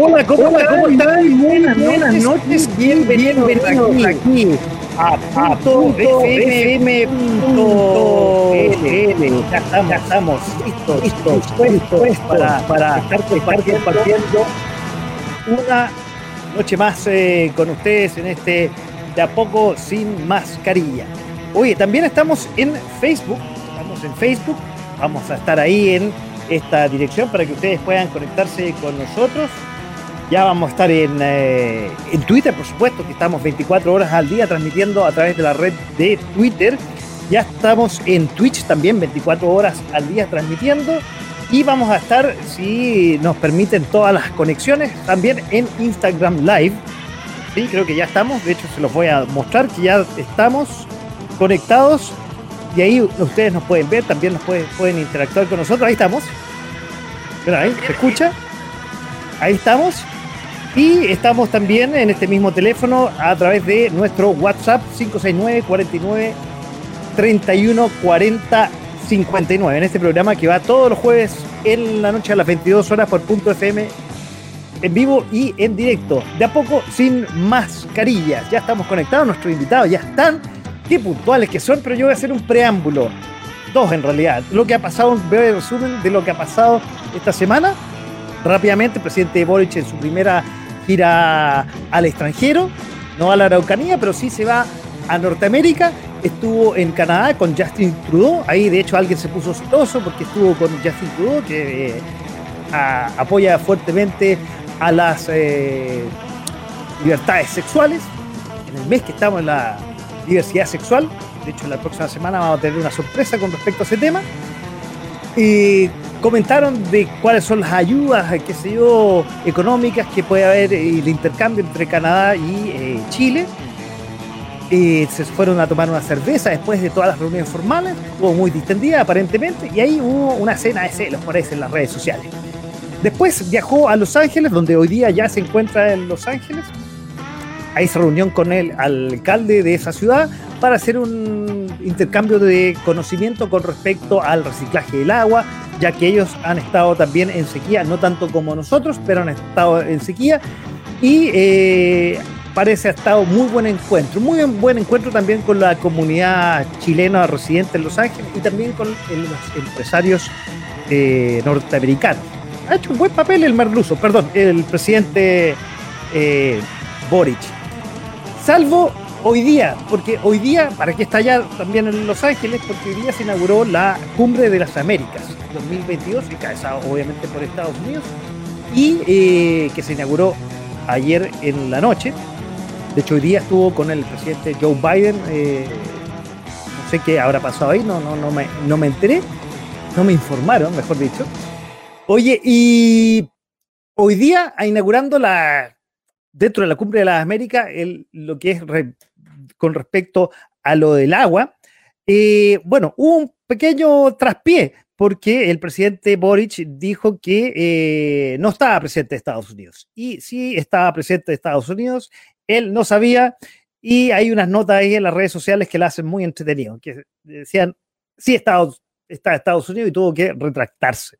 Hola, ¿cómo, Hola, ¿cómo están? Buenas, buenas noches, bienvenidos, bienvenidos aquí, a punto FM. Ya estamos, ya estamos listos, listos, listos para, para estar compartiendo una noche más eh, con ustedes en este de a poco sin mascarilla. Oye, también estamos en Facebook, estamos en Facebook, vamos a estar ahí en esta dirección para que ustedes puedan conectarse con nosotros ya vamos a estar eh, en, Twitter, por supuesto, que estamos 24 horas al día transmitiendo a través de la red de Twitter. Ya estamos en Twitch también 24 horas al día transmitiendo. Y vamos a estar, si nos permiten todas las conexiones, también en Instagram Live. Sí, creo que ya estamos. De hecho, se los voy a mostrar que ya estamos conectados. Y ahí ustedes nos pueden ver, también nos pueden, pueden interactuar con nosotros. Ahí estamos. Ahí, ¿se escucha? Ahí estamos. Y estamos también en este mismo teléfono a través de nuestro WhatsApp 569 49 31 40 59 en este programa que va todos los jueves en la noche a las 22 horas por punto FM en vivo y en directo. De a poco sin mascarillas. Ya estamos conectados, nuestros invitados ya están. Qué puntuales que son, pero yo voy a hacer un preámbulo. Dos en realidad. Lo que ha pasado, un breve resumen de lo que ha pasado esta semana. Rápidamente, el presidente Boric en su primera gira al extranjero, no a la Araucanía, pero sí se va a Norteamérica. Estuvo en Canadá con Justin Trudeau. Ahí, de hecho, alguien se puso celoso porque estuvo con Justin Trudeau, que eh, apoya fuertemente a las eh, libertades sexuales. En el mes que estamos en la diversidad sexual. De hecho, la próxima semana vamos a tener una sorpresa con respecto a ese tema. Y comentaron de cuáles son las ayudas, qué sé yo, económicas que puede haber el intercambio entre Canadá y eh, Chile. Eh, se fueron a tomar una cerveza después de todas las reuniones formales, hubo muy distendida aparentemente, y ahí hubo una cena de celos ahí en las redes sociales. Después viajó a Los Ángeles, donde hoy día ya se encuentra en Los Ángeles. Ahí se reunió con el alcalde de esa ciudad para hacer un intercambio de conocimiento con respecto al reciclaje del agua, ya que ellos han estado también en sequía, no tanto como nosotros, pero han estado en sequía y eh, parece ha estado muy buen encuentro, muy buen encuentro también con la comunidad chilena residente en Los Ángeles y también con los empresarios eh, norteamericanos. Ha hecho un buen papel el merluzo, perdón, el presidente eh, Boric. Salvo hoy día, porque hoy día, para que está allá también en Los Ángeles, porque hoy día se inauguró la Cumbre de las Américas 2022, encabezado obviamente por Estados Unidos, y eh, que se inauguró ayer en la noche. De hecho, hoy día estuvo con el presidente Joe Biden. Eh, no sé qué habrá pasado ahí, no, no, no, me, no me enteré, no me informaron, mejor dicho. Oye, y hoy día, inaugurando la, dentro de la cumbre de las Américas, lo que es con respecto a lo del agua, eh, bueno, hubo un pequeño traspié porque el presidente Boric dijo que eh, no estaba presidente de Estados Unidos. Y sí estaba presidente de Estados Unidos, él no sabía, y hay unas notas ahí en las redes sociales que la hacen muy entretenido, que decían, sí está, está Estados Unidos y tuvo que retractarse.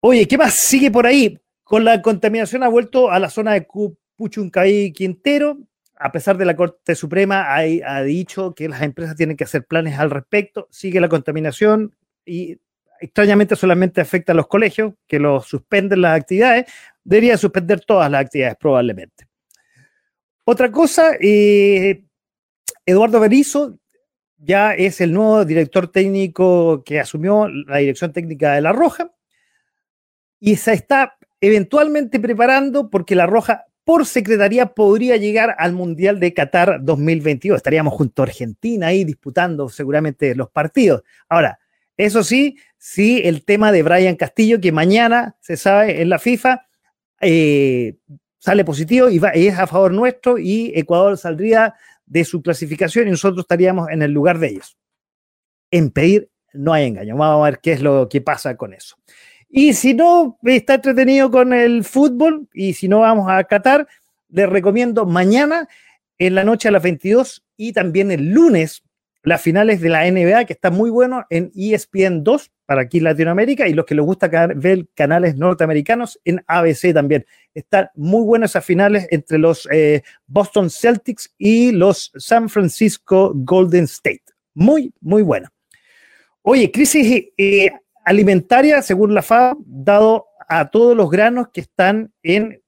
Oye, ¿qué más sigue por ahí? Con la contaminación ha vuelto a la zona de Puchuncaí Quintero, a pesar de la Corte Suprema, ha dicho que las empresas tienen que hacer planes al respecto, sigue la contaminación, y extrañamente solamente afecta a los colegios, que los suspenden las actividades, debería suspender todas las actividades probablemente. Rotra cosa, eh, Eduardo Berizo ya es el nuevo director técnico que asumió la dirección técnica de La Roja. Y se está eventualmente preparando porque La Roja por secretaría podría llegar al Mundial de Qatar 2022. Estaríamos junto a Argentina ahí disputando seguramente los partidos. Ahora, eso sí, sí, el tema de Brian Castillo, que mañana se sabe en la FIFA, eh, sale positivo y, va, es a favor nuestro y Ecuador saldría de su clasificación y nosotros estaríamos en el lugar de ellos. En pedir no hay engaño. Vamos a ver qué es lo que pasa con eso. Y si no está entretenido con el fútbol y si no vamos a Qatar, les recomiendo mañana en la noche a las 22 y también el lunes las finales de la NBA, que está muy bueno en ESPN 2 para aquí Latinoamérica y los que les gusta ver canales norteamericanos en ABC también. Están muy buenas esas finales entre los eh, Boston Celtics y los San Francisco Golden State. Muy, muy buena. Oye, crisis eh, alimentaria, según la FAO, dado a todos los granos que están en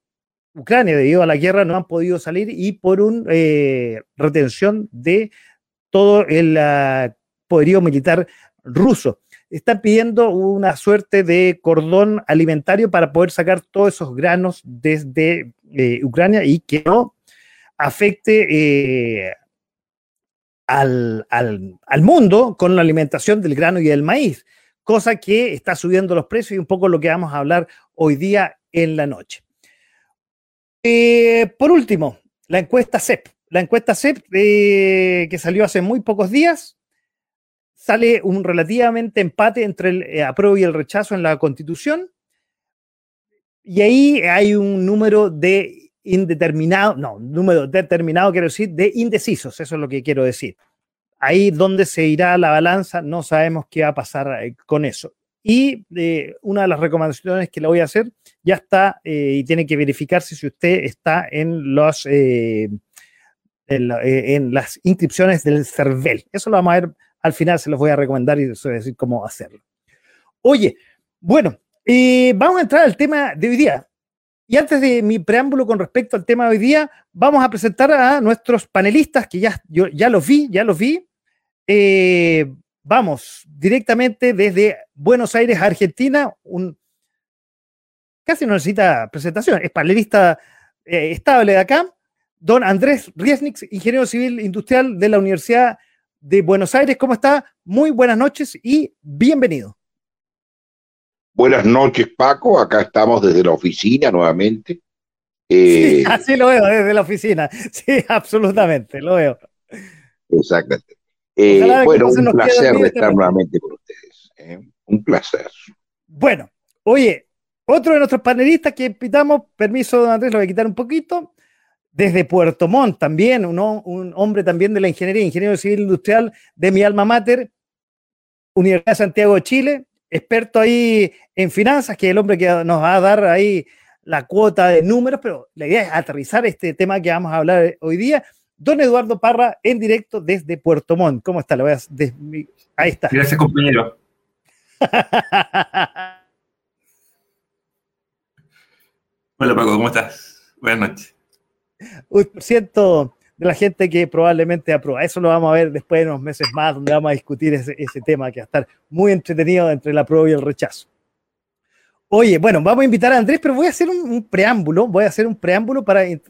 Ucrania debido a la guerra, no han podido salir y por una eh, retención de todo el uh, poderío militar ruso. Están pidiendo una suerte de cordón alimentario para poder sacar todos esos granos desde eh, Ucrania y que no afecte eh, al, al, al, mundo con la alimentación del grano y del maíz, cosa que está subiendo los precios y un poco lo que vamos a hablar hoy día en la noche. Eh, por último, la encuesta CEP la encuesta CEP eh, que salió hace muy pocos días, sale un relativamente empate entre el eh, apruebo y el rechazo en la constitución. Y ahí hay un número de indeterminado, no, número determinado, quiero decir, de indecisos, eso es lo que quiero decir. Ahí donde se irá la balanza, no sabemos qué va a pasar eh, con eso. Y una de las recomendaciones que le voy a hacer ya está y tiene que verificarse si usted está en los eh, en, las inscripciones del CERVEL. Eso lo vamos a ver al final, se los voy a recomendar y decir cómo hacerlo. Oye, bueno, eh, vamos a entrar al tema de hoy día. Y antes de mi preámbulo con respecto al tema de hoy día, vamos a presentar a nuestros panelistas, que ya, yo, ya los vi, ya los vi. Eh, vamos directamente desde Buenos Aires, Argentina. Un, casi no necesita presentación, es panelista estable de acá don Andrés Riesnix, ingeniero civil industrial de la Universidad de Buenos Aires. ¿Cómo está? Muy buenas noches y bienvenido. Buenas noches, Paco. Acá estamos desde la oficina nuevamente. Eh, sí, así lo veo, desde la oficina. Sí, absolutamente, lo veo. Exactamente. Eh, bueno, un placer estar nuevamente con ustedes. ¿eh? Un placer. Bueno, oye, otro de nuestros panelistas que invitamos, permiso, don Andrés, lo voy a quitar un poquito desde Puerto Montt también, un, un hombre también de la ingeniería, ingeniero civil industrial de mi alma mater, Universidad de Santiago de Chile, experto ahí en finanzas, que es el hombre que nos va a dar ahí la cuota de números, pero la idea es aterrizar este tema que vamos a hablar hoy día. Don Eduardo Parra, en directo desde Puerto Montt. ¿Cómo está? Lo voy a, ahí está. Gracias, compañero. Hola, Paco, ¿cómo estás? Buenas noches un por ciento de la gente que probablemente aprueba. Eso lo vamos a ver después de unos meses más, donde vamos a discutir ese, tema que va a estar muy entretenido entre el apruebo y el rechazo. Oye, bueno, vamos a invitar a Andrés, pero voy a hacer un, preámbulo, voy a hacer un preámbulo para eh,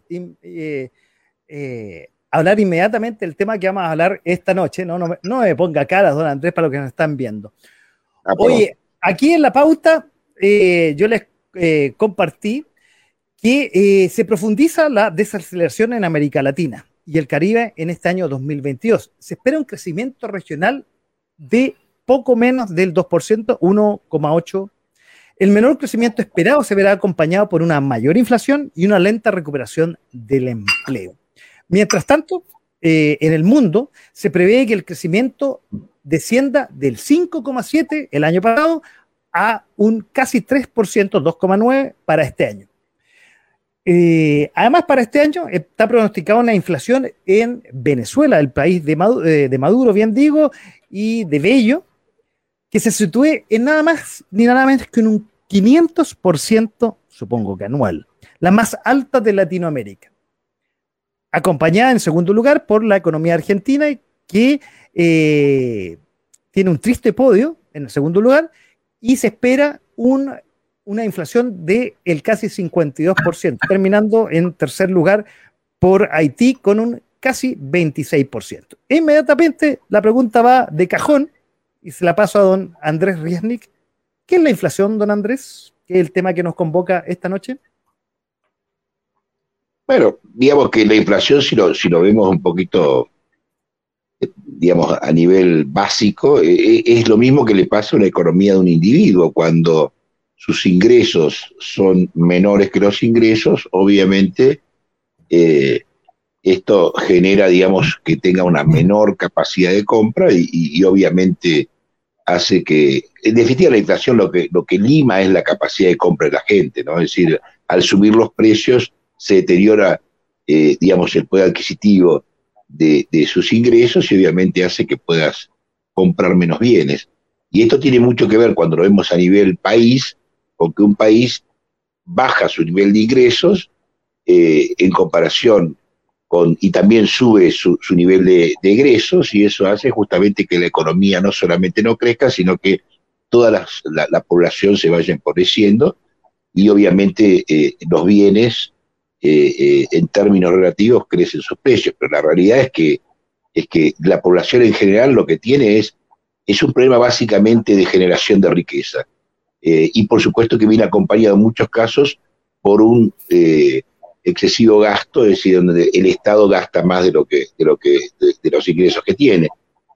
eh, hablar inmediatamente del tema que vamos a hablar esta noche. No, no, no me ponga caras, don Andrés, para los que nos están viendo. Ah, Oye, aquí en la pauta eh, yo les compartí que eh, se profundiza la desaceleración en América Latina y el Caribe en este año 2022. Se espera un crecimiento regional de poco menos del 2%, 1,8%. El menor crecimiento esperado se verá acompañado por una mayor inflación y una lenta recuperación del empleo. Mientras tanto, eh, en el mundo se prevé que el crecimiento descienda del 5,7 el año pasado a un casi 3%, 2,9 para este año. Eh, además, para este año está pronosticada una inflación en Venezuela, el país de eh, Maduro, bien digo, y de Bello, que se sitúe en nada más ni nada menos que en un 500%, supongo que anual, la más alta de Latinoamérica. Acompañada en segundo lugar por la economía argentina, que eh, tiene un triste podio en el segundo lugar, y se espera un una inflación del el casi 52%, terminando en tercer lugar por Haití con un casi 26%. E inmediatamente la pregunta va de cajón y se la paso a don Andrés Riesnik. ¿Qué es la inflación, don Andrés? ¿Qué es el tema que nos convoca esta noche? Bueno, digamos que la inflación, si lo, si lo vemos un poquito, digamos, a nivel básico, e, e, es lo mismo que le pasa a la economía de un individuo. Cuando sus ingresos son menores que los ingresos, obviamente eh, esto genera, digamos, que tenga una menor capacidad de compra y, obviamente hace que, en definitiva, la inflación lo que, lo que lima es la capacidad de compra de la gente, ¿no? Es decir, al subir los precios, se deteriora, eh, digamos, el poder adquisitivo de, sus ingresos y obviamente hace que puedas comprar menos bienes. Y esto tiene mucho que ver cuando lo vemos a nivel país, con que un país baja su nivel de ingresos eh, en comparación con, y también sube su, nivel de, egresos y eso hace justamente que la economía no solamente no crezca, sino que toda la, población se vaya empobreciendo y obviamente eh, los bienes eh, eh, en términos relativos crecen sus precios, pero la realidad es que, es que la población en general lo que tiene es, es un problema básicamente de generación de riqueza. Eh, y por supuesto que viene acompañado en muchos casos por un excesivo gasto, es decir, donde el Estado gasta más de lo que, de lo que, de, los ingresos que tiene,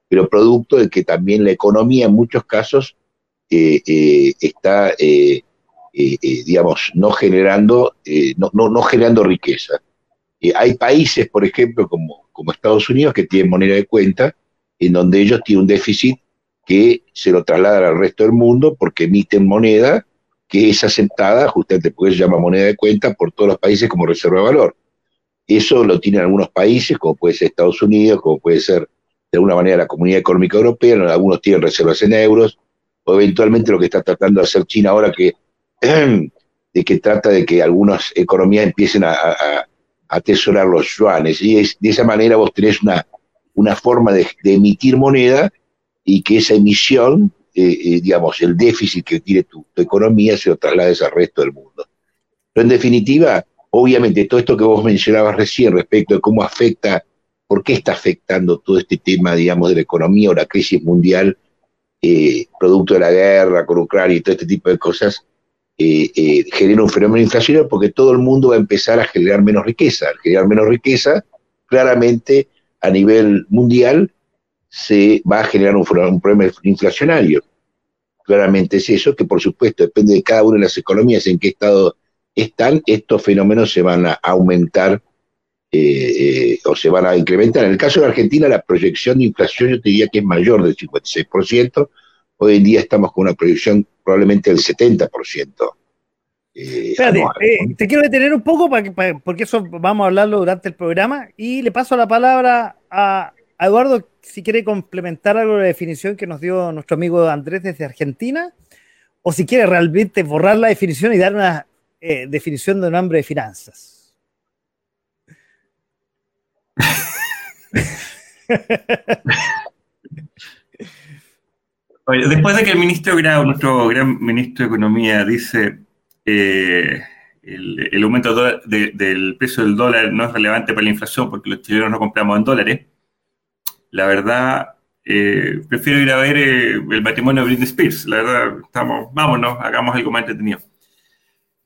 pero producto de que también la economía en muchos casos está eh, digamos, no generando, eh, no, no, generando riqueza. hay países, por ejemplo, como, como Estados Unidos, que tienen moneda de cuenta, en donde ellos tienen un déficit que se lo trasladan al resto del mundo porque emiten moneda que es aceptada, justamente porque se llama moneda de cuenta, por todos los países como reserva de valor. Eso lo tienen algunos países, como puede ser Estados Unidos, como puede ser de alguna manera la Comunidad Económica Europea, algunos tienen reservas en euros, o eventualmente lo que está tratando de hacer China ahora, que de que trata de que algunas economías empiecen a, atesorar los yuanes. Y de esa manera vos tenés una, una forma de, emitir moneda y que esa emisión, eh, eh, digamos, el déficit que tiene tu, economía se lo traslades al resto del mundo. Pero en definitiva, obviamente, todo esto que vos mencionabas recién respecto de cómo afecta, por qué está afectando todo este tema, digamos, de la economía o la crisis mundial, eh, producto de la guerra con Ucrania y todo este tipo de cosas, eh, eh, genera un fenómeno inflacionario porque todo el mundo va a empezar a generar menos riqueza. Al generar menos riqueza, claramente a nivel mundial se va a generar un, problema inflacionario. Claramente es eso, que por supuesto depende de cada una de las economías en qué estado están, estos fenómenos se van a aumentar eh, o se van a incrementar. En el caso de Argentina, la proyección de inflación yo te diría que es mayor del 56%, Hoy en día estamos con una proyección probablemente del 70%. Eh, Espérate, eh, te quiero detener un poco para, porque eso vamos a hablarlo durante el programa y le paso la palabra a, Eduardo si quiere complementar algo de la definición que nos dio nuestro amigo Andrés desde Argentina o si quiere realmente borrar la definición y dar una eh, definición de un hambre de finanzas. después de que el ministro Grau, nuestro gran ministro de Economía, dice eh, el, aumento del precio del dólar no es relevante para la inflación porque los chilenos no compramos en dólares, la verdad, eh, prefiero ir a ver eh, el matrimonio de Britney Spears. La verdad, estamos, vámonos, hagamos algo más entretenido.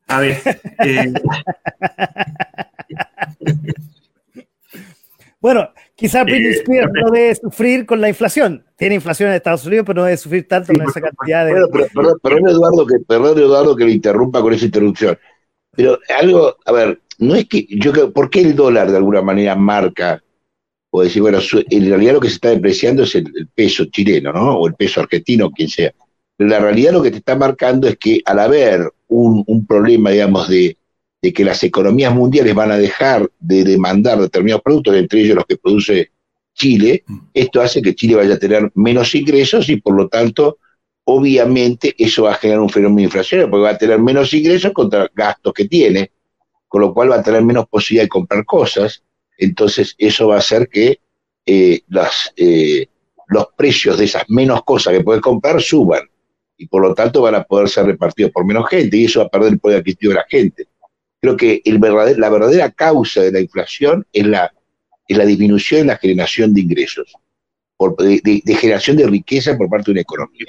A ver. bueno, Quizás Britney Spears no debe sufrir con la inflación. Tiene inflación en Estados Unidos, pero no debe sufrir tanto con esa cantidad de. perdón, Eduardo, que, perdón, Eduardo, que le interrumpa con esa interrupción. Pero algo, a ver, no es que. yo creo, ¿Por qué el dólar de alguna manera marca? O decir, bueno, en realidad lo que se está depreciando es el, peso chileno, ¿no? O el peso argentino, quien sea. Pero la realidad lo que te está marcando es que al haber un, un problema, digamos, de, que las economías mundiales van a dejar de demandar determinados productos, entre ellos los que produce Chile, esto hace que Chile vaya a tener menos ingresos y por lo tanto, obviamente, eso va a generar un fenómeno inflacionario, porque va a tener menos ingresos contra gastos que tiene, con lo cual va a tener menos posibilidad de comprar cosas, entonces eso va a hacer que eh, las, eh, los precios de esas menos cosas que puedes comprar suban, y por lo tanto van a poder ser repartidos por menos gente, y eso va a perder el poder adquisitivo de la gente creo que el la verdadera causa de la inflación es la, la disminución en la generación de ingresos, de, generación de riqueza por parte de una economía.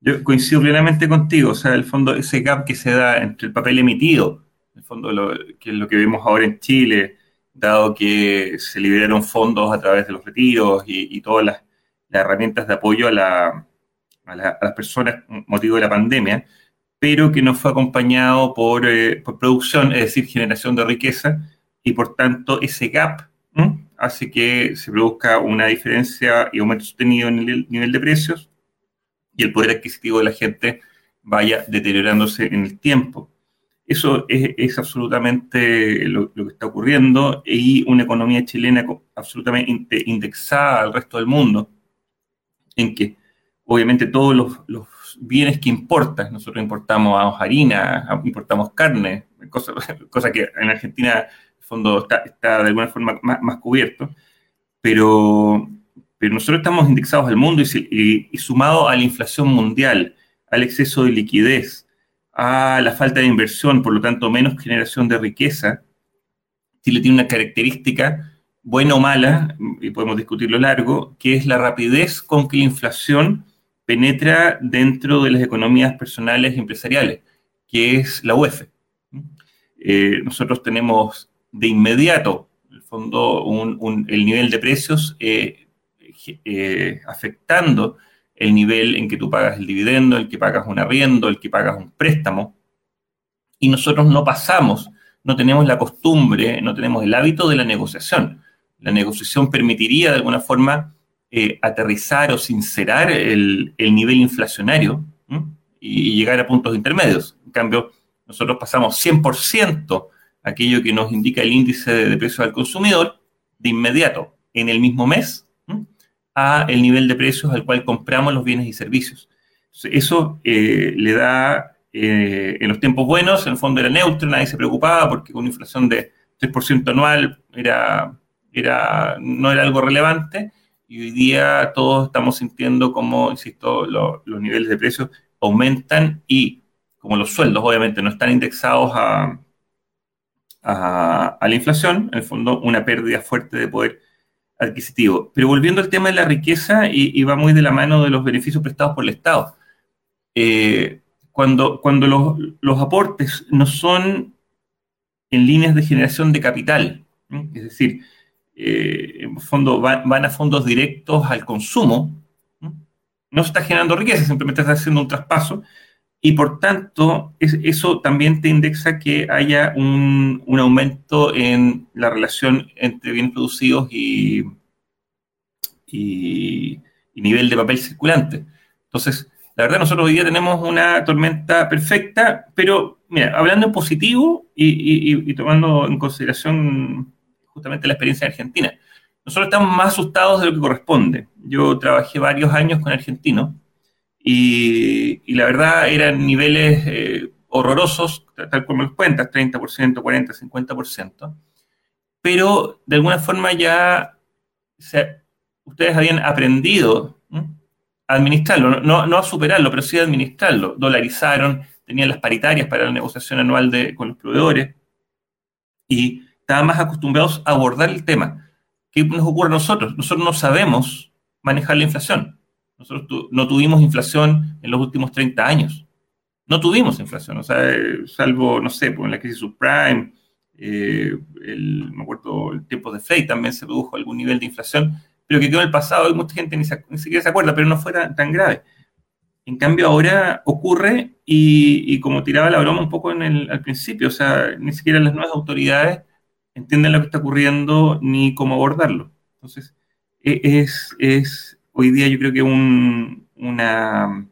Yo coincido plenamente contigo, o sea, el fondo, ese gap que se da entre el papel emitido, el fondo, lo, que es lo que vemos ahora en Chile, dado que se liberaron fondos a través de los retiros y, todas las, herramientas de apoyo a, la, a, las personas motivo de la pandemia, pero que no fue acompañado por, eh, por producción, es decir, generación de riqueza, y por tanto ese gap hace que se produzca una diferencia y aumento sostenido en el nivel de precios y el poder adquisitivo de la gente vaya deteriorándose en el tiempo. Eso es, absolutamente lo, que está ocurriendo y una economía chilena absolutamente indexada al resto del mundo, en que obviamente todos los, bienes que importas, nosotros importamos harina, importamos carne, cosa, cosa que en Argentina fondo está, de alguna forma más, cubierto, pero, pero nosotros estamos indexados al mundo y, y, sumado a la inflación mundial, al exceso de liquidez, a la falta de inversión, por lo tanto menos generación de riqueza, Chile tiene una característica buena o mala, y podemos discutirlo largo, que es la rapidez con que la inflación penetra dentro de las economías personales y empresariales, que es la UEF. Eh, nosotros tenemos de inmediato, el fondo, el nivel de precios eh, eh, afectando el nivel en que tú pagas el dividendo, el que pagas un arriendo, el que pagas un préstamo. Y nosotros no pasamos, no tenemos la costumbre, no tenemos el hábito de la negociación. La negociación permitiría de alguna forma eh, aterrizar o sincerar el, nivel inflacionario y, llegar a puntos intermedios. En cambio, nosotros pasamos 100% aquello que nos indica el índice de precios al consumidor, de inmediato, en el mismo mes, a el nivel de precios al cual compramos los bienes y servicios. eso eh, le da, eh, en los tiempos buenos, en el fondo era neutro, nadie se preocupaba porque con una inflación de 3% anual era, era, no era algo relevante, y hoy día todos estamos sintiendo como, insisto, los niveles de precios aumentan y como los sueldos obviamente no están indexados a, a, la inflación, en el fondo una pérdida fuerte de poder adquisitivo. Pero volviendo al tema de la riqueza, y, va muy de la mano de los beneficios prestados por el Estado. Eh, cuando cuando los, aportes no son en líneas de generación de capital, es decir, eh, fondo van, a fondos directos al consumo, no se está generando riqueza, simplemente está haciendo un traspaso y por tanto, eso también te indexa que haya un, aumento en la relación entre bienes producidos y, nivel de papel circulante. Entonces, la verdad, nosotros hoy día tenemos una tormenta perfecta, pero hablando en positivo y, tomando en consideración justamente la experiencia argentina, nosotros estamos más asustados de lo que corresponde. Yo trabajé varios años con argentinos y, la verdad eran niveles eh, horrorosos, tal como los cuentas, 30%, 40%, 50%, pero de alguna forma ya ustedes habían aprendido a administrarlo, no, no, a superarlo, pero sí a administrarlo. Dolarizaron, tenían las paritarias para la negociación anual de, con los proveedores. Y estaban más acostumbrados a abordar el tema. ¿Qué nos ocurre a nosotros? Nosotros no sabemos manejar la inflación. Nosotros no tuvimos inflación en los últimos 30 años. No tuvimos inflación, o sea, salvo, no sé, pues en la crisis subprime, eh, el, me acuerdo, el tiempo de Frey también se produjo algún nivel de inflación, pero que quedó en el pasado y mucha gente ni, siquiera se acuerda, pero no fuera tan grave. En cambio, ahora ocurre y, como tiraba la broma un poco en el, al principio, o sea, ni siquiera las nuevas autoridades entienden lo que está ocurriendo ni cómo abordarlo. Entonces, e, es, es hoy día yo creo que un, una,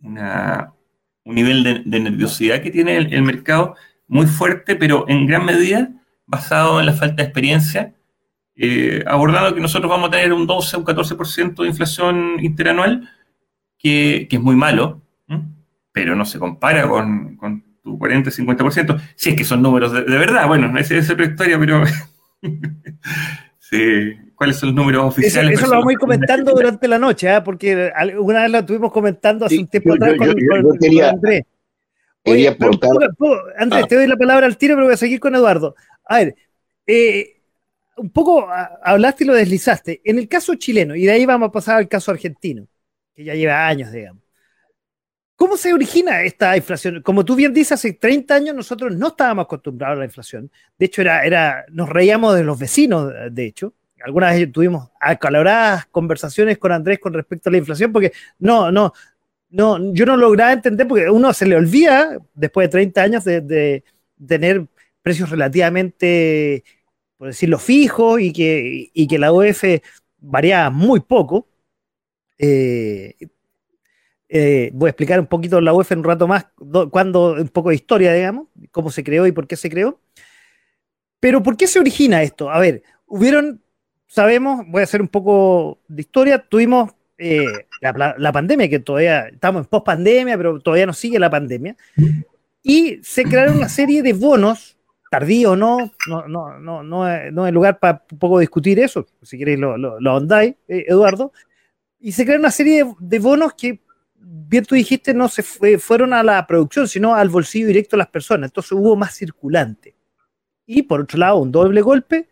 un nivel de, nerviosidad que tiene el, mercado muy fuerte, pero en gran medida basado en la falta de experiencia, eh, abordando que nosotros vamos a tener un 12 o un 14% de inflación interanual, que, es muy malo, pero no se compara con, tu 40-50%, si es que son números de, verdad, bueno, esa es otra historia, pero sí, cuáles son los números oficiales. Eso, lo vamos a ir comentando durante la noche, ¿eh? porque alguna vez lo estuvimos comentando hace un tiempo atrás con, Andrés. Andrés, ah. te doy la palabra al tiro, pero voy a seguir con Eduardo. A ver, eh, un poco hablaste y lo deslizaste. En el caso chileno, y de ahí vamos a pasar al caso argentino, que ya lleva años, digamos. ¿Cómo se origina esta inflación? Como tú bien dices, hace 30 años nosotros no estábamos acostumbrados a la inflación. De hecho, era, era, nos reíamos de los vecinos, de hecho. Algunas vez tuvimos acaloradas conversaciones con Andrés con respecto a la inflación, porque no, no, no, yo no lograba entender, porque uno se le olvida, después de 30 años, de, tener precios relativamente, por decirlo, fijos y que, y que la OF variaba muy poco. Eh, eh, voy a explicar un poquito la UEF en un rato más, cuando, un poco de historia, digamos, cómo se creó y por qué se creó. Pero ¿por qué se origina esto? A ver, hubieron, sabemos, voy a hacer un poco de historia, tuvimos eh, la, pandemia, que todavía estamos en post pandemia, pero todavía no sigue la pandemia, y se crearon una serie de bonos, tardío no, no, no, no, no, no es lugar para un poco discutir eso, si queréis lo, lo, ahondáis, eh, Eduardo, y se crearon una serie de bonos que bien tú dijiste, no se fueron a la producción, sino al bolsillo directo de las personas. Entonces hubo más circulante. Y por otro lado, un doble golpe,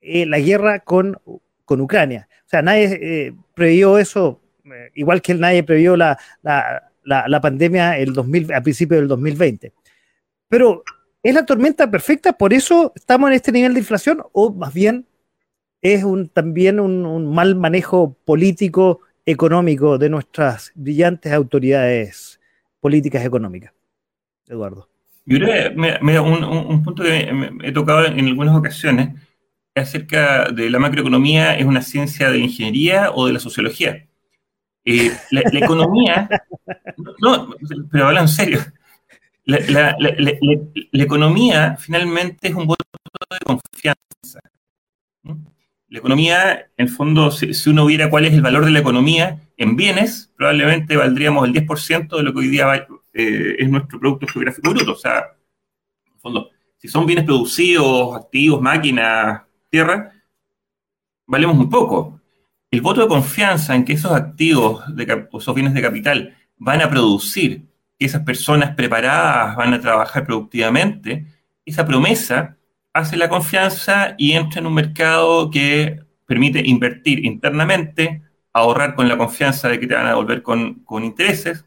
eh, la guerra con, con, Ucrania. O sea, nadie eh, previó eso, eh, igual que nadie previó la, la, pandemia el 2000, a principios del 2020. Pero es la tormenta perfecta, por eso estamos en este nivel de inflación, o más bien es un, también un mal manejo político económico de nuestras brillantes autoridades políticas económicas. Eduardo. Yo creo que un, punto que he tocado en algunas ocasiones es acerca de la macroeconomía, ¿es una ciencia de ingeniería o de la sociología? Eh, la, economía, no, pero habla en serio, la, la, economía finalmente es un voto de confianza. La economía, en el fondo, si, uno viera cuál es el valor de la economía en bienes, probablemente valdríamos el 10% de lo que hoy día eh, es nuestro Producto Geográfico Bruto. O sea, en el fondo, si son bienes producidos, activos, máquinas, tierra, valemos muy poco. El voto de confianza en que esos activos, de, esos bienes de capital, van a producir, que esas personas preparadas van a trabajar productivamente, esa promesa hace la confianza y entra en un mercado que permite invertir internamente, ahorrar con la confianza de que te van a devolver con, intereses,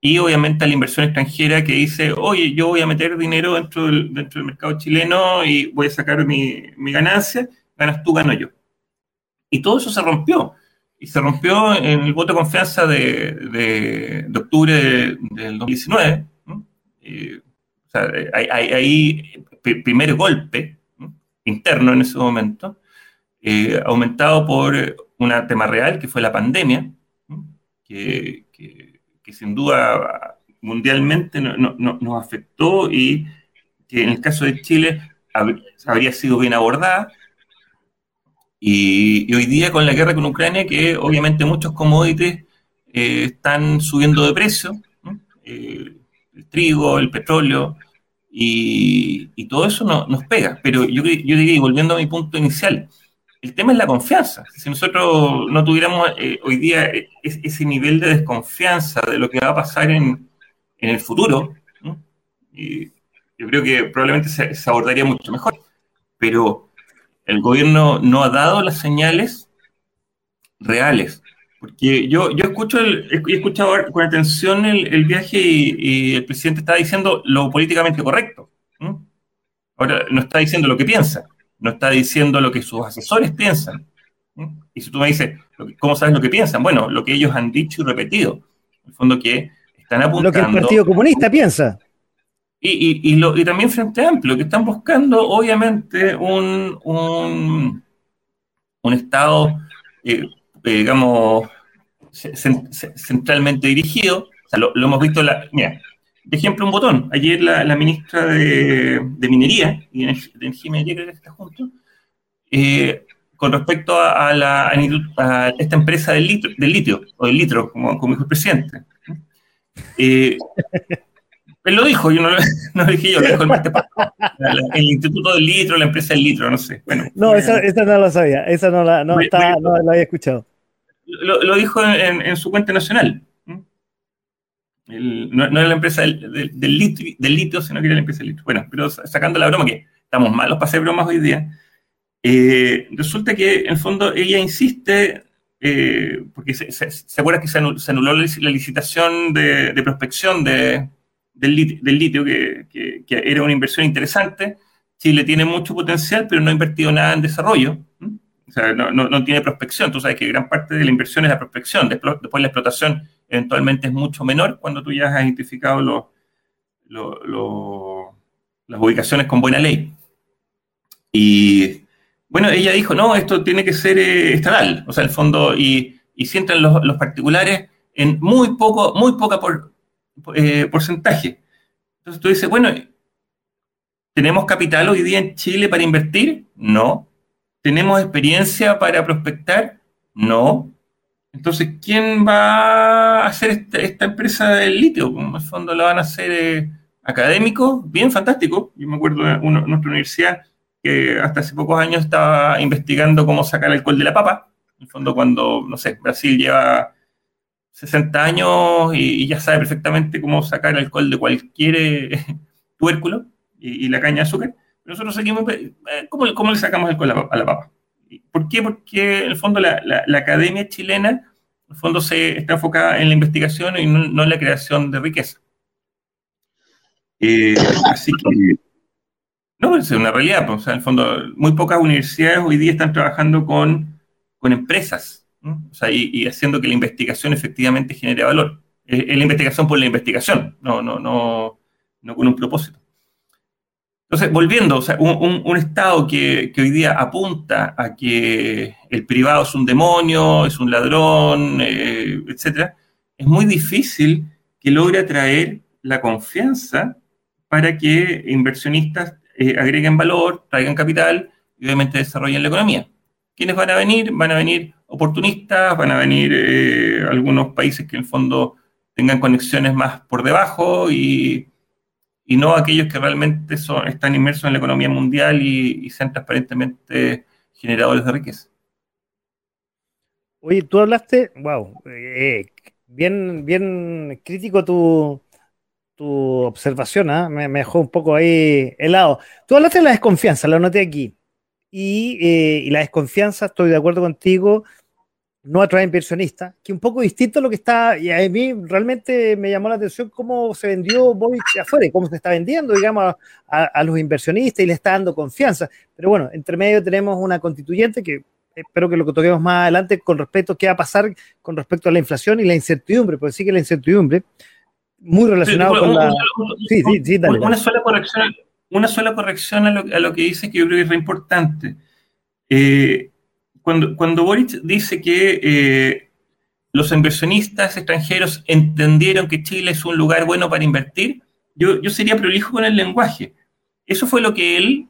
y obviamente a la inversión extranjera que dice, oye, yo voy a meter dinero dentro del, dentro del mercado chileno y voy a sacar mi, ganancia, ganas tú, gano yo. Y todo eso se rompió. Y se rompió en el voto de confianza de, octubre del 2019. Eh, o sea, hay, primer golpe interno en ese momento, eh, aumentado por un tema real, que fue la pandemia, que, sin duda mundialmente nos afectó y que en el caso de Chile habría sido bien abordada. Y, hoy día con la guerra con Ucrania, que obviamente muchos commodities eh, están subiendo de precio, eh, el trigo, el petróleo, y, todo eso nos pega. Pero yo, yo diría, y volviendo a mi punto inicial, el tema es la confianza. Si nosotros no tuviéramos eh, hoy día e, ese nivel de desconfianza de lo que va a pasar en, en el futuro, yo creo que probablemente se, abordaría mucho mejor. Pero el gobierno no ha dado las señales reales porque yo, yo escucho el, he escuchado con atención el, viaje y, el presidente está diciendo lo políticamente correcto. Ahora, no está diciendo lo que piensa, no está diciendo lo que sus asesores piensan. Y si tú me dices, ¿cómo sabes lo que piensan? Bueno, lo que ellos han dicho y repetido. En el fondo que están apuntando... Lo que el Partido Comunista piensa. Y, y, lo, y también Frente Amplio, que están buscando, obviamente, un, un, un Estado eh, eh, digamos, centralmente dirigido. O sea, lo, hemos visto, la, mira, de ejemplo, un botón. Ayer la, ministra de, Minería y de Energía Minería, que está junto, eh, con respecto a, la, a esta empresa del litro, del litio, o del litro, como, como dijo el presidente. Eh, él lo dijo, yo no lo, dije yo, lo dijo el, el, Instituto del Litro, la empresa del Litro, no sé. Bueno, no, esa, no la sabía, esa no la, no, no la había escuchado lo, dijo en, su cuenta nacional. no, era la empresa del, litio, sino que era la empresa del litio. Bueno, pero sacando la broma, que estamos malos para hacer bromas hoy día, eh, resulta que en el fondo ella insiste eh, porque se, se, acuerda que se anuló, la licitación de, prospección de, del, litio, que, era una inversión interesante. Chile tiene mucho potencial, pero no ha invertido nada en desarrollo. O sea, no, tiene prospección. Tú sabes que gran parte de la inversión es la prospección. Después, la explotación eventualmente es mucho menor cuando tú ya has identificado las ubicaciones con buena ley. Y bueno, ella dijo, no, esto tiene que ser eh, estatal, o sea, el fondo, y, y si entran los, particulares en muy poco, muy poca por, eh, porcentaje. Entonces tú dices, bueno, ¿tenemos capital hoy día en Chile para invertir? No. ¿Tenemos experiencia para prospectar? No. Entonces, ¿quién va a hacer esta, empresa del litio? En el fondo la van a hacer eh, académicos, bien fantástico. Yo me acuerdo de nuestra universidad que hasta hace pocos años estaba investigando cómo sacar alcohol de la papa. En el fondo, cuando, no sé, Brasil lleva 60 años y, ya sabe perfectamente cómo sacar alcohol de cualquier eh, tubérculo y, la caña de azúcar. Nosotros seguimos, eh, ¿cómo, ¿cómo, le sacamos el alcohol a la, papa? ¿Por qué? Porque en el fondo la, la, academia chilena, en el fondo se está enfocada en la investigación y no, en la creación de riqueza. Eh, así que no, es una realidad. Pues, o sea, en el fondo, muy pocas universidades hoy día están trabajando con, con empresas o sea, y, haciendo que la investigación efectivamente genere valor. Es, la investigación por la investigación, no, no, no, no con un propósito. Entonces, volviendo, o sea, un, Estado que, que, hoy día apunta a que el privado es un demonio, es un ladrón, eh, etcétera, es muy difícil que logre atraer la confianza para que inversionistas eh, agreguen valor, traigan capital y obviamente desarrollen la economía. ¿Quiénes van a venir? Van a venir oportunistas, van a venir eh, algunos países que en el fondo tengan conexiones más por debajo y, no aquellos que realmente son, están inmersos en la economía mundial y, sean transparentemente generadores de riqueza. Oye, tú hablaste, wow, eh, bien, bien crítico tu, tu observación, ¿ah? me, dejó un poco ahí helado. Tú hablaste de la desconfianza, lo noté aquí. Eh, y, la desconfianza, estoy de acuerdo contigo, no atrae inversionistas, que un poco distinto a lo que está, y a mí realmente me llamó la atención cómo se vendió Boric afuera, cómo se está vendiendo, digamos, a, los inversionistas y le está dando confianza. Pero bueno, entre medio tenemos una constituyente que espero que lo que toquemos más adelante con respecto a qué va a pasar con respecto a la inflación y la incertidumbre, porque sí que la incertidumbre muy relacionado con la... Sí, sí, sí, dale, Una sola corrección, una sola corrección a lo, que dice que yo creo que es re importante. Eh, cuando, cuando Boric dice que eh, los inversionistas extranjeros entendieron que Chile es un lugar bueno para invertir, yo, yo sería prolijo con el lenguaje. Eso fue lo que él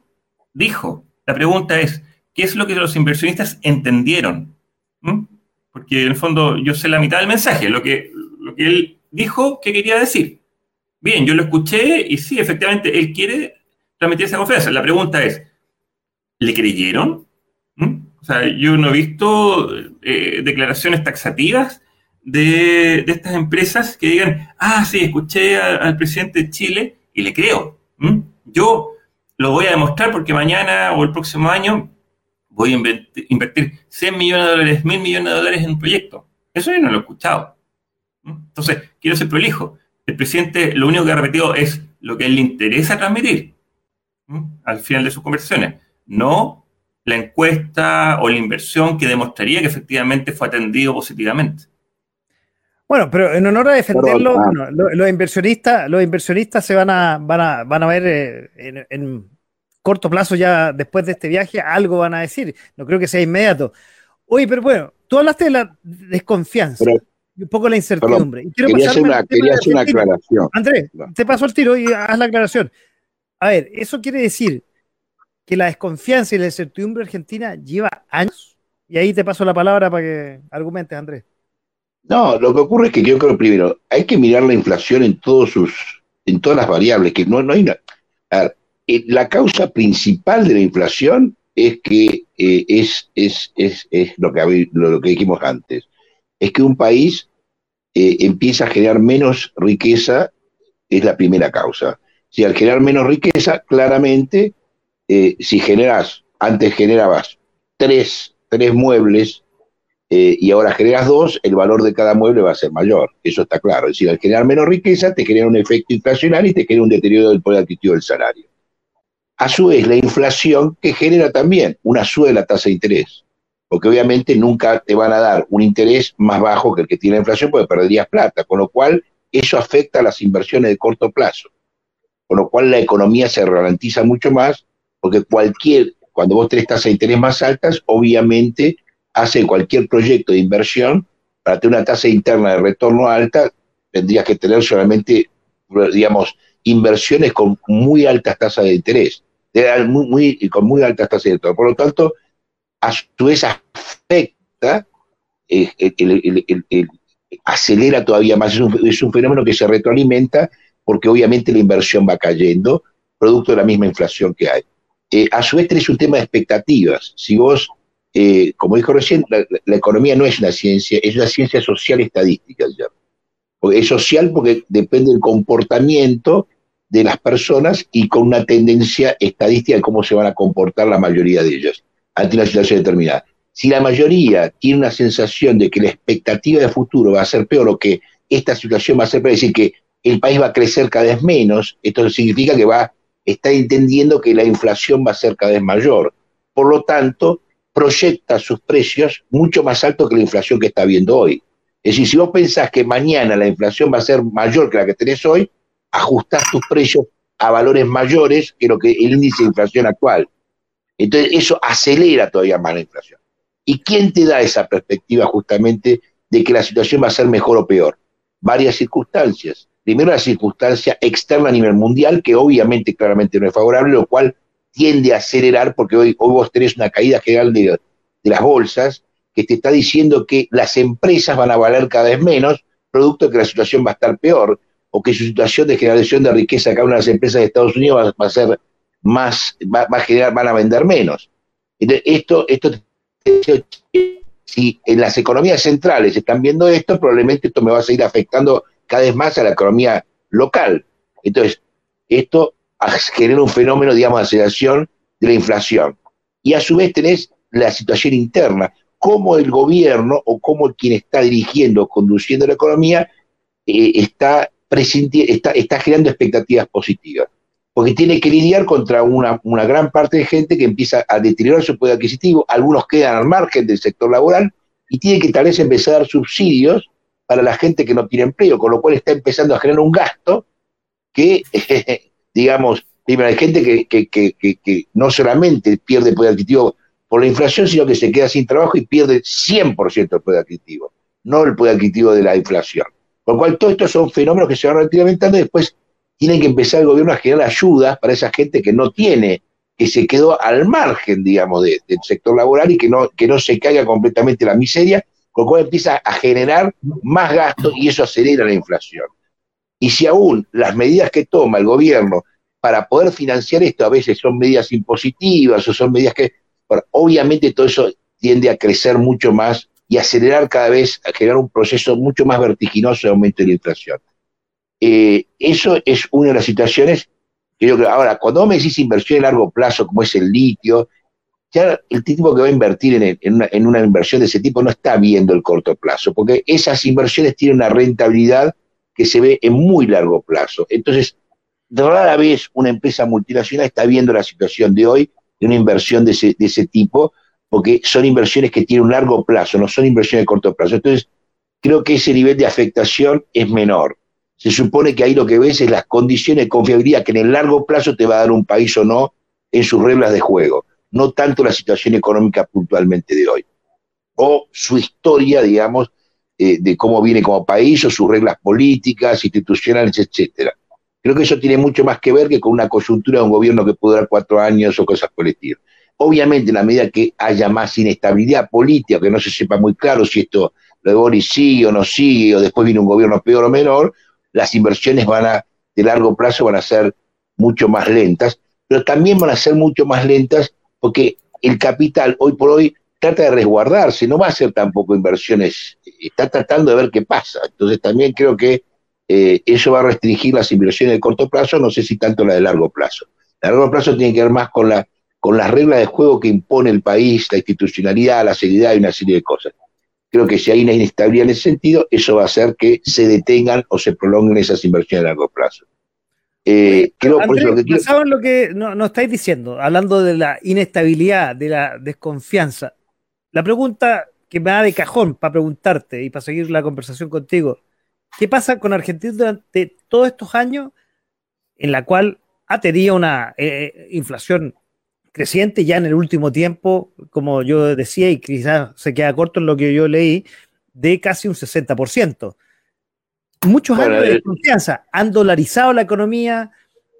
dijo. La pregunta es, ¿qué es lo que los inversionistas entendieron? ¿Mm? Porque en el fondo yo sé la mitad del mensaje, lo que, lo que él dijo que quería decir. Bien, yo lo escuché y sí, efectivamente, él quiere transmitir esa confianza. La pregunta es, ¿le creyeron? O sea, yo no he visto eh, declaraciones taxativas de, estas empresas que digan, ah, sí, escuché al presidente de Chile y le creo. Yo lo voy a demostrar porque mañana o el próximo año voy a invertir 100 millones de dólares, mil millones de dólares en un proyecto. Eso yo no lo he escuchado. Entonces, quiero ser prolijo. El presidente lo único que ha repetido es lo que él le interesa transmitir al final de sus conversaciones, no la encuesta o la inversión que demostraría que efectivamente fue atendido positivamente. Bueno, pero en honor a defenderlo, los, inversionistas, los inversionistas se van a, van a, van a ver eh, en, corto plazo ya después de este viaje, algo van a decir. No creo que sea inmediato. Oye, pero bueno, tú hablaste de la desconfianza un poco la incertidumbre. quería hacer una, aclaración. Andrés, te paso el tiro y haz la aclaración. A ver, eso quiere decir que la desconfianza y la incertidumbre argentina lleva años. Y ahí te paso la palabra para que argumentes, Andrés. No, lo que ocurre es que yo creo primero, hay que mirar la inflación en todos sus, en todas las variables, que no, no hay eh, la causa principal de la inflación es que eh, es, es, es, es, lo que lo que dijimos antes, es que un país eh, empieza a generar menos riqueza, es la primera causa. Si al generar menos riqueza, claramente, eh, si generas, antes generabas tres, tres muebles eh, y ahora generas dos, el valor de cada mueble va a ser mayor. Eso está claro. Es decir, al generar menos riqueza, te genera un efecto inflacionario y te genera un deterioro del poder adquisitivo del salario. A su vez, la inflación que genera también una suba de la tasa de interés. Porque obviamente nunca te van a dar un interés más bajo que el que tiene la inflación porque perderías plata. Con lo cual, eso afecta a las inversiones de corto plazo. Con lo cual, la economía se ralentiza mucho más porque cualquier, cuando vos tenés tasas de interés más altas, obviamente hace cualquier proyecto de inversión, para tener una tasa interna de retorno alta, tendrías que tener solamente, digamos, inversiones con muy altas tasas de interés, muy, muy, con muy altas tasas de retorno. Por lo tanto, a su vez afecta, eh, acelera todavía más, es un, es un fenómeno que se retroalimenta porque obviamente la inversión va cayendo, producto de la misma inflación que hay. Eh, a su vez tenés un tema de expectativas. Si vos eh, como dijo recién, la, economía no es una ciencia, es una ciencia social estadística. Es social porque depende del comportamiento de las personas y con una tendencia estadística de cómo se van a comportar la mayoría de ellas ante una situación determinada. Si la mayoría tiene una sensación de que la expectativa de futuro va a ser peor o que esta situación va a ser peor, es decir, que el país va a crecer cada vez menos, esto significa que va, está entendiendo que la inflación va a ser cada vez mayor. Por lo tanto, proyecta sus precios mucho más altos que la inflación que está viendo hoy. Es decir, si vos pensás que mañana la inflación va a ser mayor que la que tenés hoy, ajustás tus precios a valores mayores que lo que el índice de inflación actual. Entonces, eso acelera todavía más la inflación. ¿Y quién te da esa perspectiva justamente de que la situación va a ser mejor o peor? Varias circunstancias. Primero, la circunstancia externa a nivel mundial, que obviamente claramente no es favorable, lo cual tiende a acelerar porque hoy, hoy vos tenés una caída general de, las bolsas que te está diciendo que las empresas van a valer cada vez menos, producto de que la situación va a estar peor, o que su situación de generación de riqueza cada una de las empresas de Estados Unidos va, a ser más, va, a generar, van a vender menos. Entonces, esto, esto, si en las economías centrales están viendo esto, probablemente esto me va a seguir afectando cada vez más a la economía local. Entonces, esto genera un fenómeno, digamos, de aceleración de la inflación. Y a su vez tenés la situación interna, cómo el gobierno o cómo quien está dirigiendo, conduciendo la economía, eh, está, está, está generando expectativas positivas. Porque tiene que lidiar contra una, una gran parte de gente que empieza a deteriorar su poder adquisitivo, algunos quedan al margen del sector laboral y tiene que tal vez empezar a dar subsidios para la gente que no tiene empleo, con lo cual está empezando a generar un gasto que digamos, hay gente que, no solamente pierde poder adquisitivo por la inflación, sino que se queda sin trabajo y pierde 100% el poder adquisitivo, no el poder adquisitivo de la inflación. Por lo cual, todos estos son fenómenos que se van retroalimentando y después tiene que empezar el gobierno a generar ayudas para esa gente que no tiene, que se quedó al margen, digamos, del sector laboral y que no, que no se caiga completamente la miseria, con lo cual empieza a generar más gastos y eso acelera la inflación. Y si aún las medidas que toma el gobierno para poder financiar esto a veces son medidas impositivas o son medidas que, obviamente todo eso tiende a crecer mucho más y acelerar cada vez, a generar un proceso mucho más vertiginoso de aumento de la inflación. Eh, eso es una de las situaciones que yo creo. Ahora, cuando me decís inversión a largo plazo, como es el litio, ya el tipo que va a invertir en, una, en una inversión de ese tipo no está viendo el corto plazo, porque esas inversiones tienen una rentabilidad que se ve en muy largo plazo. Entonces, rara vez una empresa multinacional está viendo la situación de hoy de una inversión de ese, de ese tipo, porque son inversiones que tienen un largo plazo, no son inversiones de corto plazo. Entonces, creo que ese nivel de afectación es menor. Se supone que ahí lo que ves es las condiciones de confiabilidad que en el largo plazo te va a dar un país o no en sus reglas de juego, no tanto la situación económica puntualmente de hoy, o su historia, digamos, eh, de cómo viene como país o sus reglas políticas, institucionales, etcétera. Creo que eso tiene mucho más que ver que con una coyuntura de un gobierno que puede durar cuatro años o cosas por el estilo. Obviamente, en la medida que haya más inestabilidad política, que no se sepa muy claro si esto lo de Boris sigue o no sigue, o después viene un gobierno peor o menor, las inversiones van a, de largo plazo van a ser mucho más lentas, pero también van a ser mucho más lentas porque el capital hoy por hoy trata de resguardarse, no va a hacer tampoco inversiones, está tratando de ver qué pasa. Entonces también creo que eh, eso va a restringir las inversiones de corto plazo, no sé si tanto la de largo plazo. La de largo plazo tiene que ver más con, la, con las reglas de juego que impone el país, la institucionalidad, la seriedad y una serie de cosas. Creo que si hay una inestabilidad en ese sentido, eso va a hacer que se detengan o se prolonguen esas inversiones a largo plazo. Eh, creo, por eso lo que lo que nos estáis diciendo, hablando de la inestabilidad, de la desconfianza. La pregunta que me da de cajón para preguntarte y para seguir la conversación contigo, ¿qué pasa con Argentina durante todos estos años en la cual ha tenido una eh, eh, inflación creciente ya en el último tiempo, como yo decía, y quizás se queda corto en lo que yo leí, de casi un 60%. Muchos años de desconfianza, han dolarizado la economía.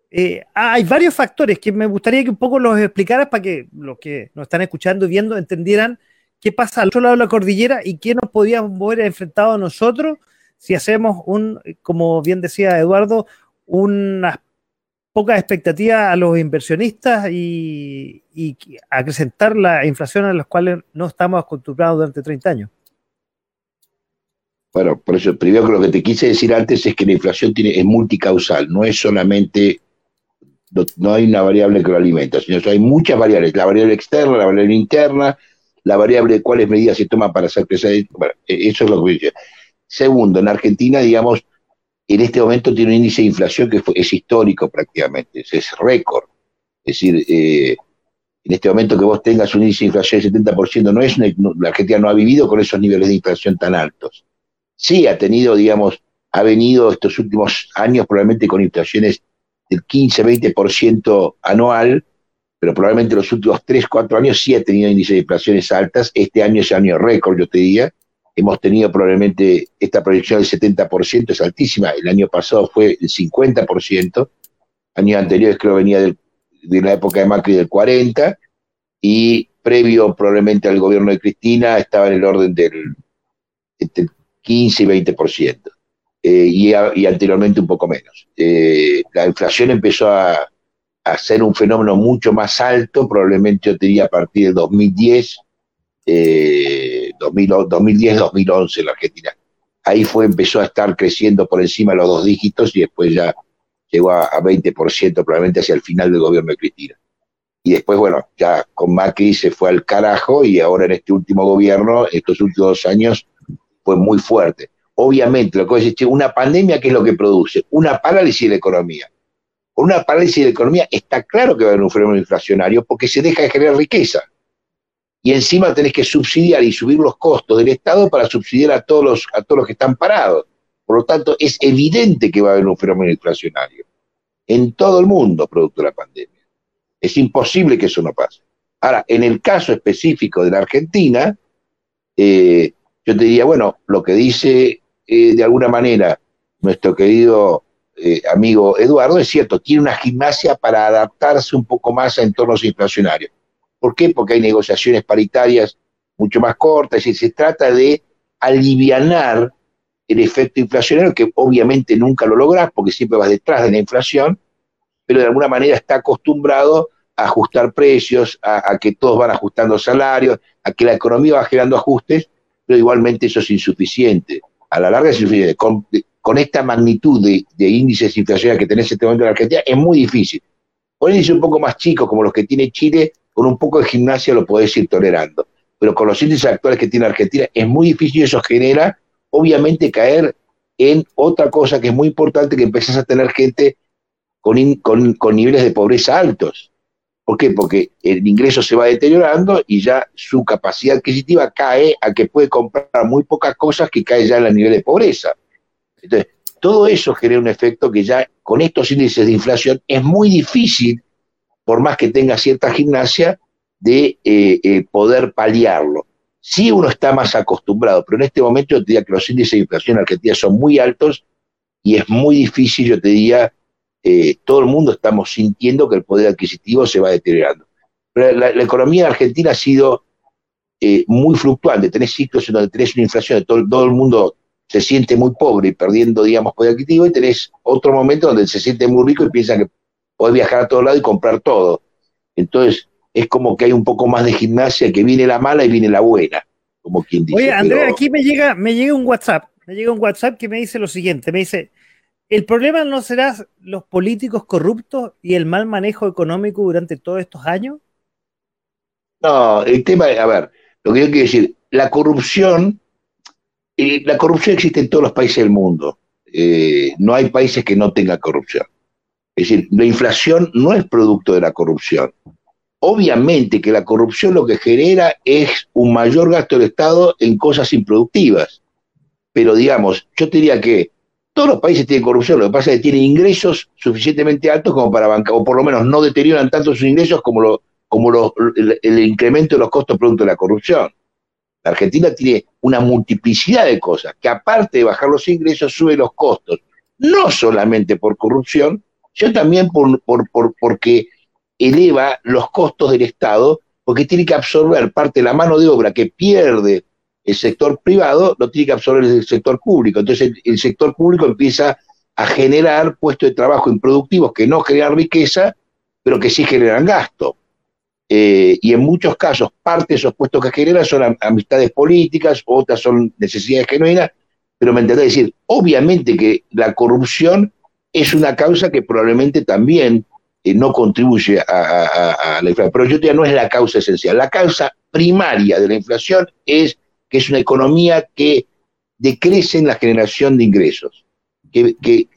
Eh, hay varios factores que me gustaría que un poco los explicaras para que los que nos están escuchando y viendo entendieran qué pasa al otro lado de la cordillera y qué nos podíamos haber enfrentado nosotros si hacemos un, como bien decía Eduardo, unas pocas expectativas a los inversionistas y, acrecentar la inflación a las cuales no estamos acostumbrados durante 30 años. Bueno, por eso, primero que lo que te quise decir antes es que la inflación tiene, es multicausal, no es solamente, no, hay una variable que lo alimenta, sino que hay muchas variables, la variable externa, la variable interna, la variable de cuáles medidas se toman para hacer crecer. E, eso es lo que dice. Segundo, en Argentina, digamos, en este momento tiene un índice de inflación que es histórico prácticamente, es, récord. Es decir, eh, en este momento que vos tengas un índice de inflación del 70%, no es la Argentina no ha vivido con esos niveles de inflación tan altos. Sí ha tenido, digamos, ha venido estos últimos años probablemente con inflaciones del 15-20% anual, pero probablemente los últimos 3, 4 años sí ha tenido índices de inflaciones altas. Este año es año récord, yo te diría. Hemos tenido probablemente esta proyección del 70%, es altísima. El año pasado fue el 50%. Años anteriores creo venía de la época de Macri del 40%. Y previo probablemente al gobierno de Cristina estaba en el orden del 15 y 20%. Eh, y, y, anteriormente un poco menos. Eh, la inflación empezó a, a ser un fenómeno mucho más alto, probablemente yo te diría a partir del 2010, 2010-2011 en la Argentina. Ahí fue, empezó a estar creciendo por encima de los dos dígitos y después ya llegó a, 20% probablemente hacia el final del gobierno de Cristina. Y después, bueno, ya con Macri se fue al carajo y ahora en este último gobierno, estos últimos dos años, fue muy fuerte. Obviamente, lo que es una pandemia, ¿qué es lo que produce? Una parálisis de la economía con una parálisis de la economía, está claro que va a haber un fenómeno inflacionario porque se deja de generar riqueza. Y encima tenés que subsidiar y subir los costos del Estado para subsidiar a todos los, a todos los que están parados. Por lo tanto, es evidente que va a haber un fenómeno inflacionario en todo el mundo producto de la pandemia. Es imposible que eso no pase. Ahora, en el caso específico de la Argentina, eh, yo te diría, bueno, lo que dice eh, de alguna manera nuestro querido eh, amigo Eduardo, es cierto, tiene una gimnasia para adaptarse un poco más a entornos inflacionarios. ¿Por qué? Porque hay negociaciones paritarias mucho más cortas y se trata de alivianar el efecto inflacionario, que obviamente nunca lo logras porque siempre vas detrás de la inflación, pero de alguna manera está acostumbrado a ajustar precios, a, que todos van ajustando salarios, a que la economía va generando ajustes, pero igualmente eso es insuficiente. A la larga es insuficiente con esta magnitud de, índices inflacionarios que tenés en este momento en la Argentina, es muy difícil. Con índices un poco más chicos, como los que tiene Chile, con un poco de gimnasia lo podés ir tolerando. Pero con los índices actuales que tiene Argentina, es muy difícil y eso genera, obviamente, caer en otra cosa que es muy importante, que empezás a tener gente con, con niveles de pobreza altos. ¿Por qué? Porque el ingreso se va deteriorando y ya su capacidad adquisitiva cae a que puede comprar muy pocas cosas que cae ya en el nivel de pobreza. Entonces, todo eso genera un efecto que ya con estos índices de inflación es muy difícil, por más que tenga cierta gimnasia, de eh, eh, poder paliarlo. Sí uno está más acostumbrado, pero en este momento yo te diría que los índices de inflación en Argentina son muy altos y es muy difícil, yo te diría, eh, todo el mundo estamos sintiendo que el poder adquisitivo se va deteriorando. Pero la, economía argentina ha sido muy fluctuante, tenés ciclos en donde tenés una inflación todo, todo el mundo se siente muy pobre y perdiendo, digamos, poder adquisitivo, y tenés otro momento donde se siente muy rico y piensa que puede viajar a todos lados y comprar todo. Entonces, es como que hay un poco más de gimnasia, que viene la mala y viene la buena, como quien dice. Oye, Andrea, aquí me llega, me llega un WhatsApp, me llega un WhatsApp que me dice lo siguiente, me dice, ¿el problema no será los políticos corruptos y el mal manejo económico durante todos estos años? No, el tema, a ver, lo que yo quiero decir, la corrupción la corrupción existe en todos los países del mundo. Eh, no hay países que no tengan corrupción. Es decir, la inflación no es producto de la corrupción. Obviamente que la corrupción lo que genera es un mayor gasto del Estado en cosas improductivas. Pero digamos, yo te diría que todos los países tienen corrupción, lo que pasa es que tienen ingresos suficientemente altos como para bancar, o por lo menos no deterioran tanto sus ingresos como, lo, como el, incremento de los costos producto de la corrupción. La Argentina tiene una multiplicidad de cosas, que aparte de bajar los ingresos, sube los costos, no solamente por corrupción, sino también por, por, por, porque eleva los costos del Estado, porque tiene que absorber parte de la mano de obra que pierde el sector privado lo tiene que absorber el sector público. Entonces el, sector público empieza a generar puestos de trabajo improductivos que no generan riqueza, pero que sí generan gasto. Eh, y en muchos casos, parte de esos puestos que generan son amistades políticas, otras son necesidades genuinas, pero me entendés decir, obviamente que la corrupción es una causa que probablemente también eh, no contribuye a, la inflación, pero yo diría no es la causa esencial. La causa primaria de la inflación es que es una economía que decrece en la generación de ingresos, que,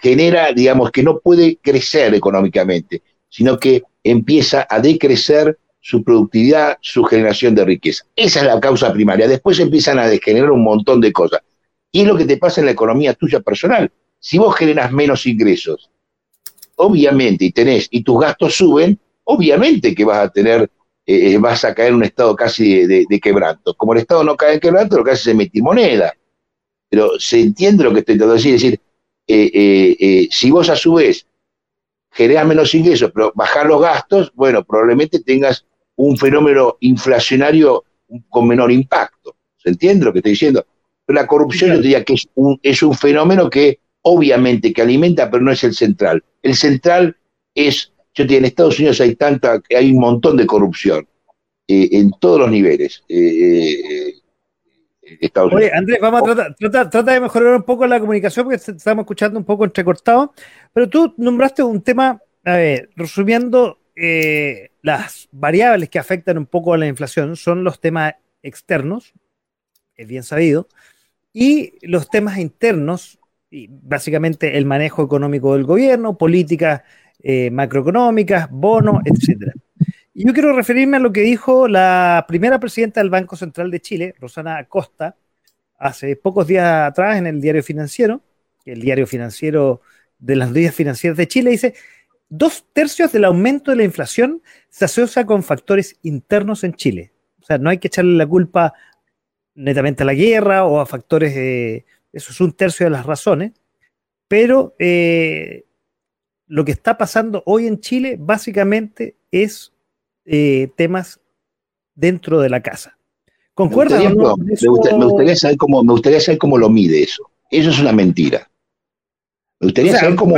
genera, digamos, que no puede crecer económicamente, sino que empieza a decrecer su productividad, su generación de riqueza. Esa es la causa primaria. Después empiezan a degenerar un montón de cosas. Y es lo que te pasa en la economía tuya personal. Si vos generas menos ingresos, obviamente, y tenés, y tus gastos suben, obviamente que vas a tener eh, eh, vas a caer en un estado casi de, quebranto. Como el Estado no cae en quebranto, lo que hace es emitir moneda. Pero se entiende lo que estoy tratando de decir. Es decir, eh, si vos a su vez generas menos ingresos, pero bajar los gastos, bueno, probablemente tengas un fenómeno inflacionario con menor impacto. ¿Se entiende lo que estoy diciendo? Pero la corrupción yo diría que es un, es un fenómeno que obviamente que alimenta, pero no es el central. El central es yo en Estados Unidos hay tanta, hay un montón de corrupción eh, en todos los niveles. Eh, eh, Oye, Andrés, vamos a tratar, trata, trata, de mejorar un poco la comunicación porque estamos escuchando un poco entrecortado, pero tú nombraste un tema, a ver, resumiendo, las variables que afectan un poco a la inflación son los temas externos, es bien sabido, y los temas internos, y básicamente el manejo económico del gobierno, políticas eh, macroeconómicas, bonos, etc. Yo quiero referirme a lo que dijo la primera presidenta del Banco Central de Chile, Rosana Acosta, hace pocos días atrás en el diario financiero, el diario financiero de las días financieras de Chile, dice, dos tercios del aumento de la inflación se asocia con factores internos en Chile. O sea, no hay que echarle la culpa netamente a la guerra o a factores, eso es un tercio de las razones, pero eh, lo que está pasando hoy en Chile básicamente es eh, temas dentro de la casa. ¿Concuerda me gustaría, saber cómo, me gustaría saber cómo lo mide eso. Eso es una mentira. Me gustaría saber cómo.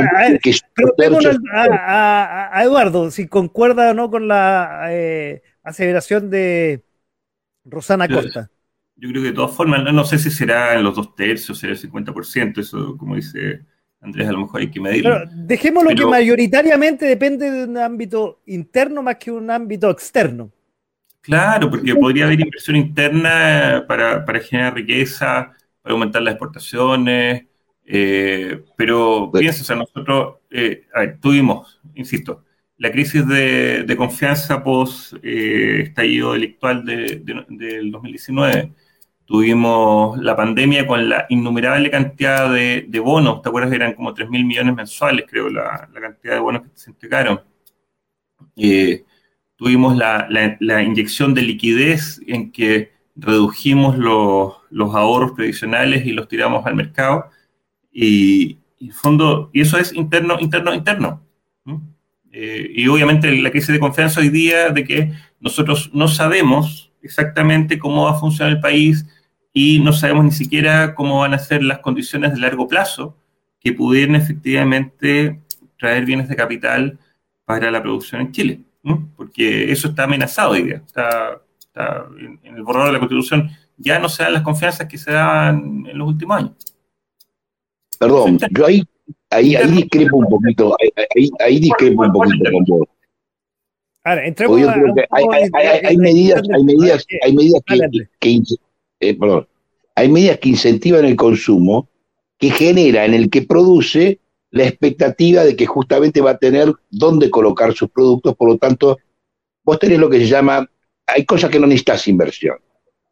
a, Eduardo, si concuerda o no con la eh, aseveración de Rosana Costa. Yo creo que de todas formas, no, sé si será en los dos tercios, será el 50%, eso como dice Andrés, a lo mejor hay que medirlo. Pero dejémoslo que mayoritariamente depende de un ámbito interno más que un ámbito externo. Claro, porque podría haber inversión interna para, generar riqueza, para aumentar las exportaciones, eh, pero piensa, o sea, nosotros eh, tuvimos, insisto, la crisis de, confianza post eh, estallido delictual de, del 2019 Tuvimos la pandemia con la innumerable cantidad de, bonos, ¿te acuerdas? Eran como 3 mil millones mensuales, creo, la, cantidad de bonos que se entregaron. Eh, tuvimos la, inyección de liquidez en que redujimos los, ahorros previsionales y los tiramos al mercado. Y, fondo, y eso es interno, interno, interno. Eh, y obviamente la crisis de confianza hoy día de que nosotros no sabemos exactamente cómo va a funcionar el país, y no sabemos ni siquiera cómo van a ser las condiciones de largo plazo que pudieran efectivamente traer bienes de capital para la producción en Chile, porque eso está amenazado hoy día, está, en, el borrador de la Constitución, ya no se dan las confianzas que se daban en los últimos años. Perdón, yo ahí, ahí, ahí discrepo un poquito, ahí, ahí discrepo un poquito con vos. Ahora, entremos hay, hay, hay, medidas, hay medidas, hay medidas que, que, eh, perdón, hay medidas que incentivan el consumo, que genera en el que produce la expectativa de que justamente va a tener dónde colocar sus productos, por lo tanto, vos tenés lo que se llama, hay cosas que no necesitas inversión.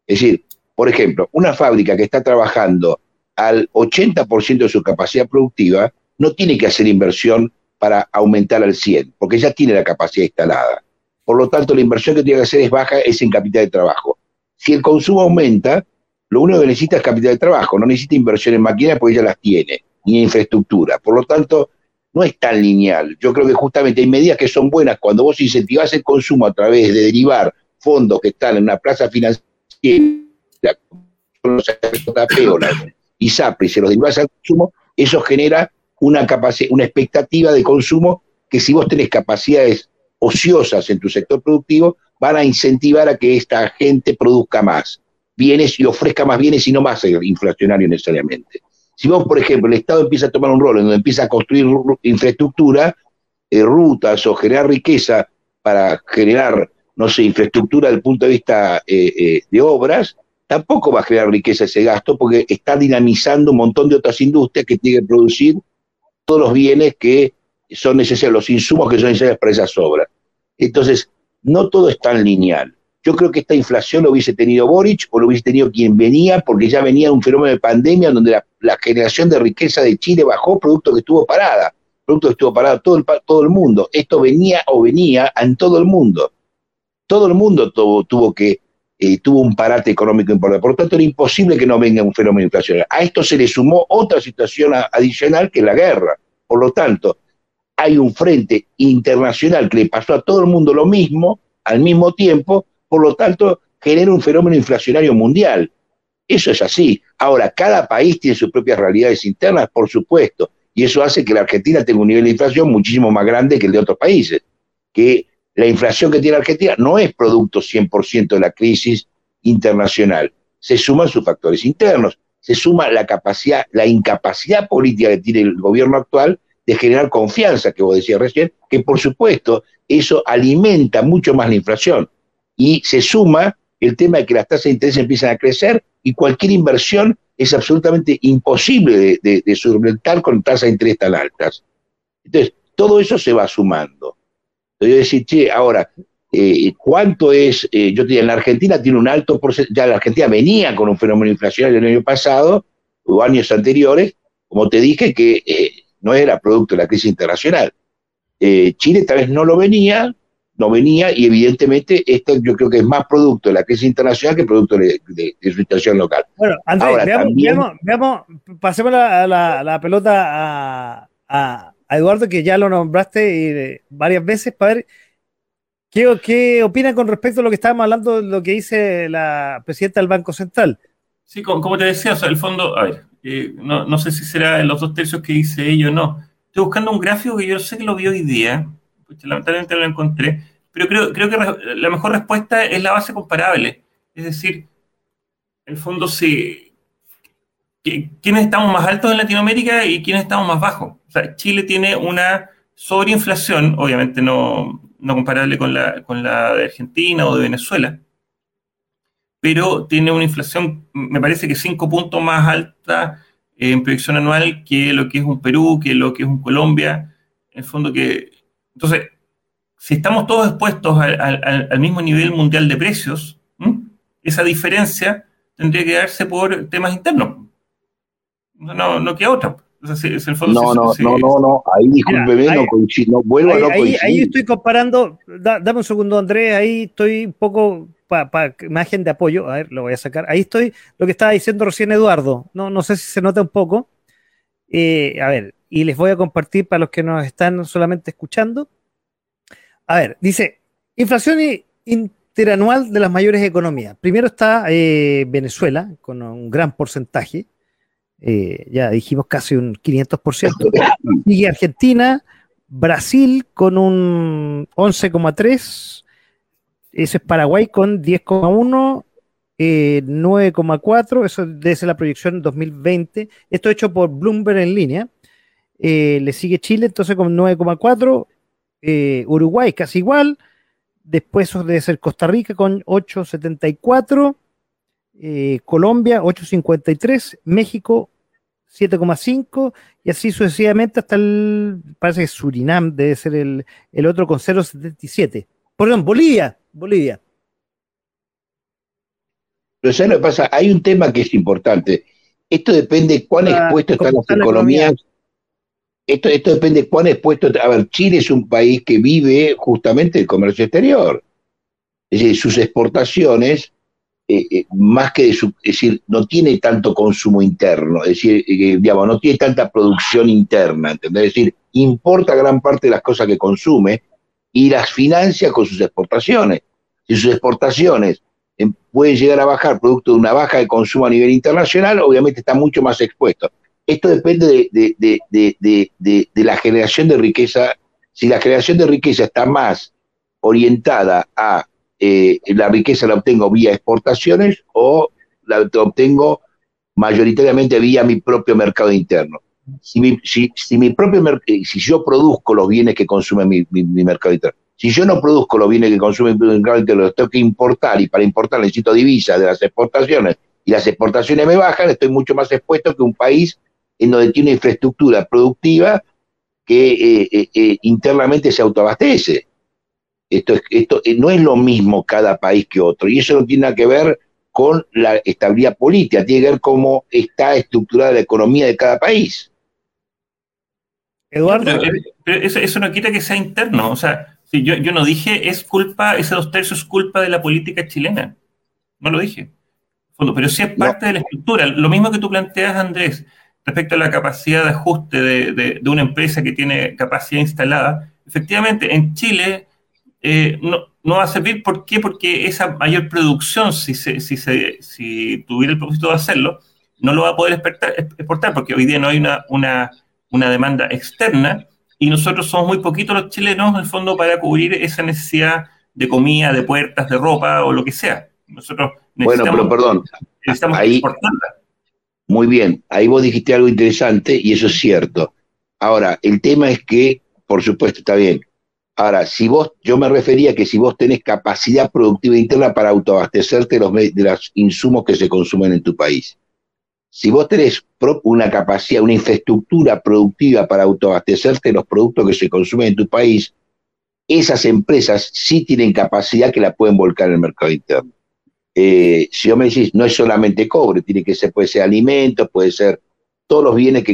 Es decir, por ejemplo, una fábrica que está trabajando al 80% de su capacidad productiva, no tiene que hacer inversión para aumentar al 100, porque ya tiene la capacidad instalada. Por lo tanto, la inversión que tiene que hacer es baja, es en capital de trabajo. Si el consumo aumenta, lo único que necesita es capital de trabajo, no necesita inversión en máquinas porque ya las tiene, ni en infraestructura. Por lo tanto, no es tan lineal. Yo creo que justamente hay medidas que son buenas cuando vos incentivás el consumo a través de derivar fondos que están en una plaza financiera, y SAPRI, se los derivás al consumo, eso genera una, una expectativa de consumo que si vos tenés capacidades ociosas en tu sector productivo, van a incentivar a que esta gente produzca más bienes y ofrezca más bienes y no más inflacionario necesariamente. Si vos, por ejemplo, el Estado empieza a tomar un rol en donde empieza a construir infraestructura, eh, rutas o generar riqueza para generar, no sé, infraestructura desde el punto de vista eh, eh, de obras, tampoco va a generar riqueza ese gasto porque está dinamizando un montón de otras industrias que tienen que producir todos los bienes que son necesarios, los insumos que son necesarios para esas obras. Entonces, no todo es tan lineal. Yo creo que esta inflación lo hubiese tenido Boric o lo hubiese tenido quien venía, porque ya venía un fenómeno de pandemia donde la, generación de riqueza de Chile bajó, producto que estuvo parada, producto que estuvo parado todo el, todo el mundo. Esto venía o venía en todo el mundo. Todo el mundo tuvo, tuvo que eh, tuvo un parate económico importante. Por lo tanto, era imposible que no venga un fenómeno inflacionario. A esto se le sumó otra situación adicional que es la guerra. Por lo tanto, hay un frente internacional que le pasó a todo el mundo lo mismo al mismo tiempo por lo tanto genera un fenómeno inflacionario mundial. Eso es así. Ahora, cada país tiene sus propias realidades internas, por supuesto, y eso hace que la Argentina tenga un nivel de inflación muchísimo más grande que el de otros países. Que la inflación que tiene Argentina no es producto 100% de la crisis internacional. Se suman sus factores internos, se suma la capacidad, la incapacidad política que tiene el gobierno actual de generar confianza, que vos decías recién, que por supuesto eso alimenta mucho más la inflación y se suma el tema de que las tasas de interés empiezan a crecer y cualquier inversión es absolutamente imposible de, de, con tasas de interés tan altas. Entonces, todo eso se va sumando. Yo decir, che, ahora, eh, ¿cuánto es? Eh, yo te en la Argentina tiene un alto porcentaje, ya la Argentina venía con un fenómeno inflacionario el año pasado, o años anteriores, como te dije, que eh, no era producto de la crisis internacional. Chile tal vez no lo venía, no venía y evidentemente esto yo creo que es más producto de la crisis internacional que producto de, su situación local. Bueno, Andrés, veamos, veamos, pasemos la, la, pelota a, Eduardo, que ya lo nombraste eh, varias veces, para ver qué, qué opina con respecto a lo que estábamos hablando, lo que dice la presidenta del Banco Central. Sí, como, te decía, o sea, el fondo, a ver, eh, no, no, sé si será en los dos tercios que dice ello o no. Estoy buscando un gráfico que yo sé que lo vi hoy día, lamentablemente no lo encontré, pero creo, creo que la mejor respuesta es la base comparable. Es decir, en el fondo, sí, ¿quiénes estamos más altos en Latinoamérica y quiénes estamos más bajos? O sea, Chile tiene una sobreinflación, obviamente no, comparable con la, con la de Argentina o de Venezuela, pero tiene una inflación, me parece que cinco puntos más alta en proyección anual que lo que es un Perú, que lo que es un Colombia. En el fondo que entonces, si estamos todos expuestos al, mismo nivel mundial de precios, esa diferencia tendría que darse por temas internos. No, no queda otra. no, no, no, no, no, ahí discúlpeme, no no vuelvo a no ahí, ahí, estoy comparando, dame un segundo Andrés, ahí estoy un poco para imagen de apoyo, a ver, lo voy a sacar, ahí estoy, lo que estaba diciendo recién Eduardo, no, no sé si se nota un poco, eh, a ver, y les voy a compartir para los que nos están solamente escuchando. A ver, dice, inflación interanual de las mayores economías. Primero está eh, Venezuela, con un gran porcentaje, eh, ya dijimos casi un 500%. Sigue Argentina, Brasil con un 11,3%, ese es Paraguay con 10,1%, 9,4, eh, eso debe ser la proyección 2020. Esto hecho por Bloomberg en línea. Eh, le sigue Chile, entonces con 9,4. Eh, Uruguay casi igual. Después debe ser Costa Rica con 8,74. eh, Colombia 8.53, México 7,5 y así sucesivamente hasta el, parece que Surinam debe ser el, el otro con 0,77. Perdón, Bolivia, Bolivia. Pero ¿sabes lo que pasa? Hay un tema que es importante. Esto depende cuán expuesto están las economías. Esto, esto depende cuán expuesto. A ver, Chile es un país que vive justamente el comercio exterior. Es decir, sus exportaciones eh, eh, más que de su, es decir, no tiene tanto consumo interno, es decir, eh, digamos, no tiene tanta producción interna, ¿entendés? Es decir, importa gran parte de las cosas que consume y las financia con sus exportaciones. Si sus exportaciones em, pueden llegar a bajar producto de una baja de consumo a nivel internacional, obviamente está mucho más expuesto. Esto depende de, de la generación de riqueza. Si la generación de riqueza está más orientada a eh, la riqueza la obtengo vía exportaciones o la obtengo mayoritariamente vía mi propio mercado interno. Si, mi, si, mi propio eh, si yo produzco los bienes que consume mi, mercado interno, si yo no produzco los bienes que consume mi mercado interno, los tengo que importar y para importar necesito divisas de las exportaciones y las exportaciones me bajan, estoy mucho más expuesto que un país en donde tiene infraestructura productiva que eh, internamente se autoabastece. Esto, esto eh, no es lo mismo cada país que otro, y eso no tiene nada que ver con la estabilidad política, tiene que ver cómo está estructurada la economía de cada país. Eduardo. Pero, eso, no quita que sea interno, o sea, si yo, yo no dije es culpa, ese dos tercios es culpa de la política chilena, no lo dije, pero sí es parte de la estructura, lo mismo que tú planteas, Andrés, respecto a la capacidad de ajuste de, de una empresa que tiene capacidad instalada, efectivamente, en Chile eh, no, no, va a servir. ¿Por qué? Porque esa mayor producción, si, se, si, se, si tuviera el propósito de hacerlo, no lo va a poder exportar, porque hoy día no hay una, una, una demanda externa y nosotros somos muy poquitos los chilenos, en el fondo, para cubrir esa necesidad de comida, de puertas, de ropa o lo que sea. Nosotros bueno, pero perdón, necesitamos ahí, exportarla. Muy bien, ahí vos dijiste algo interesante y eso es cierto. Ahora, el tema es que, por supuesto, está bien, Ahora, si vos, yo me refería que si vos tenés capacidad productiva interna para autoabastecerte los, de los insumos que se consumen en tu país. Si vos tenés una capacidad, una infraestructura productiva para autoabastecerte los productos que se consumen en tu país, esas empresas sí tienen capacidad que la pueden volcar en el mercado interno. Eh, si yo me decís, no es solamente cobre, tiene que ser, puede ser alimentos, puede ser todos los bienes que,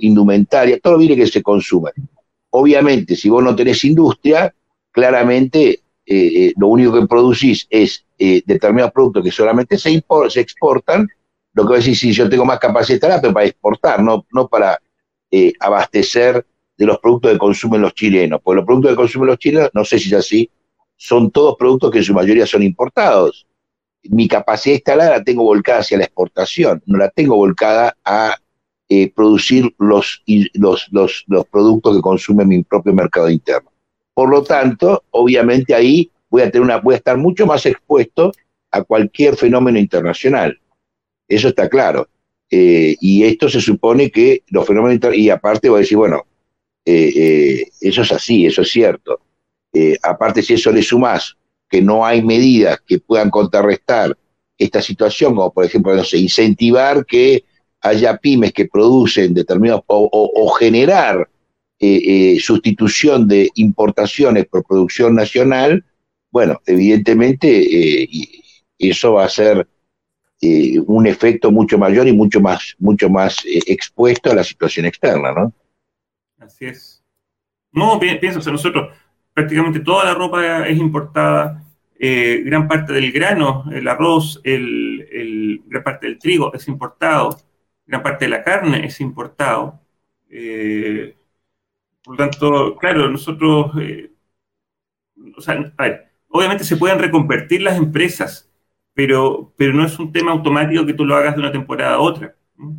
indumentaria, todos los bienes que se consumen Obviamente, si vos no tenés industria, claramente eh, eh, lo único que producís es eh, determinados productos que solamente se, se exportan, lo que va a decir, si yo tengo más capacidad, pero para exportar, no, no para abastecer de los productos que consumen los chilenos. Porque los productos que consumen los chilenos, no sé si es así, son todos productos que en su mayoría son importados. Mi capacidad instalada la tengo volcada hacia la exportación, no la tengo volcada a eh, producir los, los, los, los productos que consume mi propio mercado interno. Por lo tanto, obviamente ahí voy a, tener una, voy a estar mucho más expuesto a cualquier fenómeno internacional. Eso está claro. Eh, y esto se supone que los fenómenos y aparte voy a decir, bueno, eh, eso es así, eso es cierto. aparte, si eso le sumas que no hay medidas que puedan contrarrestar esta situación, como por ejemplo, no sé, incentivar que haya pymes que producen determinados o, generar eh, eh, sustitución de importaciones por producción nacional, bueno, evidentemente eh, eso va a ser un efecto mucho mayor y mucho más, mucho más expuesto a la situación externa, ¿no? Así es. No, pienso, o nosotros prácticamente toda la ropa es importada, gran parte del grano, el arroz, el, gran parte del trigo es importado gran parte de la carne es importado. Eh, por lo tanto, claro, nosotros, eh, o sea, obviamente se pueden reconvertir las empresas, pero, pero no es un tema automático que tú lo hagas de una temporada a otra.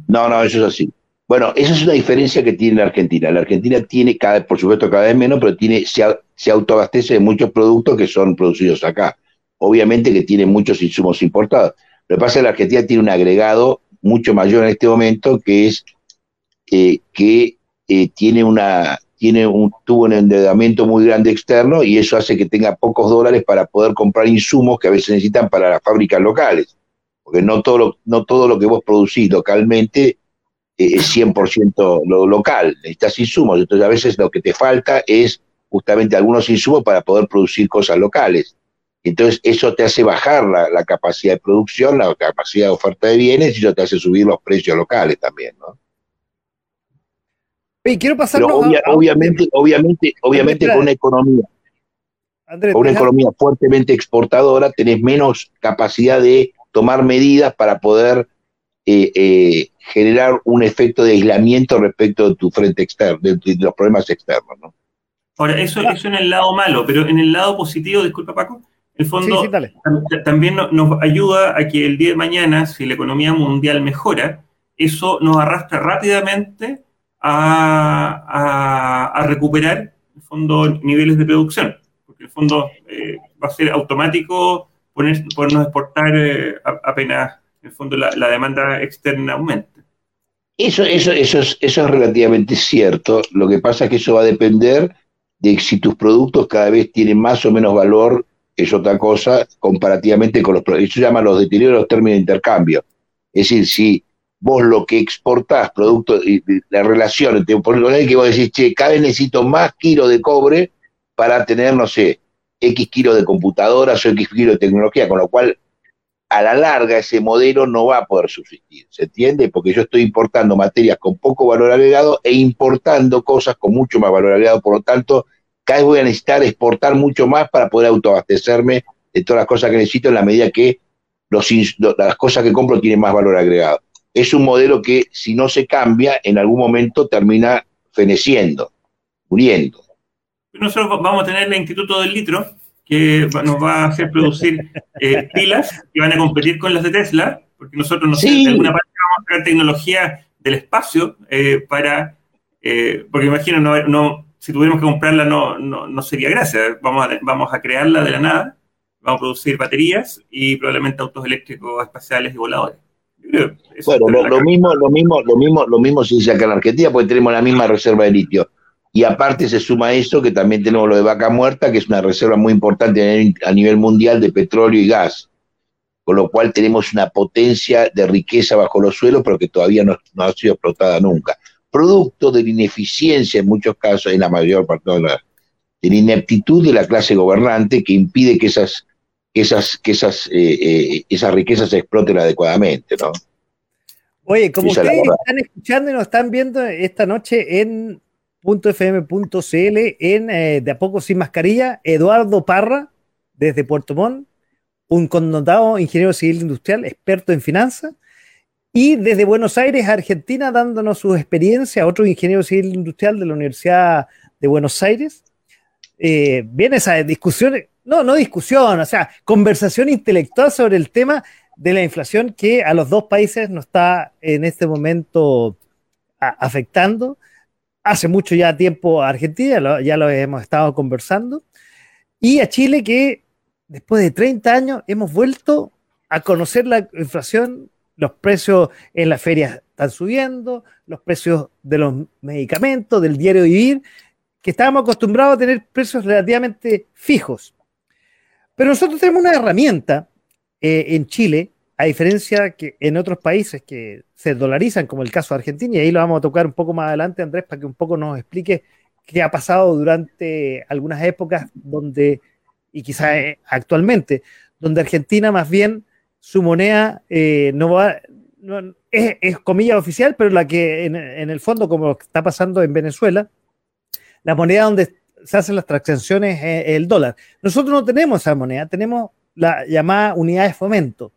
No, no, eso es así. Bueno, esa es una diferencia que tiene la Argentina. La Argentina tiene, cada, por supuesto, cada vez menos, pero tiene, se, se autoabastece de muchos productos que son producidos acá. Obviamente que tiene muchos insumos importados. Lo que pasa es que la Argentina tiene un agregado mucho mayor en este momento, que es eh, que eh, tiene una tiene un, tuvo un endeudamiento muy grande externo y eso hace que tenga pocos dólares para poder comprar insumos que a veces necesitan para las fábricas locales. porque no todo lo, no todo lo que vos producís localmente eh, es 100% lo local, necesitas insumos, entonces a veces lo que te falta es justamente algunos insumos para poder producir cosas locales. Entonces eso te hace bajar la, capacidad de producción, la capacidad de oferta de bienes y eso te hace subir los precios locales también, ¿no? Y quiero pasar obviamente, obviamente, obviamente con una economía, con una economía fuertemente exportadora, tenés menos capacidad de tomar medidas para poder eh, eh, generar un efecto de aislamiento respecto de tu frente externo, de, los problemas externos. ¿no? Ahora, eso, eso en el lado malo, pero en el lado positivo, disculpa Paco, el fondo también nos ayuda a que el día de mañana, si la economía mundial mejora, eso nos arrastra rápidamente a, a, recuperar, fondo, niveles de producción, porque el fondo eh, va a ser automático poner, exportar eh, apenas en el fondo la, demanda externa aumente. Eso, eso, eso, es, eso es relativamente cierto. Lo que pasa es que eso va a depender de si tus productos cada vez tienen más o menos valor, es otra cosa, comparativamente con los productos. Eso se llama los deterioros términos de intercambio. Es decir, si vos lo que exportás, producto, y la relación entre por que vos decís, che, cada vez necesito más kilos de cobre para tener, no sé, X kilos de computadoras o X kilos de tecnología, con lo cual a la larga ese modelo no va a poder subsistir, ¿se entiende? Porque yo estoy importando materias con poco valor agregado e importando cosas con mucho más valor agregado, por lo tanto, cada vez voy a necesitar exportar mucho más para poder autoabastecerme de todas las cosas que necesito en la medida que los, las cosas que compro tienen más valor agregado. Es un modelo que si no se cambia, en algún momento termina feneciendo, muriendo. Nosotros vamos a tener el Instituto del Litro, que nos va a hacer producir eh, pilas que van a competir con las de Tesla, porque nosotros, no sé, de alguna parte vamos a crear tecnología del espacio eh, para, eh, porque imagino, no, no, si tuviéramos que comprarla no, no, sería gracia, vamos a, vamos a crearla de la nada, vamos a producir baterías y probablemente autos eléctricos espaciales y voladores. Bueno, lo, lo mismo, lo mismo, lo mismo, lo mismo se dice acá en Argentina, porque tenemos la misma reserva de litio y aparte se suma eso que también tenemos lo de vaca muerta, que es una reserva muy importante a nivel mundial de petróleo y gas, con lo cual tenemos una potencia de riqueza bajo los suelos, pero que todavía no, ha sido explotada nunca. Producto de la ineficiencia en muchos casos, en la mayor parte de la, de la ineptitud de la clase gobernante que impide que esas, esas, que esas, eh, eh, esas riquezas se exploten adecuadamente, ¿no? Oye, como ustedes están escuchando y nos están viendo esta noche en .fm.cl en eh, De a poco sin mascarilla, Eduardo Parra, desde Puerto Montt, un connotado ingeniero civil industrial, experto en finanzas, y desde Buenos Aires, Argentina, dándonos su experiencia, otro ingeniero civil industrial de la Universidad de Buenos Aires. Eh, viene esa discusión, no, no discusión, o sea, conversación intelectual sobre el tema de la inflación que a los dos países nos está en este momento afectando hace mucho ya tiempo a Argentina, ya lo hemos estado conversando, y a Chile que después de 30 años hemos vuelto a conocer la inflación, los precios en las ferias están subiendo, los precios de los medicamentos, del diario vivir, que estábamos acostumbrados a tener precios relativamente fijos. Pero nosotros tenemos una herramienta eh, en Chile a diferencia que en otros países que se dolarizan, como el caso de Argentina, y ahí lo vamos a tocar un poco más adelante, Andrés, para que un poco nos explique qué ha pasado durante algunas épocas donde, y quizás eh, actualmente, donde Argentina más bien su moneda eh, no va, es, comilla oficial, pero la que en, el fondo, como está pasando en Venezuela, la moneda donde se hacen las transacciones es el dólar. Nosotros no tenemos esa moneda, tenemos la llamada unidad de fomento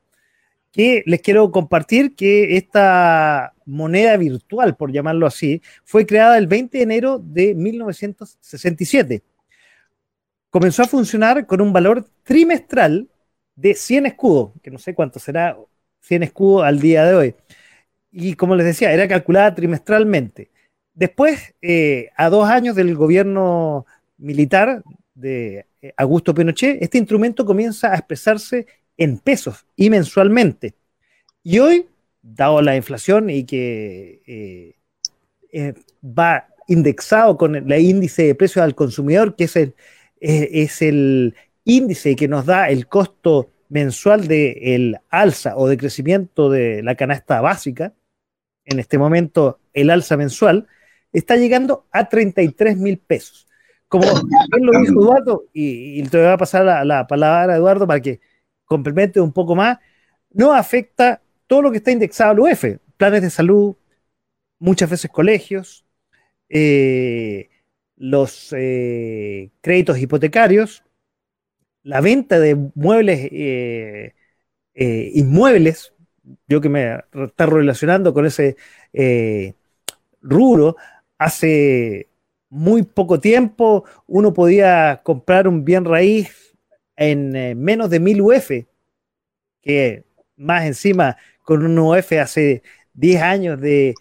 que les quiero compartir que esta moneda virtual, por llamarlo así, fue creada el 20 de enero de 1967. Comenzó a funcionar con un valor trimestral de 100 escudos, que no sé cuánto será 100 escudos al día de hoy. Y como les decía, era calculada trimestralmente. Después, eh, a dos años del gobierno militar de eh, Augusto Pinochet, este instrumento comienza a expresarse en pesos y mensualmente. Y hoy, dado la inflación y que eh, eh, va indexado con el índice de precios al consumidor, que es el, es el índice que nos da el costo mensual del alza o de crecimiento de la canasta básica, en este momento el alza mensual, está llegando a 33 mil pesos. Como él lo dijo Eduardo, y, te voy a pasar la, la, palabra a Eduardo para que complemente un poco más, no afecta todo lo que está indexado al UF, planes de salud, muchas veces colegios, eh, los eh, créditos hipotecarios, la venta de muebles, eh, inmuebles, yo que me está relacionando con ese rubro, hace muy poco tiempo uno podía comprar un bien raíz en menos de mil UF, que más encima con un UF hace 10 años de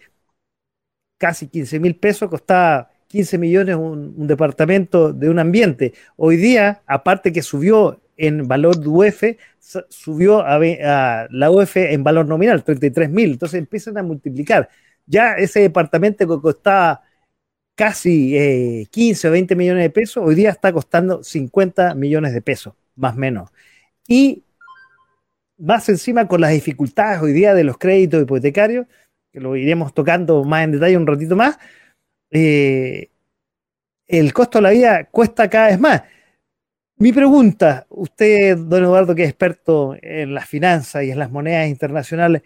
casi 15 mil pesos, costaba 15 millones un, departamento de un ambiente. Hoy día, aparte que subió en valor de UF, subió a, la UF en valor nominal, 33 mil. Entonces empiezan a multiplicar. Ya ese departamento que costaba casi 15 o 20 millones de pesos, hoy día está costando 50 millones de pesos, más o menos. Y más encima con las dificultades hoy día de los créditos hipotecarios, que lo iremos tocando más en detalle un ratito más, eh, el costo de la vida cuesta cada vez más. Mi pregunta, usted, don Eduardo, que es experto en las finanzas y en las monedas internacionales,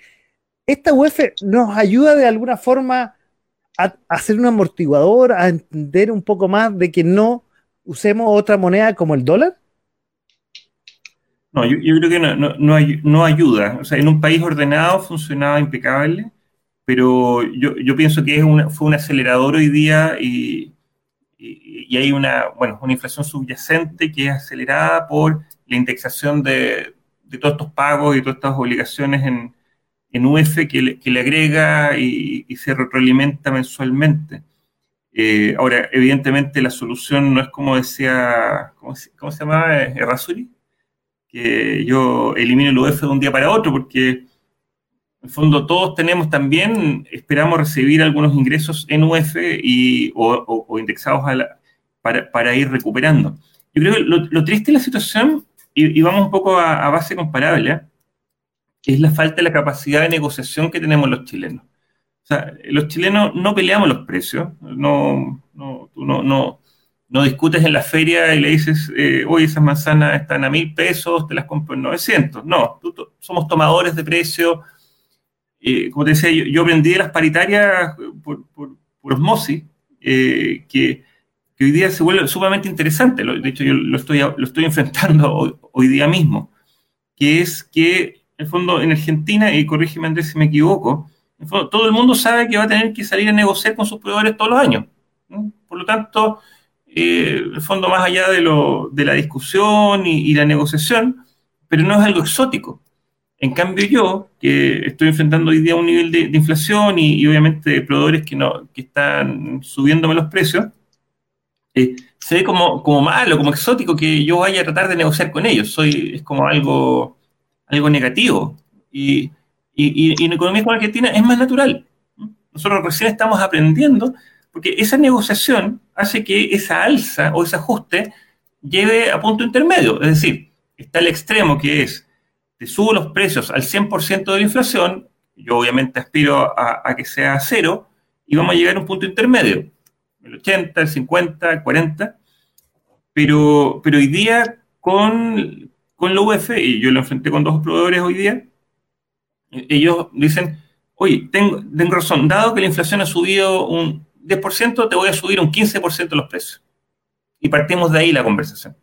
¿esta UEF nos ayuda de alguna forma a, hacer un amortiguador, a entender un poco más de que no usemos otra moneda como el dólar? No, yo, creo que no, no, no, ayuda. O sea, en un país ordenado funcionaba impecable pero yo, yo pienso que es una, fue un acelerador hoy día y, y, hay una, bueno, una inflación subyacente que es acelerada por la indexación de, de todos estos pagos y todas estas obligaciones en, en UF que le, que le agrega y, se retroalimenta mensualmente. Eh, ahora, evidentemente la solución no es como decía, ¿cómo, se llamaba? Errázuri, que yo elimino el UF de un día para otro, porque en el fondo, todos tenemos también, esperamos recibir algunos ingresos en UF y, o, indexados para, ir recuperando. Yo creo que lo, triste de la situación, y, vamos un poco a, base comparable, es la falta de la capacidad de negociación que tenemos los chilenos. O sea, los chilenos no peleamos los precios, no, no, no, no, discutes en la feria y le dices, eh, oye, esas manzanas están a mil pesos, te las compro en 900. No, somos tomadores de precios eh, como te decía, yo, aprendí de las paritarias por, osmosis, eh, que, hoy día se vuelve sumamente interesante. De hecho, yo lo estoy, lo estoy enfrentando hoy, día mismo, que es que, en el fondo, en Argentina, y corrígeme Andrés si me equivoco, todo el mundo sabe que va a tener que salir a negociar con sus proveedores todos los años. Por lo tanto, eh, en el fondo, más allá de, la discusión y, y la negociación, pero no es algo exótico. En cambio yo, que estoy enfrentando hoy día un nivel de, inflación y, obviamente proveedores que, no, que están subiéndome los precios, eh, se ve como, como malo, como exótico que yo vaya a tratar de negociar con ellos. Soy, es como algo, algo negativo. Y, y, en economía como Argentina es más natural. Nosotros recién estamos aprendiendo, porque esa negociación hace que esa alza o ese ajuste lleve a punto intermedio. Es decir, está el extremo que es te subo los precios al 100% de la inflación, yo obviamente aspiro a, que sea cero, y vamos a llegar a un punto intermedio, el 80, el 50, el 40, pero, pero hoy día con, con la UF, y yo lo enfrenté con dos proveedores hoy día, ellos dicen, oye, tengo, tengo razón, dado que la inflación ha subido un 10%, te voy a subir un 15% los precios. Y partimos de ahí la conversación.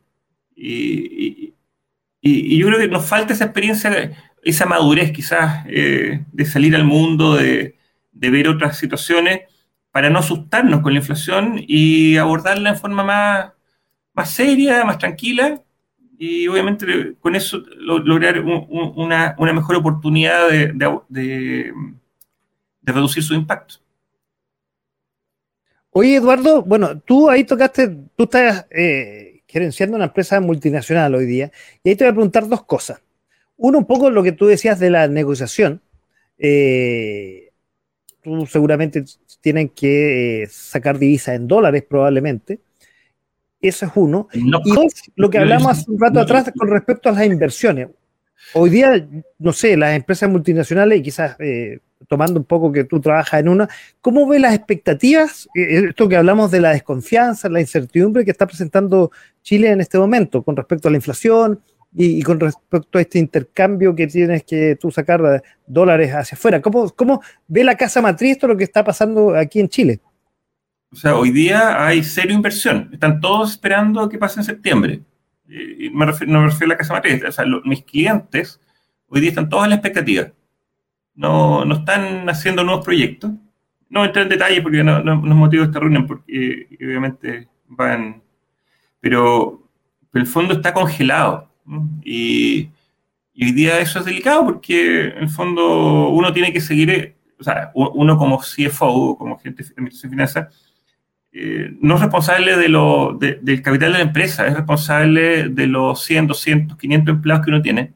y, yo creo que nos falta esa experiencia, esa madurez quizás eh, de salir al mundo, de, ver otras situaciones, para no asustarnos con la inflación y abordarla en forma más, más seria, más tranquila, y obviamente con eso lograr una, mejor oportunidad de, reducir su impacto. Oye, Eduardo, bueno, tú ahí tocaste, tú estás eh, gerenciando una empresa multinacional hoy día. Y ahí te voy a preguntar dos cosas. Uno, un poco lo que tú decías de la negociación. Eh, tú seguramente tienen que eh, sacar divisas en dólares probablemente. Eso es uno. y dos, lo que hablamos hace un rato atrás con respecto a las inversiones. Hoy día, no sé, las empresas multinacionales, y quizás eh, tomando un poco que tú trabajas en una, ¿cómo ve las expectativas? Eh, esto que hablamos de la desconfianza, la incertidumbre que está presentando Chile en este momento con respecto a la inflación y, con respecto a este intercambio que tienes que tú sacar dólares hacia afuera. ¿Cómo, ¿Cómo ve la casa matriz esto lo que está pasando aquí en Chile? O sea, hoy día hay cero inversión. Están todos esperando que pase en septiembre. Y me refiero, no me refiero a la casa matriz. O sea, mis clientes hoy día están todos en la expectativa. No, no están haciendo nuevos proyectos. No entro en detalle porque no, no, no es motivo de esta reunión, porque obviamente van. Pero, pero el fondo está congelado. Y, y, hoy día eso es delicado porque en el fondo uno tiene que seguir, o sea, uno como CFO, como gente de finanzas, eh, no es responsable de lo, del capital de la empresa, es responsable de los 100, 200, 500 empleados que uno tiene,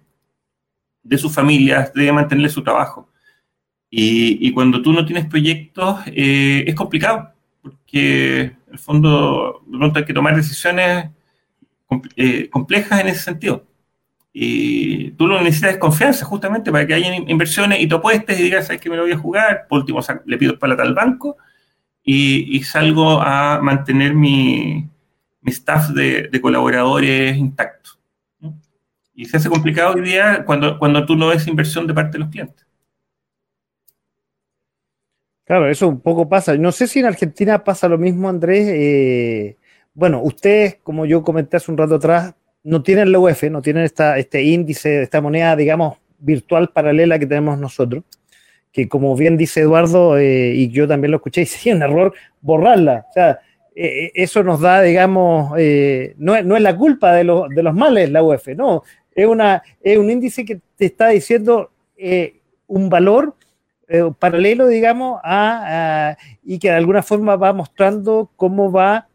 de sus familias, de mantenerle su trabajo. Y, cuando tú no tienes proyectos, eh, es complicado, porque en el fondo de pronto hay que tomar decisiones eh, complejas en ese sentido. Y tú lo necesitas confianza justamente para que haya inversiones y tú apuestes y digas, ¿sabes que me lo voy a jugar? Por último, le pido para tal banco y, salgo a mantener mi, mi staff de, colaboradores intactos. Y se hace complicado hoy día cuando, cuando tú no ves inversión de parte de los clientes. Claro, eso un poco pasa. No sé si en Argentina pasa lo mismo, Andrés. Eh, bueno, ustedes, como yo comenté hace un rato atrás, no tienen la UF, no tienen esta, este índice, esta moneda, digamos, virtual paralela que tenemos nosotros que como bien dice Eduardo, eh, y yo también lo escuché, y sería un error borrarla. O sea, eh, eh, eso nos da, digamos, no, es, la culpa de, de, los males la UF, no, es, una, es un índice que te está diciendo un valor paralelo, digamos, a, y que de alguna forma va mostrando cómo va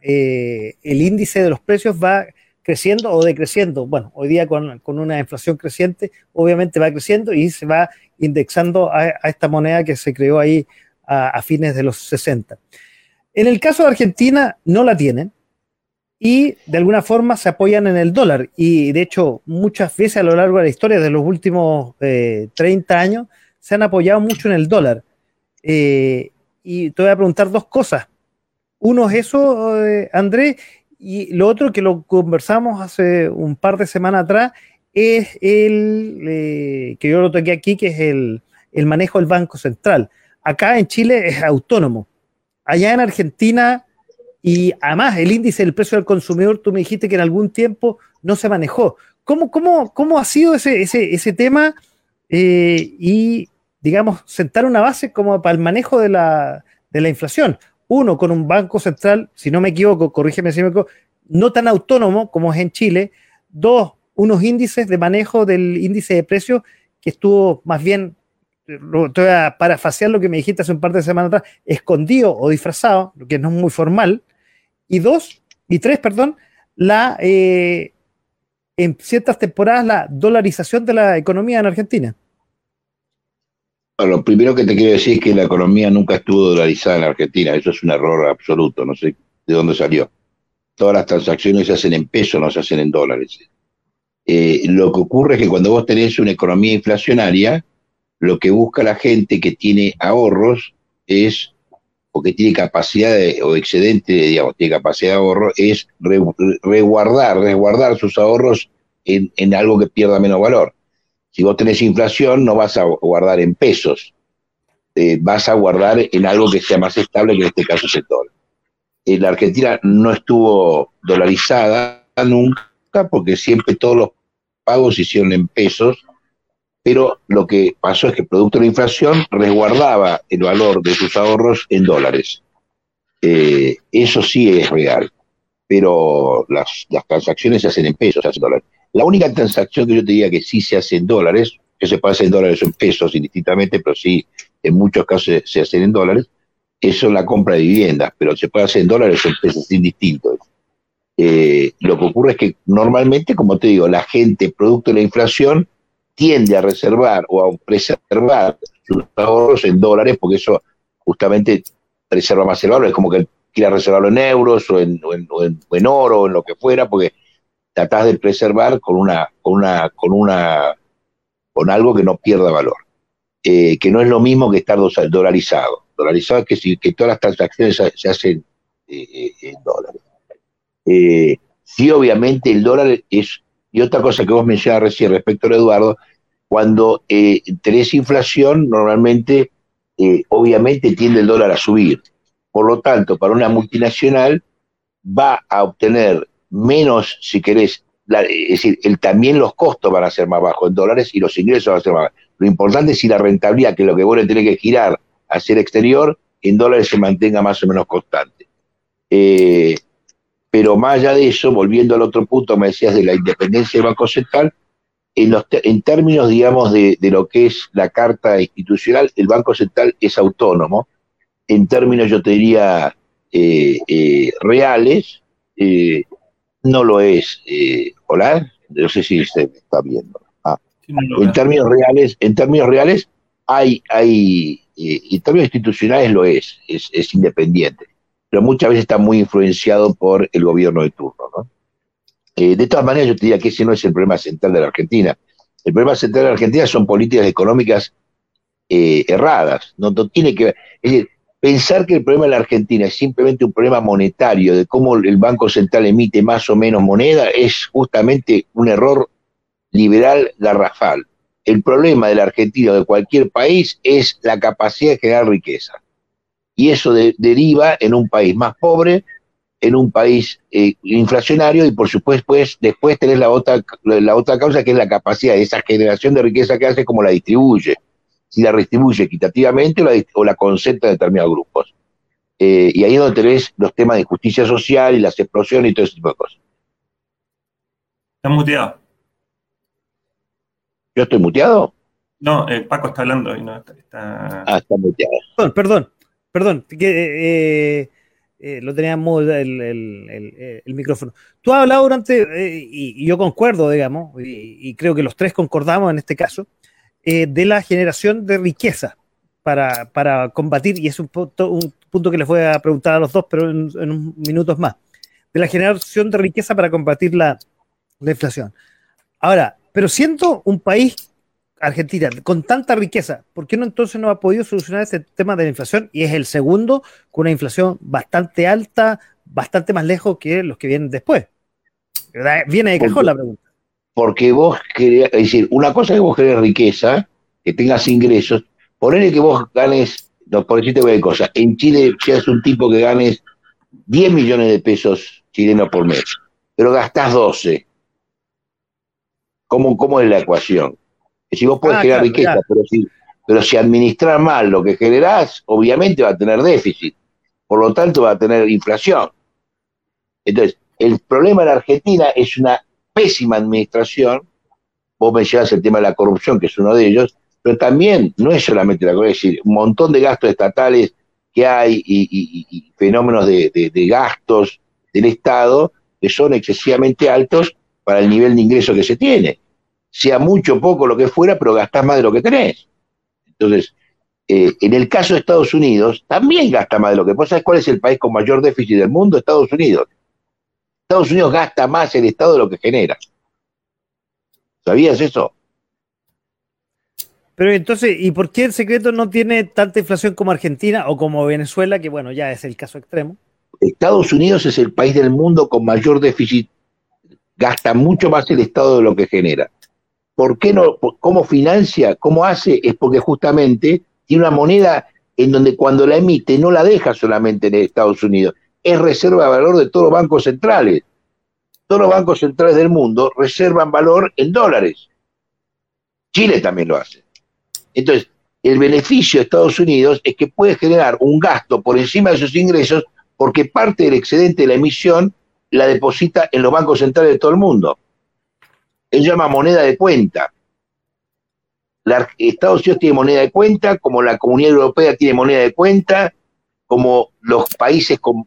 el índice de los precios va creciendo o decreciendo. Bueno, hoy día con, con, una inflación creciente, obviamente va creciendo y se va indexando a, esta moneda que se creó ahí a, fines de los 60. En el caso de Argentina, no la tienen y de alguna forma se apoyan en el dólar. Y de hecho, muchas veces a lo largo de la historia de los últimos 30 eh, años, se han apoyado mucho en el dólar. Eh, y te voy a preguntar dos cosas. Uno es eso, eh, Andrés, y lo otro que lo conversamos hace un par de semanas atrás es el, eh, que yo lo toqué aquí, que es el, el, manejo del Banco Central. Acá en Chile es autónomo. Allá en Argentina, y además el índice del precio del consumidor, tú me dijiste que en algún tiempo no se manejó. ¿Cómo, cómo, cómo ha sido ese, ese, ese tema? Eh, y, digamos, sentar una base como para el manejo de la, de la inflación. Uno, con un banco central, si no me equivoco, corrígeme si me equivoco, no tan autónomo como es en Chile. Dos, unos índices de manejo del índice de precios que estuvo más bien, voy a lo que me dijiste hace un par de semanas atrás, escondido o disfrazado, lo que no es muy formal. Y dos, y tres, perdón, la, eh, en ciertas temporadas la dolarización de la economía en Argentina. Lo primero que te quiero decir es que la economía nunca estuvo dolarizada en Argentina, eso es un error absoluto, no sé de dónde salió. Todas las transacciones se hacen en pesos, no se hacen en dólares. Eh, lo que ocurre es que cuando vos tenés una economía inflacionaria, lo que busca la gente que tiene ahorros es, o que tiene capacidad o excedente, digamos, tiene capacidad de ahorro, es resguardar, resguardar sus ahorros en, en, algo que pierda menos valor. Si vos tenés inflación, no vas a guardar en pesos, eh, vas a guardar en algo que sea más estable, que en este caso es el dólar. Eh, la Argentina no estuvo dolarizada nunca, porque siempre todos los pagos se hicieron en pesos, pero lo que pasó es que producto de la inflación resguardaba el valor de sus ahorros en dólares. Eh, eso sí es real, pero las, transacciones se hacen en pesos, se hacen en dólares. La única transacción que yo te diga que sí se hace en dólares, que se puede hacer en dólares o en pesos indistintamente, pero sí en muchos casos se, se hacen en dólares, eso es la compra de viviendas, pero se puede hacer en dólares o en pesos indistintos. Eh, lo que ocurre es que normalmente, como te digo, la gente, producto de la inflación, tiende a reservar o a preservar sus ahorros en dólares, porque eso justamente preserva más el valor. Es como que quiera reservarlo en euros o en, oro o en lo que fuera, porque tratás de preservar con una, con una, con una, con algo que no pierda valor. Eh, que no es lo mismo que estar dolarizado. Dolarizado es que, si, que todas las transacciones se, hacen eh, eh, en dólares. Sí, obviamente el dólar es, y otra cosa que vos mencionabas recién respecto a Eduardo, cuando tenés inflación, normalmente, obviamente tiende el dólar a subir. Por lo tanto, para una multinacional va a obtener menos, si querés, es decir, también los costos van a ser más bajos en dólares y los ingresos van a ser más bajos. Lo importante es si la rentabilidad, que es lo que vos le tenés que girar hacia el exterior, en dólares se mantenga más o menos constante. Eh, pero más allá de eso, volviendo al otro punto, me decías de la independencia del Banco Central, en, los en términos, digamos, de, lo que es la carta institucional, el Banco Central es autónomo. En términos, yo te diría, eh, eh, reales, no lo es. Hola, no sé si se está viendo en términos reales, en términos reales, hay, hay, eh, en términos institucionales lo es, es, independiente, pero muchas veces está muy influenciado por el gobierno de turno, ¿no? Eh, de todas maneras, yo te diría que ese no es el problema central de la Argentina. El problema central de la Argentina son políticas económicas eh, erradas. No, no, tiene que Es decir, pensar que el problema de la Argentina es simplemente un problema monetario, de cómo el Banco Central emite más o menos moneda, es justamente un error liberal garrafal. El problema del argentino de cualquier país es la capacidad de generar riqueza. Y eso deriva en un país más pobre, en un país eh, inflacionario y por supuesto pues, después tenés la otra, la otra causa que es la capacidad de esa generación de riqueza que hace, como la distribuye. Si la distribuye equitativamente o la, concentra en determinados grupos. Eh, y ahí es donde tenés los temas de justicia social y las explosiones y todo ese tipo de cosas. Está muteado. ¿Yo estoy muteado? No, eh, Paco está hablando y no está, Ah, está muteado. Perdón, perdón, perdón eh, eh, lo tenía el, el, micrófono. Tú has hablado durante, y, yo concuerdo, digamos, y, creo que los tres concordamos en este caso, de la generación de riqueza para, para combatir, y es un punto, un punto que les voy a preguntar a los dos, pero en, en unos minutos más, de la generación de riqueza para combatir la, la inflación. Ahora, pero siendo un país, Argentina, con tanta riqueza, ¿por qué no entonces no ha podido solucionar ese tema de la inflación? Y es el segundo con una inflación bastante alta, bastante más lejos que los que vienen después. Viene de cajón la pregunta. Porque vos querés, es decir, una cosa es que vos querés riqueza, que tengas ingresos, ponele que vos ganes, no, por decirte cualquier cosa, en Chile seas un tipo que ganes 10 millones de pesos chilenos por mes, pero gastás 12 ¿Cómo, es la ecuación? Que si vos podés ah, generar riqueza, pero si, pero si administras mal lo que generás, obviamente va a tener déficit. Por lo tanto, va a tener inflación. Entonces, el problema en Argentina es una pésima administración. Vos mencionás el tema de la corrupción, que es uno de ellos, pero también no es solamente la corrupción, es decir, un montón de gastos estatales que hay y, fenómenos de, de, gastos del Estado que son excesivamente altos para el nivel de ingreso que se tiene sea mucho poco lo que fuera, pero gastás más de lo que tenés. Entonces, eh, en el caso de Estados Unidos, también gasta más de lo que. ¿Vos sabés cuál es el país con mayor déficit del mundo? Estados Unidos. Estados Unidos gasta más el Estado de lo que genera. ¿Sabías eso? Pero entonces, ¿y por qué el secreto no tiene tanta inflación como Argentina o como Venezuela, que bueno, ya es el caso extremo? Estados Unidos es el país del mundo con mayor déficit, gasta mucho más el Estado de lo que genera. ¿Por qué no? ¿Cómo financia? ¿Cómo hace? Es porque justamente tiene una moneda en donde cuando la emite no la deja solamente en Estados Unidos, es reserva de valor de todos los bancos centrales. Todos los bancos centrales del mundo reservan valor en dólares. Chile también lo hace. Entonces, el beneficio de Estados Unidos es que puede generar un gasto por encima de sus ingresos porque parte del excedente de la emisión la deposita en los bancos centrales de todo el mundo él llama moneda de cuenta. Estados Unidos tiene moneda de cuenta, como la Comunidad Europea tiene moneda de cuenta, como los países con,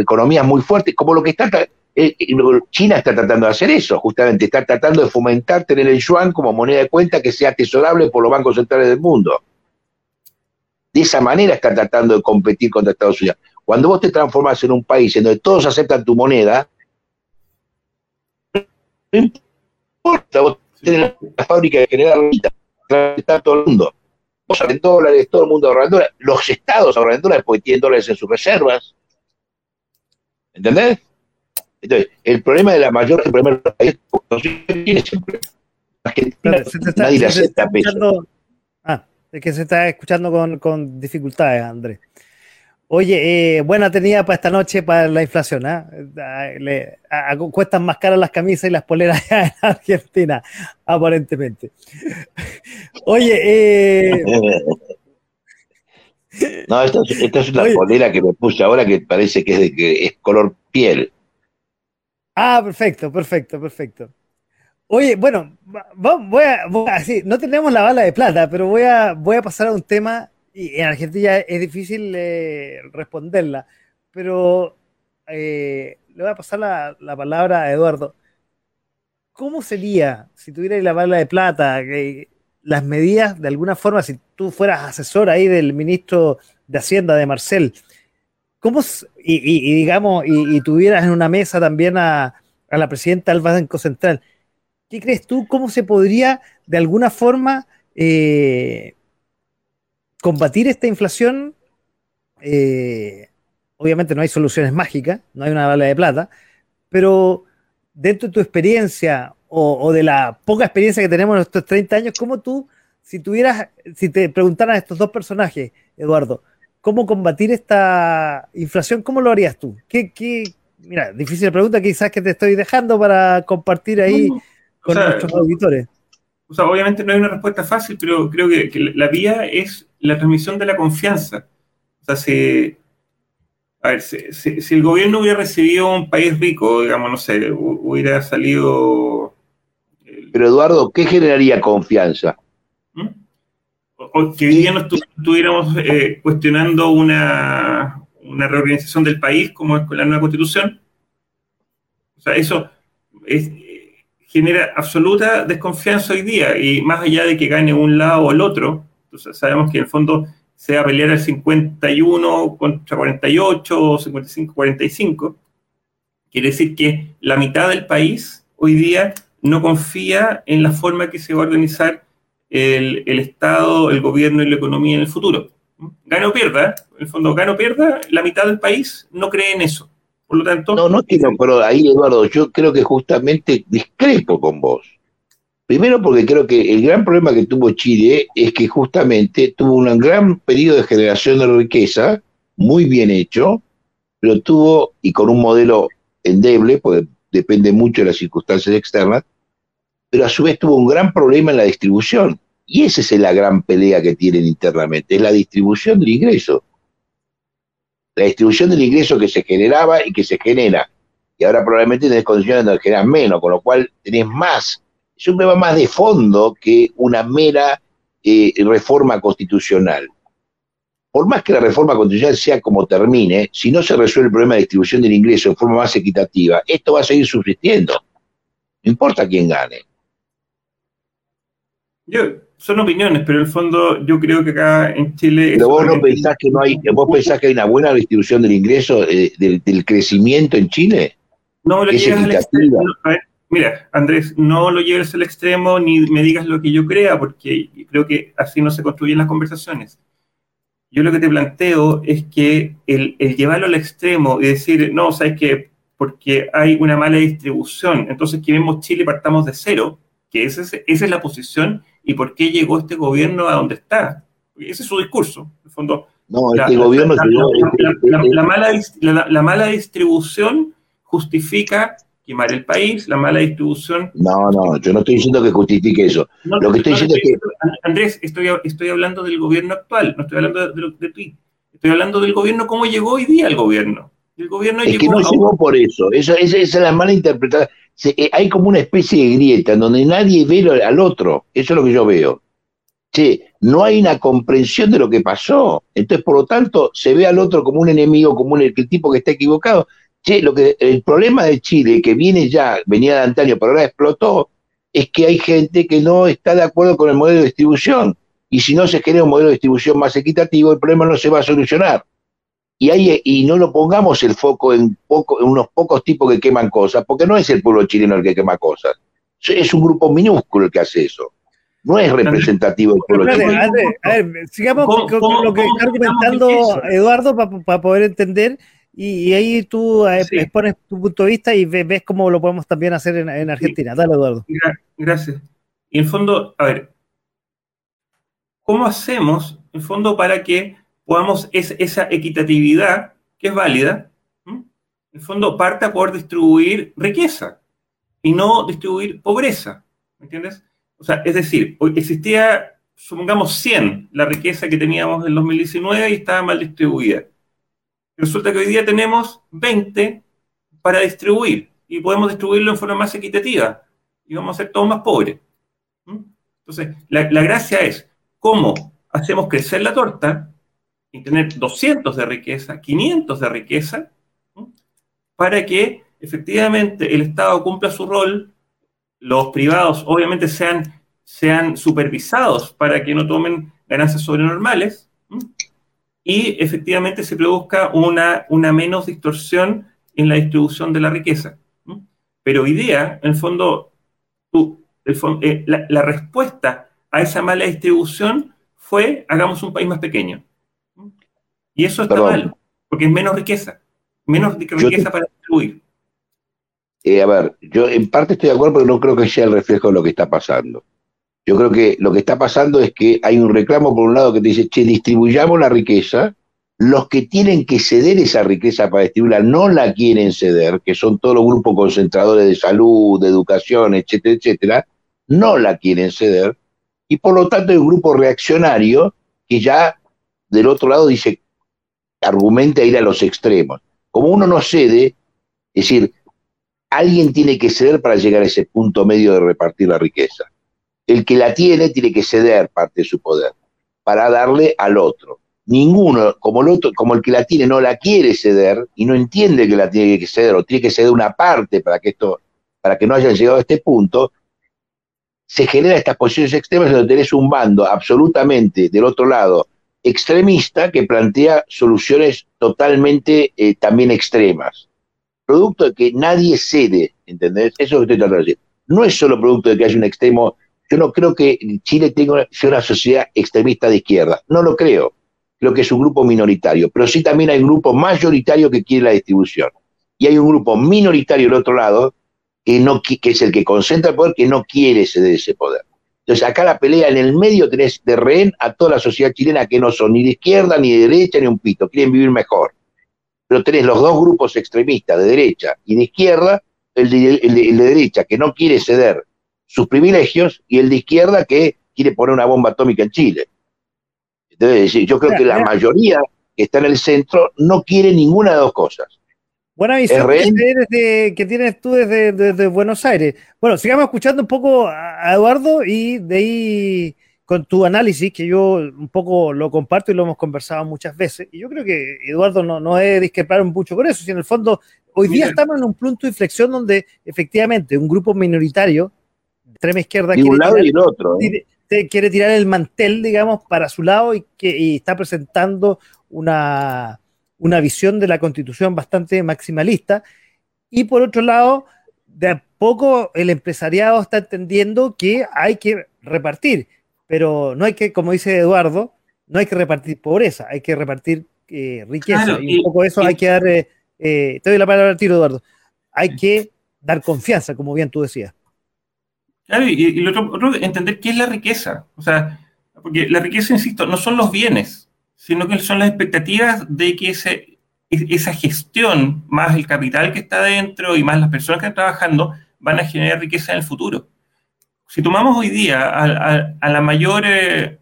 economías muy fuertes, como lo que está... Eh, eh, China está tratando de hacer eso, justamente, está tratando de fomentar tener el yuan como moneda de cuenta que sea atesorable por los bancos centrales del mundo. De esa manera está tratando de competir contra Estados Unidos. Cuando vos te transformas en un país en donde todos aceptan tu moneda, No importa, vos tenés la fábrica de generar está todo el mundo. Vos ahorran dólares, todo el mundo ahorra dólares. Los estados ahorran dólares porque tienen dólares en sus reservas. ¿Entendés? Entonces, el problema de la mayor, el problema de país, tiene siempre. nadie le acepta peso. Ah, es que se está escuchando con, con dificultades, Andrés. Oye, eh, buena tenida para esta noche para la inflación. ¿ah? Le, cuestan más caras las camisas y las poleras en Argentina, aparentemente. Oye, eh, no, esta, es una polera que me puse ahora que parece que es, de, que es color piel. Ah, perfecto, perfecto, perfecto. Oye, bueno, voy a, voy a no tenemos la bala de plata, pero voy a, voy a pasar a un tema, y en Argentina es difícil eh, responderla, pero eh, le voy a pasar la, la, palabra a Eduardo. ¿Cómo sería, si tuviera la bala de plata, las medidas, de alguna forma, si tú fueras asesor ahí del ministro de Hacienda, de Marcel, ¿cómo, y, digamos, y, tuvieras en una mesa también a, la presidenta del Banco Central, ¿qué crees tú? ¿Cómo se podría, de alguna forma, eh, combatir esta inflación? Eh, obviamente no hay soluciones mágicas, no hay una bala de plata, pero dentro de tu experiencia o, de la poca experiencia que tenemos en estos 30 años, ¿cómo tú, si tuvieras, si te preguntaran a estos dos personajes, Eduardo, cómo combatir esta inflación, ¿cómo lo harías tú? ¿Qué, qué, mira, difícil pregunta quizás que te estoy dejando para compartir ahí con nuestros auditores. O sea, obviamente no hay una respuesta fácil, pero creo que, la vía es la transmisión de la confianza. O sea, si, a ver, si, el gobierno hubiera recibido un país rico, digamos, no sé, hubiera salido pero Eduardo, ¿qué generaría confianza? ¿Mm? O, que hoy día no estuviéramos eh, cuestionando una, reorganización del país como es con la nueva constitución. O sea, eso genera absoluta desconfianza hoy día y más allá de que gane un lado o el otro, sabemos que en el fondo se va a pelear el 51 contra 48 o 55-45, quiere decir que la mitad del país hoy día no confía en la forma que se va a organizar el, Estado, el gobierno y la economía en el futuro. Gana o pierda, en el fondo gana o pierda, la mitad del país no cree en eso. Por lo tanto... No, no pero ahí Eduardo, yo creo que justamente discrepo con vos. Primero porque creo que el gran problema que tuvo Chile es que justamente tuvo un gran periodo de generación de riqueza, muy bien hecho, pero tuvo, y con un modelo endeble, porque depende mucho de las circunstancias externas, pero a su vez tuvo un gran problema en la distribución. Y esa es la gran pelea que tienen internamente, es la distribución del ingreso. La distribución del ingreso que se generaba y que se genera. Y ahora probablemente tenés condiciones donde generas menos, con lo cual tenés más. Es un problema más de fondo que una mera eh, reforma constitucional. Por más que la reforma constitucional sea como termine, si no se resuelve el problema de distribución del ingreso de forma más equitativa, esto va a seguir subsistiendo. No importa quién gane. Yo, son opiniones, pero en el fondo yo creo que acá en Chile... Pero vos no pensás que no hay, vos pensás que hay una buena distribución del ingreso, eh, del, crecimiento en Chile. No lo llevas al extremo. Mira, Andrés, no lo lleves al extremo ni me digas lo que yo crea, porque creo que así no se construyen las conversaciones. Yo lo que te planteo es que el, el llevarlo al extremo y decir, no, sabes que porque hay una mala distribución, entonces que vemos Chile partamos de cero, que esa es, esa es la posición y por qué llegó este gobierno a donde está. Ese es su discurso, en fondo. No, este gobierno la, mala, la, mala distribución justifica quemar el país, la mala distribución. No, no, yo no estoy diciendo que justifique eso. Lo que estoy diciendo es que. Andrés, estoy, estoy hablando del gobierno actual, no estoy hablando de, de, ti. Estoy hablando del gobierno, cómo llegó hoy día el gobierno. El gobierno es que no llegó por eso. Esa, esa, esa, es la mala interpretación. Eh, hay como una especie de grieta en donde nadie ve al otro. Eso es lo que yo veo. Che, no hay una comprensión de lo que pasó. Entonces, por lo tanto, se ve al otro como un enemigo, como un, el, tipo que está equivocado. Che, lo que, el problema de Chile, que viene ya, venía de antaño, pero ahora explotó, es que hay gente que no está de acuerdo con el modelo de distribución. Y si no se genera un modelo de distribución más equitativo, el problema no se va a solucionar y, y no lo pongamos el foco en, poco, en unos pocos tipos que queman cosas, porque no es el pueblo chileno el que quema cosas. es un grupo minúsculo el que hace eso. No es representativo del A ver, sigamos con, lo que está argumentando Eduardo para poder entender. Y, ahí tú eh, expones tu punto de vista y ves, cómo lo podemos también hacer en, Argentina. Dale, Eduardo. Gracias. Y en fondo, a ver, ¿cómo hacemos, en fondo, para que podamos esa equitatividad, que es válida, en fondo parta por distribuir riqueza y no distribuir pobreza. ¿Me entiendes? O sea, es decir, existía, supongamos, 100 la riqueza que teníamos en 2019 y estaba mal distribuida. Resulta que hoy día tenemos 20 para distribuir y podemos distribuirlo en forma más equitativa y vamos a ser todos más pobres. Entonces, la, gracia es cómo hacemos crecer la torta y tener 200 de riqueza, 500 de riqueza, para que efectivamente el Estado cumpla su rol, los privados obviamente sean, sean supervisados para que no tomen ganancias sobrenormales y efectivamente se produzca una, una menos distorsión en la distribución de la riqueza. Pero hoy día, en el fondo, eh, la, la respuesta a esa mala distribución fue hagamos un país más pequeño. Y eso está mal, porque es menos riqueza, menos riqueza para distribuir. Eh, a ver, yo en parte estoy de acuerdo, pero no creo que sea el reflejo de lo que está pasando. Yo creo que lo que está pasando es que hay un reclamo por un lado que te dice, che, distribuyamos la riqueza, los que tienen que ceder esa riqueza para distribuirla no la quieren ceder, que son todos los grupos concentradores de salud, de educación, etcétera, etcétera, no la quieren ceder, y por lo tanto hay un grupo reaccionario que ya del otro lado dice, argumenta ir a los extremos. Como uno no cede, es decir, alguien tiene que ceder para llegar a ese punto medio de repartir la riqueza. El que la tiene tiene que ceder parte de su poder para darle al otro. Ninguno, como el, otro, como el que la tiene no la quiere ceder y no entiende que la tiene que ceder o tiene que ceder una parte para que esto, para que no hayan llegado a este punto, se genera estas posiciones extremas donde tenés un bando absolutamente del otro lado extremista que plantea soluciones totalmente eh, también extremas. Producto de que nadie cede, ¿entendés? Eso es lo que estoy tratando de decir. No es solo producto de que haya un extremo. Yo no creo que Chile tenga una sociedad extremista de izquierda. No lo creo. Creo que es un grupo minoritario. Pero sí también hay un grupo mayoritario que quiere la distribución. Y hay un grupo minoritario del otro lado que, no, que es el que concentra el poder, que no quiere ceder ese poder. Entonces, acá la pelea en el medio tenés de rehén a toda la sociedad chilena que no son ni de izquierda, ni de derecha, ni un pito, quieren vivir mejor. Pero tenés los dos grupos extremistas, de derecha y de izquierda, el de, derecha que no quiere ceder sus privilegios y el de izquierda que quiere poner una bomba atómica en Chile. Entonces, yo creo que la mayoría que está en el centro no quiere ninguna de dos cosas. Buena visión que, tienes tú desde, Buenos Aires. Bueno, sigamos escuchando un poco a Eduardo y de ahí con tu análisis, que yo un poco lo comparto y lo hemos conversado muchas veces. Y yo creo que Eduardo no, no es discrepar mucho con eso, si en el fondo hoy día estamos en un punto de inflexión donde efectivamente un grupo minoritario, extrema izquierda, quiere, un lado tirar, y el otro, ¿eh? quiere tirar el mantel, digamos, para su lado y que y está presentando una una visión de la constitución bastante maximalista. Y por otro lado, de a poco el empresariado está entendiendo que hay que repartir, pero no hay que, como dice Eduardo, no hay que repartir pobreza, hay que repartir eh, riqueza. y, un poco eso hay que dar, eh, eh, te doy la palabra al tiro, Eduardo, hay que dar confianza, como bien tú decías. Claro, y, lo otro, entender qué es la riqueza. O sea, porque la riqueza, insisto, no son los bienes, sino que son las expectativas de que esa gestión, más el capital que está dentro y más las personas que están trabajando, van a generar riqueza en el futuro. Si tomamos hoy día a, la mayor, eh,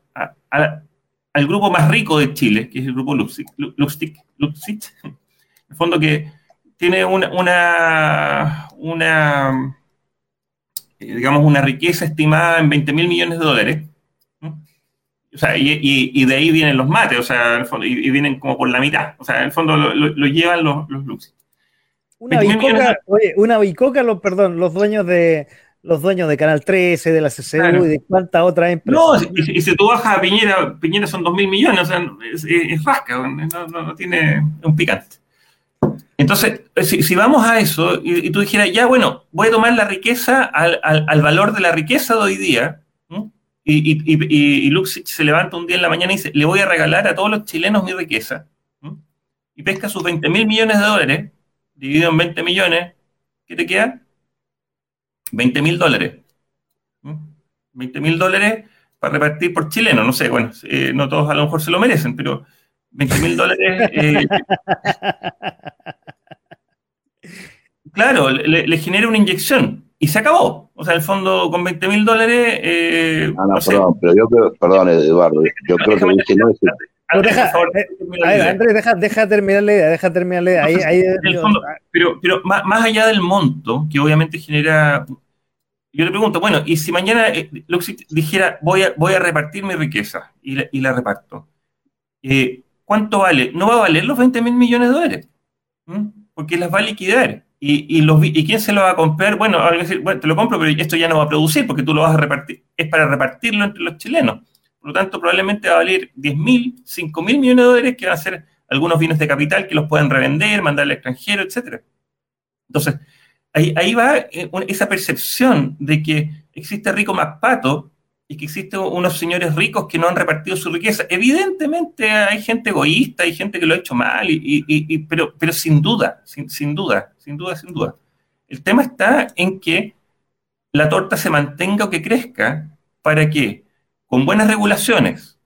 al grupo más rico de Chile, que es el grupo Luxic, en el fondo que tiene una, una, una digamos, una riqueza estimada en 20 mil millones de dólares, o sea, y, de ahí vienen los mates, o sea, y, vienen como por la mitad. O sea, en el fondo lo, llevan los, los Una bicoca, oye, una bicoca, los, perdón, los dueños de los dueños de Canal 13, de la CCU y de cuántas otras empresas. No, y, si tú bajas a Piñera, Piñera son dos mil millones, o sea, es, rasca, no, no, tiene un picante. Entonces, eh, si, vamos a eso, y, tú dijeras, ya bueno, voy a tomar la riqueza al, valor de la riqueza de hoy día, y, y, y, se levanta un día en la mañana y dice, le voy a regalar a todos los chilenos mi riqueza, y pesca sus 20 mil millones de dólares, dividido en 20 millones, ¿qué te queda? 20 mil dólares. 20 mil dólares para repartir por chileno, no sé, bueno, eh, no todos a lo mejor se lo merecen, pero 20 mil dólares... Eh, claro, le, genera una inyección y se acabó. O sea, el fondo con 20 mil dólares... Eh, ah, no, perdón, pero yo creo, perdón, Eduardo, yo creo que dice no es... Deja, eh, Andrés, deja, deja terminar la idea, deja terminar la idea. Ahí, ahí, pero pero más, más, allá del monto, que obviamente genera yo le pregunto, bueno, y si mañana eh, dijera, voy a, voy a repartir mi riqueza y la, y la reparto, eh, ¿cuánto vale? No va a valer los 20 mil millones de dólares, porque las va a liquidar. Y, y, los, ¿Y quién se lo va a comprar? Bueno, decir, bueno, te lo compro, pero esto ya no va a producir porque tú lo vas a repartir. Es para repartirlo entre los chilenos. Por lo tanto, probablemente va a valer 10 mil, 5 mil millones de dólares que van a ser algunos bienes de capital que los pueden revender, mandar al extranjero, etc. Entonces, Ahí, va eh, esa percepción de que existe rico más pato y que existen unos señores ricos que no han repartido su riqueza. Evidentemente hay gente egoísta, hay gente que lo ha hecho mal, y, pero, pero sin duda, sin, sin, duda, sin duda, sin duda. El tema está en que la torta se mantenga o que crezca para que, con buenas regulaciones,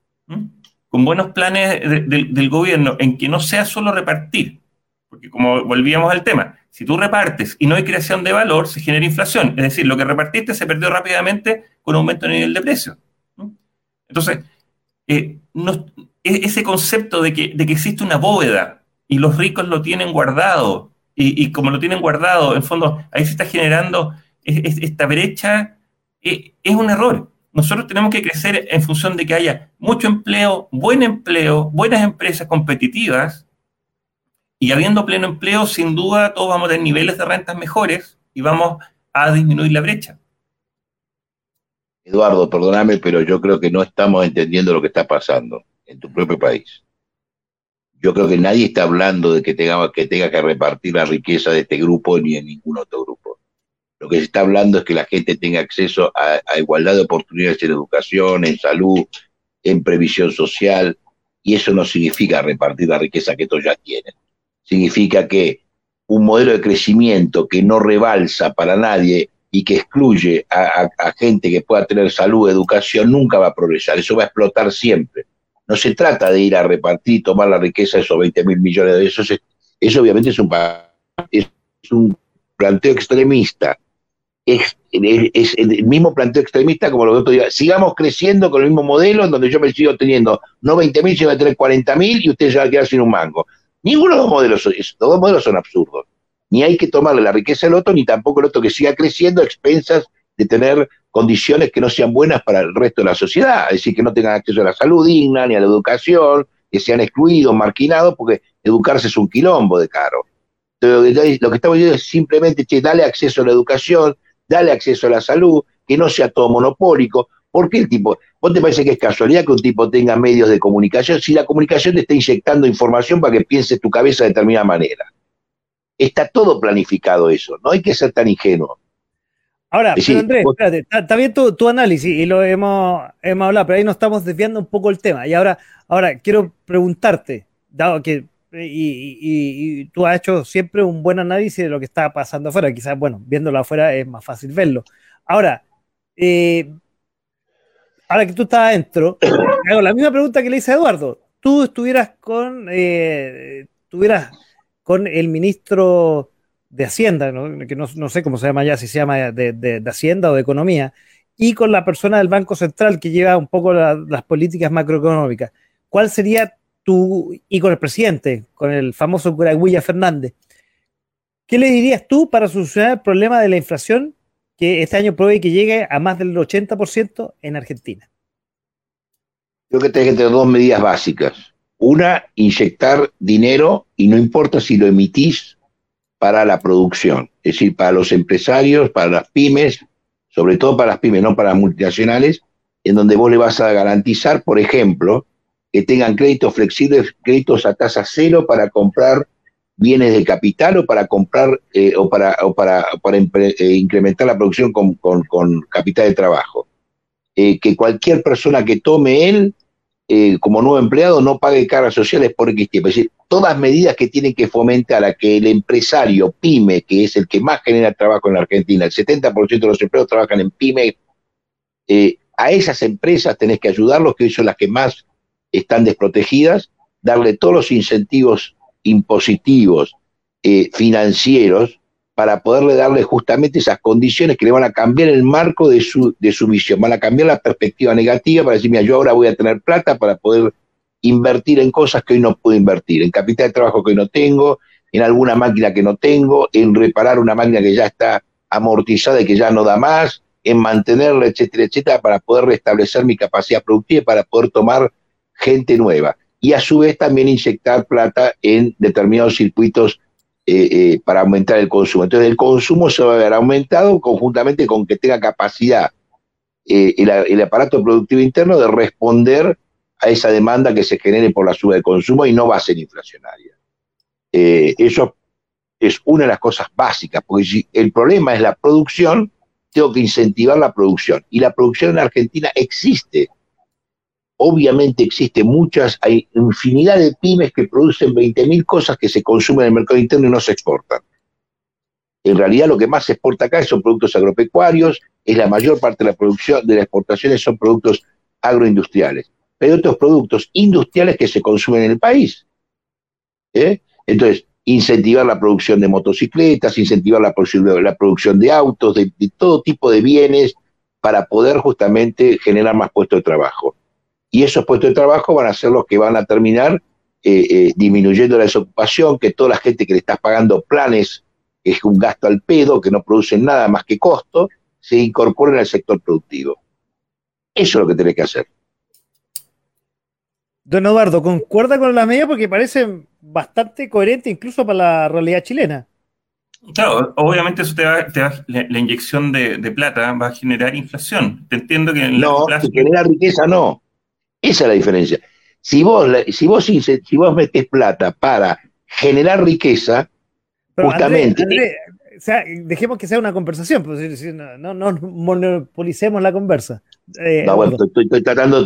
con buenos planes del gobierno, en que no sea solo repartir, porque como volvíamos al tema, si tú repartes y no hay creación de valor, se genera inflación. Es decir, lo que repartiste se perdió rápidamente con aumento de nivel de precio. Entonces, eh, e, ese concepto de que, de que, existe una bóveda y los ricos lo tienen guardado, y, como lo tienen guardado, en fondo, ahí se está generando esta brecha, eh, es un error. Nosotros tenemos que crecer en función de que haya mucho empleo, buen empleo, buenas empresas competitivas, y habiendo pleno empleo, sin duda, todos vamos a tener niveles de rentas mejores y vamos a disminuir la brecha. Eduardo, perdóname, pero yo creo que no estamos entendiendo lo que está pasando en tu propio país. Yo creo que nadie está hablando de que tenga que, que repartir la riqueza de este grupo ni en ningún otro grupo. Lo que se está hablando es que la gente tenga acceso a, a igualdad de oportunidades en educación, en salud, en previsión social, y eso no significa repartir la riqueza que todos ya tienen significa que un modelo de crecimiento que no rebalsa para nadie y que excluye a, gente que pueda tener salud, educación, nunca va a progresar, eso va a explotar siempre. No se trata de ir a repartir, tomar la riqueza de esos 20 mil millones de pesos, eso obviamente es un, es un planteo extremista. Es, es, el mismo planteo extremista como lo que otro día. Sigamos creciendo con el mismo modelo en donde yo me sigo teniendo no 20 mil, sino a tener 40 mil y ustedes se van a quedar sin un mango. Ninguno de los modelos, los dos modelos son absurdos. Ni hay que tomarle la riqueza al otro, ni tampoco el otro que siga creciendo a expensas de tener condiciones que no sean buenas para el resto de la sociedad, es decir, que no tengan acceso a la salud digna, ni a la educación, que sean excluidos, marginados, porque educarse es un quilombo de caro. Lo que estamos diciendo es simplemente, che, dale acceso a la educación, dale acceso a la salud, que no sea todo monopólico, ¿Por qué el tipo? ¿Vos te parece que es casualidad que un tipo tenga medios de comunicación si la comunicación te está inyectando información para que pienses tu cabeza de determinada manera? Está todo planificado eso, no hay que ser tan ingenuo. Ahora, pero Andrés, espérate, está, bien tu, análisis y lo hemos, hemos hablado, pero ahí nos estamos desviando un poco el tema. Y ahora, ahora quiero preguntarte, dado que y, tú has hecho siempre un buen análisis de lo que está pasando afuera, quizás, bueno, viéndolo afuera es más fácil verlo. Ahora, eh, ahora que tú estás adentro, hago la misma pregunta que le hice a Eduardo. Tú estuvieras con, eh, con el ministro de Hacienda, que no, sé cómo se llama ya, si se llama de, Hacienda o de Economía, y con la persona del Banco Central que lleva un poco las políticas macroeconómicas. ¿Cuál sería tu, y con el presidente, con el famoso Curaguilla Fernández, ¿qué le dirías tú para solucionar el problema de la inflación que este año pruebe que llegue a más del 80% en Argentina? Creo que tenés que tener dos medidas básicas. Una, inyectar dinero y no importa si lo emitís para la producción, es decir, para los empresarios, para las pymes, sobre todo para las pymes, no para las multinacionales, en donde vos le vas a garantizar, por ejemplo, que tengan créditos flexibles, créditos a tasa cero para comprar bienes de capital o para comprar eh, o para, o para, para eh, incrementar la producción con, con, con capital de trabajo. Eh, que cualquier persona que tome él como nuevo empleado no pague cargas sociales por X tiempo. Es decir, todas medidas que tienen que fomentar a que el empresario pyme, que es el que más genera trabajo en la Argentina, el 70% de los empleados trabajan en pyme, a esas empresas tenés que ayudarlos, que son las que más están desprotegidas, darle todos los incentivos impositivos eh, financieros para poderle darle justamente esas condiciones que le van a cambiar el marco de su, de su visión, van a cambiar la perspectiva negativa para decir, mira, yo ahora voy a tener plata para poder invertir en cosas que hoy no puedo invertir, en capital de trabajo que hoy no tengo, en alguna máquina que no tengo, en reparar una máquina que ya está amortizada y que ya no da más, en mantenerla, etcétera, etcétera, para poder restablecer mi capacidad productiva, para poder tomar gente nueva y a su vez también inyectar plata en determinados circuitos eh, eh, para aumentar el consumo. Entonces el consumo se va a ver aumentado conjuntamente con que tenga capacidad eh, el, aparato productivo interno de responder a esa demanda que se genere por la suba del consumo y no va a ser inflacionaria. eso es una de las cosas básicas, porque si el problema es la producción, tengo que incentivar la producción. Y la producción en Argentina existe obviamente existe muchas, hay infinidad de pymes que producen 20.000 cosas que se consumen en el mercado interno y no se exportan. En realidad lo que más se exporta acá son productos agropecuarios, es la mayor parte de la producción, de las exportaciones son productos agroindustriales. Pero hay otros productos industriales que se consumen en el país. ¿eh? Entonces, incentivar la producción de motocicletas, incentivar la, la producción de autos, de todo tipo de bienes para poder justamente generar más puestos de trabajo y esos puestos de trabajo van a ser los que van a terminar eh, eh, disminuyendo la desocupación, que toda la gente que le estás pagando planes, que es un gasto al pedo, que no producen nada más que costo, se incorporen al sector productivo. Eso es lo que tenés que hacer. Don Eduardo, ¿concuerda con la medida? Porque parece bastante coherente incluso para la realidad chilena. Claro, obviamente eso te va, la, inyección de, plata va a generar inflación. Te entiendo que en no, si genera riqueza no. Esa es la diferencia. Si vos, si vos, si vos metés plata para generar riqueza, justamente. o sea, dejemos que sea una conversación, pues, no, no, monopolicemos la conversa. Eh, no, bueno, estoy, tratando,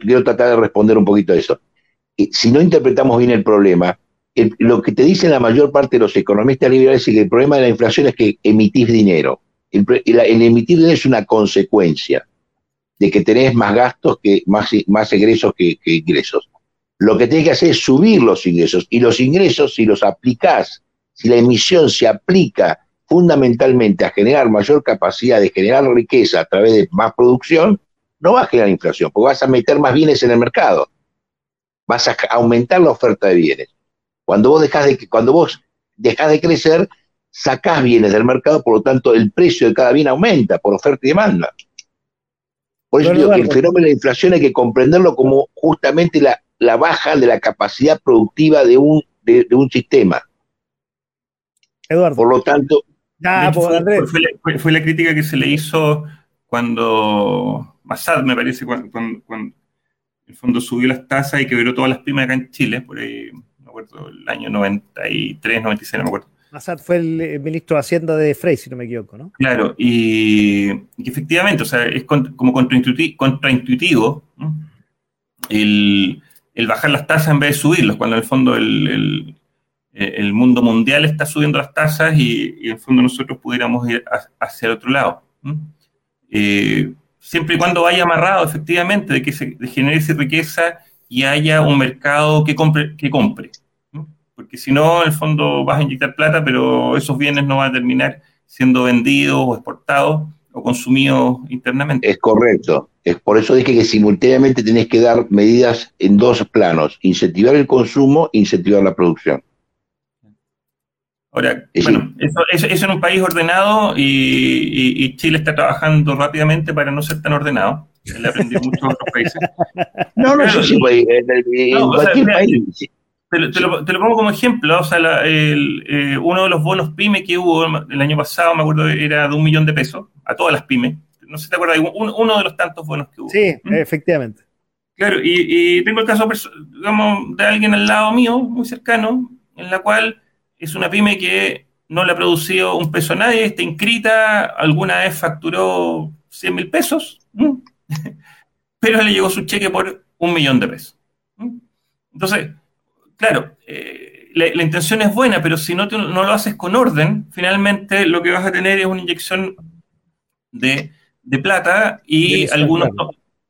quiero tratar de responder un poquito a eso. Si no interpretamos bien el problema, lo que te dicen la mayor parte de los economistas liberales es que el problema de la inflación es que emitís dinero. El, el emitir dinero es una consecuencia de que tenés más gastos, que más, más egresos que, ingresos. Lo que tenés que hacer es subir los ingresos. Y los ingresos, si los aplicás, si la emisión se aplica fundamentalmente a generar mayor capacidad de generar riqueza a través de más producción, no va a generar inflación, porque vas a meter más bienes en el mercado. Vas a aumentar la oferta de bienes. Cuando vos dejás de, cuando vos dejás de crecer, sacás bienes del mercado, por lo tanto el precio de cada bien aumenta por oferta y demanda. Por eso digo que el fenómeno de inflación hay que comprenderlo como justamente la, baja de la capacidad productiva de un, de, un sistema. Eduardo. Por lo tanto. Pues, fue, la, crítica que se le hizo cuando Massad, me parece, cuando, el fondo subió las tasas y quebró todas las pymes acá en Chile, por ahí, no me acuerdo, el año 93, 96, no me acuerdo. Assad fue el ministro de Hacienda de Frey, si no me equivoco, ¿no? Claro, y, efectivamente, o sea, es como contraintuitivo, el, bajar las tasas en vez de subirlas, cuando en el fondo el, mundo mundial está subiendo las tasas y, en el fondo nosotros pudiéramos ir hacia el otro lado. Eh, siempre y cuando vaya amarrado efectivamente de que se genere esa riqueza y haya un mercado que compre. Que compre porque si no, en el fondo vas a inyectar plata, pero esos bienes no van a terminar siendo vendidos o exportados o consumidos internamente. Es correcto. Es por eso dije que simultáneamente tenés que dar medidas en dos planos, incentivar el consumo e incentivar la producción. Ahora, bueno, eso, eso, en un país ordenado y, Chile está trabajando rápidamente para no ser tan ordenado. Le aprendí mucho a otros países. No, no, eso sí, en, cualquier país. Te lo, pongo como ejemplo, o sea, eh, uno de los bonos pyme que hubo el año pasado, me acuerdo, era de un millón de pesos a todas las pymes. No sé si te acuerdas, uno, de los tantos bonos que hubo. Sí, ¿Mm? efectivamente. Claro, y, tengo el caso, digamos, de alguien al lado mío, muy cercano, en la cual es una pyme que no le ha producido un peso a nadie, está inscrita, alguna vez facturó 100 mil pesos, pero le llegó su cheque por un millón de pesos. Entonces, claro, eh, la, intención es buena, pero si no, no lo haces con orden, finalmente lo que vas a tener es una inyección de, plata y algunos...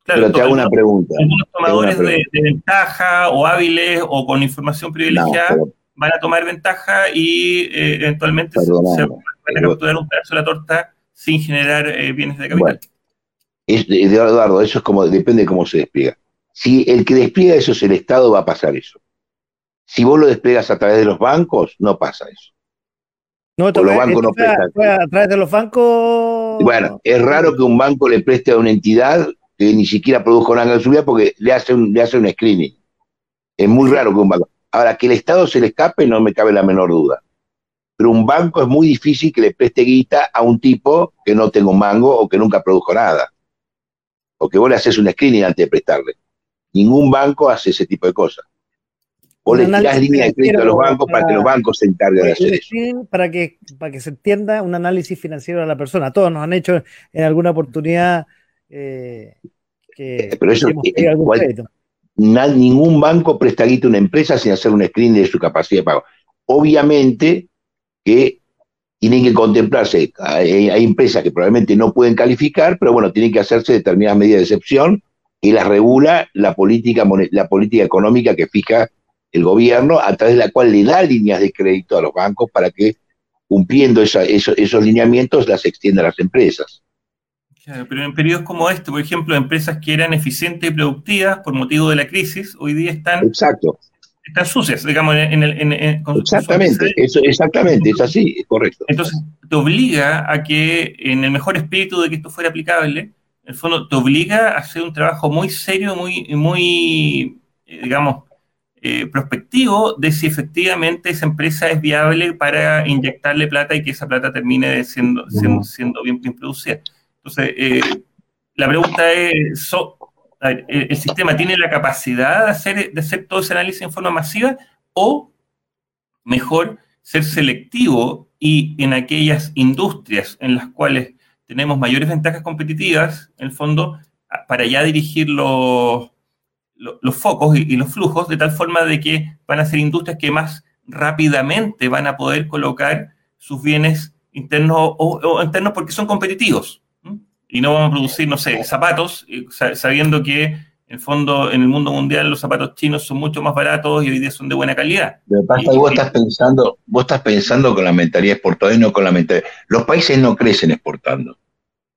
Claro, te hago una pregunta. Algunos tomadores De, ventaja o hábiles o con información privilegiada van a tomar ventaja y eh, eventualmente se, van a capturar un pedazo de la torta sin generar eh, bienes de capital. Eduardo, eso es como, depende de cómo se despliega. Si el que despliega eso es el Estado, va a pasar eso. Si vos lo despliegas a través de los bancos, no pasa eso. No, los bancos no prestan. A través de los bancos. Bueno, es raro que un banco le preste a una entidad que ni siquiera produjo nada en su vida porque le hace un, le hace un screening. Es muy raro que un banco. Ahora, que el Estado se le escape no me cabe la menor duda. Pero un banco es muy difícil que le preste guita a un tipo que no tenga un mango o que nunca produjo nada. O que vos le haces un screening antes de prestarle. Ningún banco hace ese tipo de cosas. Vos le tirás línea de crédito a los bancos para, que los bancos se encarguen de hacer eso. Para que, para que se entienda un análisis financiero de la persona. Todos nos han hecho en alguna oportunidad eh, que, eh, Pero eso, ningún banco presta guita a una empresa sin hacer un screening de su capacidad de pago. Obviamente que tienen que contemplarse, hay, empresas que probablemente no pueden calificar, pero bueno, tienen que hacerse determinadas medidas de excepción que las regula la política, la política económica que fija el gobierno, a través de la cual le da líneas de crédito a los bancos para que, cumpliendo esos lineamientos, las extienda a las empresas pero en periodos como este, por ejemplo, empresas que eran eficientes y productivas por motivo de la crisis, hoy día están, Exacto. están sucias, digamos, en, el... exactamente, eso, exactamente, es así, es correcto. Entonces, te obliga a que, en el mejor espíritu de que esto fuera aplicable, en el fondo te obliga a hacer un trabajo muy serio, muy, muy eh, digamos, eh, prospectivo de si efectivamente esa empresa es viable para inyectarle plata y que esa plata termine siendo, siendo, siendo bien, bien producida. Entonces, eh, la pregunta es, ¿el sistema tiene la capacidad de hacer, de hacer todo ese análisis en forma masiva o mejor ser selectivo y en aquellas industrias en las cuales tenemos mayores ventajas competitivas, en el fondo, para ya dirigir los, los, focos y, los flujos de tal forma de que van a ser industrias que más rápidamente van a poder colocar sus bienes internos o internos porque son competitivos y no vamos a producir, no sé, zapatos, sabiendo que en el fondo, en el mundo mundial, los zapatos chinos son mucho más baratos y hoy día son de buena calidad. Pero vos estás pensando, vos estás pensando con la mentalidad exportadora y no con la mentalidad. Los países no crecen exportando.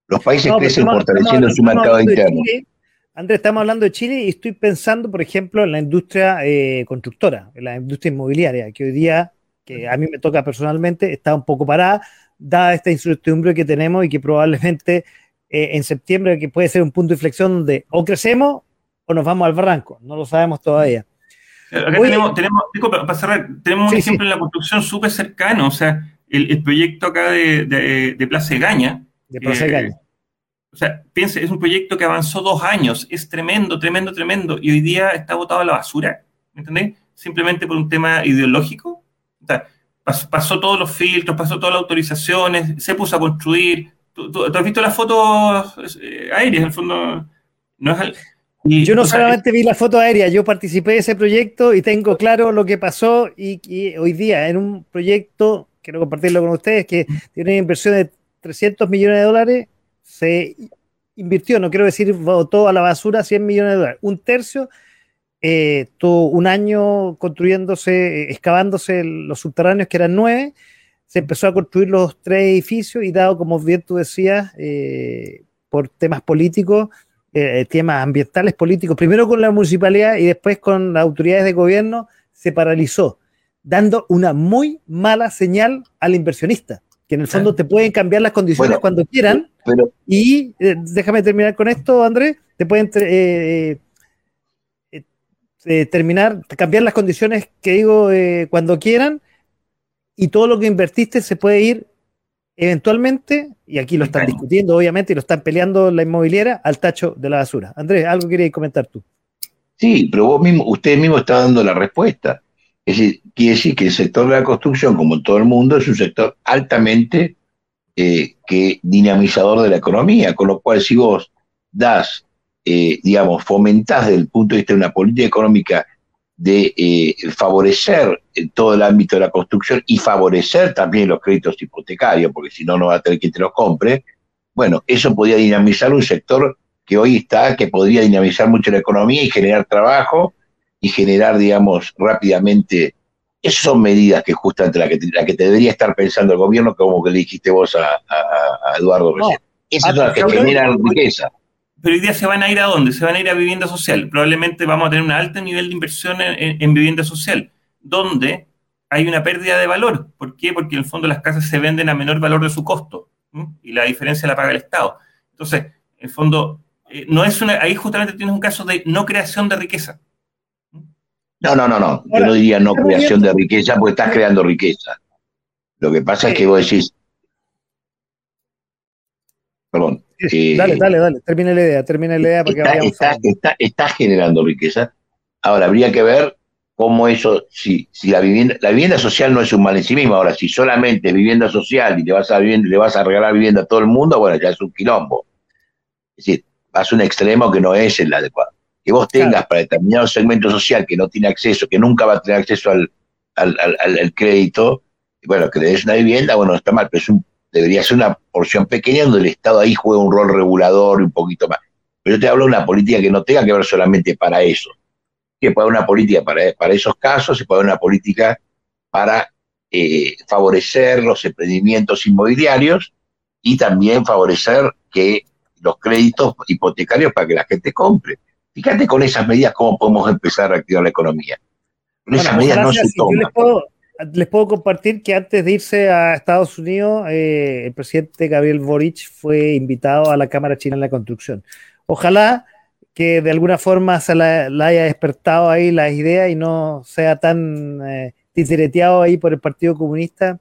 Los países crecen fortaleciendo su mercado interno. Andrés, estamos hablando de Chile y estoy pensando, por ejemplo, en la industria eh, constructora, en la industria inmobiliaria, que hoy día, que a mí me toca personalmente, está un poco parada, dada esta incertidumbre que tenemos y que probablemente eh, en septiembre, que puede ser un punto de inflexión donde o crecemos o nos vamos al barranco. No lo sabemos todavía. Acá tenemos, tenemos, para cerrar, tenemos un ejemplo en la construcción súper cercano, o sea, el, proyecto acá de, de, Plaza Gaña. De Plaza Gaña. O sea, piense, es un proyecto que avanzó dos años, es tremendo, tremendo, tremendo, y hoy día está botado a la basura, ¿me entendés? Simplemente por un tema ideológico. O sea, pasó, pasó todos los filtros, pasó todas las autorizaciones, se puso a construir, ¿Tú, has visto las fotos eh, aéreas? En el fondo, no es yo no solamente vi la foto aérea, yo participé de ese proyecto y tengo claro lo que pasó y, hoy día en un proyecto, quiero compartirlo con ustedes, que tiene una inversión de 300 millones de dólares, se invirtió, no quiero decir votó a la basura 100 millones de dólares, un tercio, eh, tuvo un año construyéndose, eh, excavándose los subterráneos que eran nueve, se empezó a construir los tres edificios y dado, como bien tú decías, eh, por temas políticos, eh, temas ambientales políticos, primero con la municipalidad y después con las autoridades de gobierno, se paralizó, dando una muy mala señal al inversionista, que en el fondo te pueden cambiar las condiciones cuando quieran. Y eh, déjame terminar con esto, Andrés, te pueden terminar, cambiar las condiciones que digo cuando quieran y todo lo que invertiste se puede ir eventualmente, y aquí lo están discutiendo obviamente y lo están peleando la inmobiliaria, al tacho de la basura. Andrés, algo querías comentar tú. Sí, pero vos mismo, usted mismo está dando la respuesta. Es decir, quiere decir que el sector de la construcción, como en todo el mundo, es un sector altamente eh, que dinamizador de la economía, con lo cual si vos das, eh, digamos, fomentás desde el punto de vista de una política económica de eh, favorecer todo el ámbito de la construcción y favorecer también los créditos hipotecarios, porque si no, no va a tener quien te los compre, bueno, eso podría dinamizar un sector que hoy está, que podría dinamizar mucho la economía y generar trabajo y generar, digamos, rápidamente. Esas son medidas que justamente la que, la que te debería estar pensando el gobierno, como que le dijiste vos a, Eduardo recién. Esas son las que generan riqueza. Pero hoy día se van a ir a dónde? Se van a ir a vivienda social. Probablemente vamos a tener un alto nivel de inversión en, vivienda social, donde hay una pérdida de valor. ¿Por qué? Porque en el fondo las casas se venden a menor valor de su costo y la diferencia la paga el Estado. Entonces, en el fondo, eh, no es una, ahí justamente tienes un caso de no creación de riqueza. No, no, no, no. Yo no diría no creación de riqueza porque estás creando riqueza. Lo que pasa es que vos decís. Perdón. Eh, dale, dale, dale. Termina la idea, termina la idea porque está, está, está, generando riqueza. Ahora, habría que ver cómo eso, si, si la vivienda, la vivienda social no es un mal en sí misma. Ahora, si solamente vivienda social y le vas a le vas a regalar vivienda a todo el mundo, bueno, ya es un quilombo. Es decir, vas a un extremo que no es el adecuado que vos tengas para determinado segmento social que no tiene acceso, que nunca va a tener acceso al, al, crédito, bueno, que le des una vivienda, bueno, está mal, pero es un, debería ser una porción pequeña donde el Estado ahí juega un rol regulador y un poquito más. Pero yo te hablo de una política que no tenga que ver solamente para eso, que pueda haber una política para, para esos casos y puede haber una política para eh, favorecer los emprendimientos inmobiliarios y también favorecer que los créditos hipotecarios para que la gente compre. Fíjate con esas medidas cómo podemos empezar a reactivar la economía. Con esas medidas no se toman. Les puedo, compartir que antes de irse a Estados Unidos, eh, el presidente Gabriel Boric fue invitado a la Cámara China en la Construcción. Ojalá que de alguna forma se la, haya despertado ahí la idea y no sea tan eh, ahí por el Partido Comunista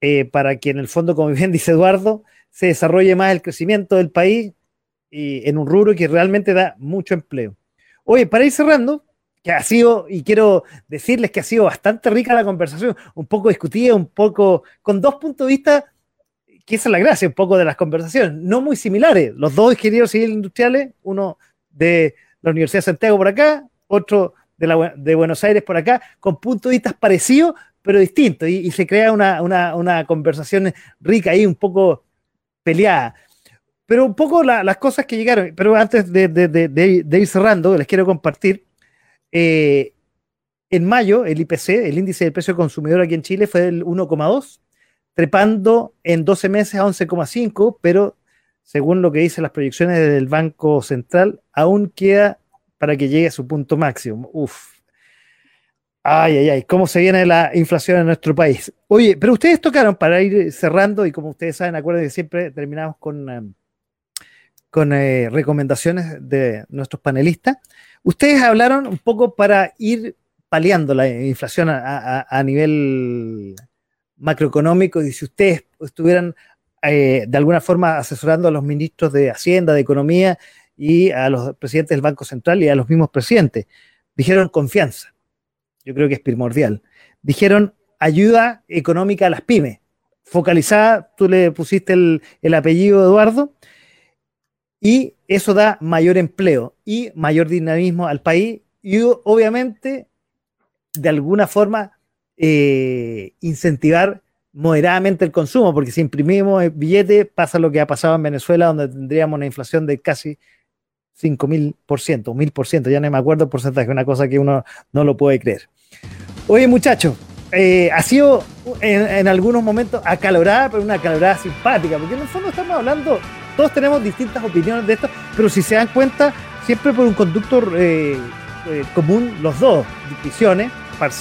eh, para que en el fondo, como bien dice Eduardo, se desarrolle más el crecimiento del país en un rubro que realmente da mucho empleo. Oye, para ir cerrando, que ha sido, y quiero decirles que ha sido bastante rica la conversación, un poco discutida, un poco, con dos puntos de vista, que esa es la gracia, un poco de las conversaciones, no muy similares. Los dos ingenieros civiles industriales, uno de la Universidad de Santiago por acá, otro de, la, de Buenos Aires por acá, con puntos de vista parecidos, pero distintos, y, se crea una, una, una conversación rica ahí, un poco peleada. Pero un poco las cosas que llegaron, pero antes de, ir cerrando, les quiero compartir. Eh, en mayo, el IPC, el índice del precio consumidor aquí en Chile, fue del 1,2, trepando en 12 meses a 11,5, pero según lo que dicen las proyecciones del Banco Central, aún queda para que llegue a su punto máximo. Uf. Ay, ay, ay, cómo se viene la inflación en nuestro país. Oye, pero ustedes tocaron para ir cerrando y como ustedes saben, acuérdense que siempre terminamos con... Um, con eh, recomendaciones de nuestros panelistas. Ustedes hablaron un poco para ir paliando la inflación a, nivel macroeconómico y si ustedes estuvieran eh, de alguna forma asesorando a los ministros de Hacienda, de Economía y a los presidentes del Banco Central y a los mismos presidentes, dijeron confianza. Yo creo que es primordial. Dijeron ayuda económica a las pymes. Focalizada, tú le pusiste el, el apellido Eduardo, y eso da mayor empleo y mayor dinamismo al país y obviamente de alguna forma eh, incentivar moderadamente el consumo, porque si imprimimos el billete pasa lo que ha pasado en Venezuela, donde tendríamos una inflación de casi 5.000%, 1.000%, ya no me acuerdo el porcentaje, una cosa que uno no lo puede creer. Oye muchachos, eh, ha sido en, en, algunos momentos acalorada, pero una acalorada simpática, porque en el fondo estamos hablando todos tenemos distintas opiniones de esto, pero si se dan cuenta, siempre por un conductor eh, eh, común, los dos, visiones,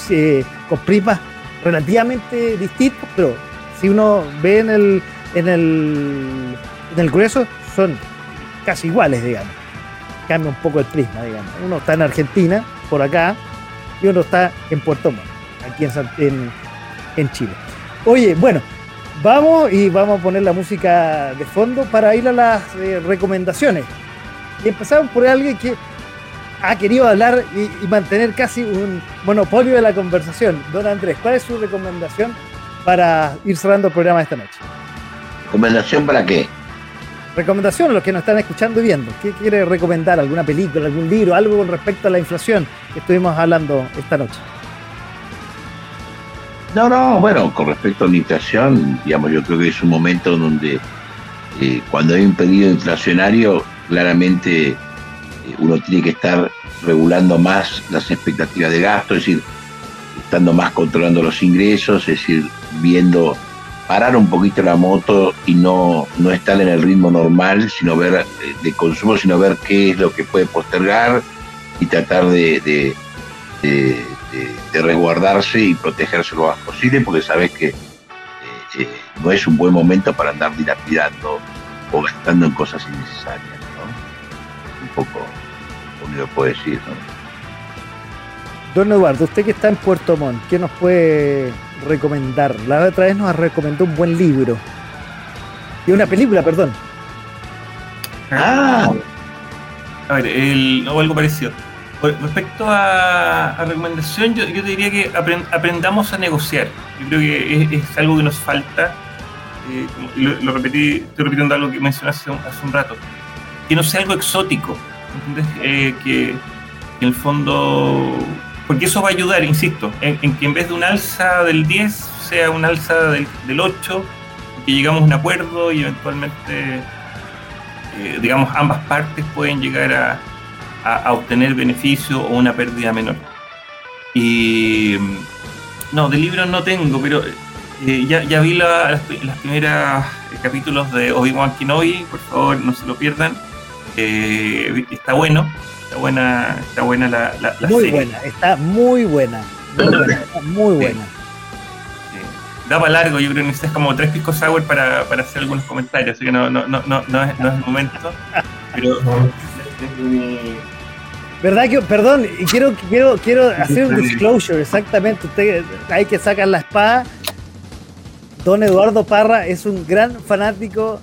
eh, con prismas relativamente distintos, pero si uno ve en el, en el, en el grueso, son casi iguales, digamos. Cambia un poco el prisma, digamos. Uno está en Argentina, por acá, y uno está en Puerto Montt, aquí en, en Chile. Oye, bueno, Vamos y vamos a poner la música de fondo para ir a las eh, recomendaciones. Y empezamos por alguien que ha querido hablar y, mantener casi un monopolio de la conversación. Don Andrés, ¿cuál es su recomendación para ir cerrando el programa esta noche? ¿Recomendación para qué? Recomendación a los que nos están escuchando y viendo. ¿Qué quiere recomendar? ¿Alguna película, algún libro, algo con respecto a la inflación que estuvimos hablando esta noche? No, no, bueno, con respecto a la inflación, digamos, yo creo que es un momento donde eh, cuando hay un pedido inflacionario, claramente eh, uno tiene que estar regulando más las expectativas de gasto, es decir, estando más controlando los ingresos, es decir, viendo parar un poquito la moto y no, no estar en el ritmo normal, sino ver eh, de consumo, sino ver qué es lo que puede postergar y tratar de de, resguardarse y protegerse lo más posible, porque sabes que eh, eh, no es un buen momento para andar dilapidando o gastando en cosas innecesarias. ¿no? Un poco, como yo puedo decir. ¿no? Don Eduardo, usted que está en Puerto Montt, ¿qué nos puede recomendar? La otra vez nos recomendó un buen libro. Y una película, perdón. Ah. A ver, el, o algo parecido. Respecto a, recomendación, yo, yo, diría que aprendamos a negociar. Yo creo que es, algo que nos falta. Eh, lo, repetí, estoy repitiendo algo que mencionaste hace un, rato. Que no sea algo exótico. Eh, que, en el fondo. Porque eso va a ayudar, insisto, en, que en vez de un alza del 10 sea un alza del, del 8, que llegamos a un acuerdo y eventualmente, eh, digamos, ambas partes pueden llegar a a, obtener beneficio o una pérdida menor. Y no, de libros no tengo, pero eh, ya, ya, vi las, primeras capítulos de Obi-Wan Kenobi, por favor no se lo pierdan. Eh, está bueno, está buena, está buena la, la, muy buena, está muy buena, muy buena, muy buena. Da para largo, yo creo que necesitas como tres piscos sour para, para hacer algunos comentarios, así que no, no, no, no, no, es, no es el momento. Pero ¿Verdad que, perdón, quiero, quiero, quiero hacer un disclosure, exactamente. Usted, hay que sacar la espada. Don Eduardo Parra es un gran fanático,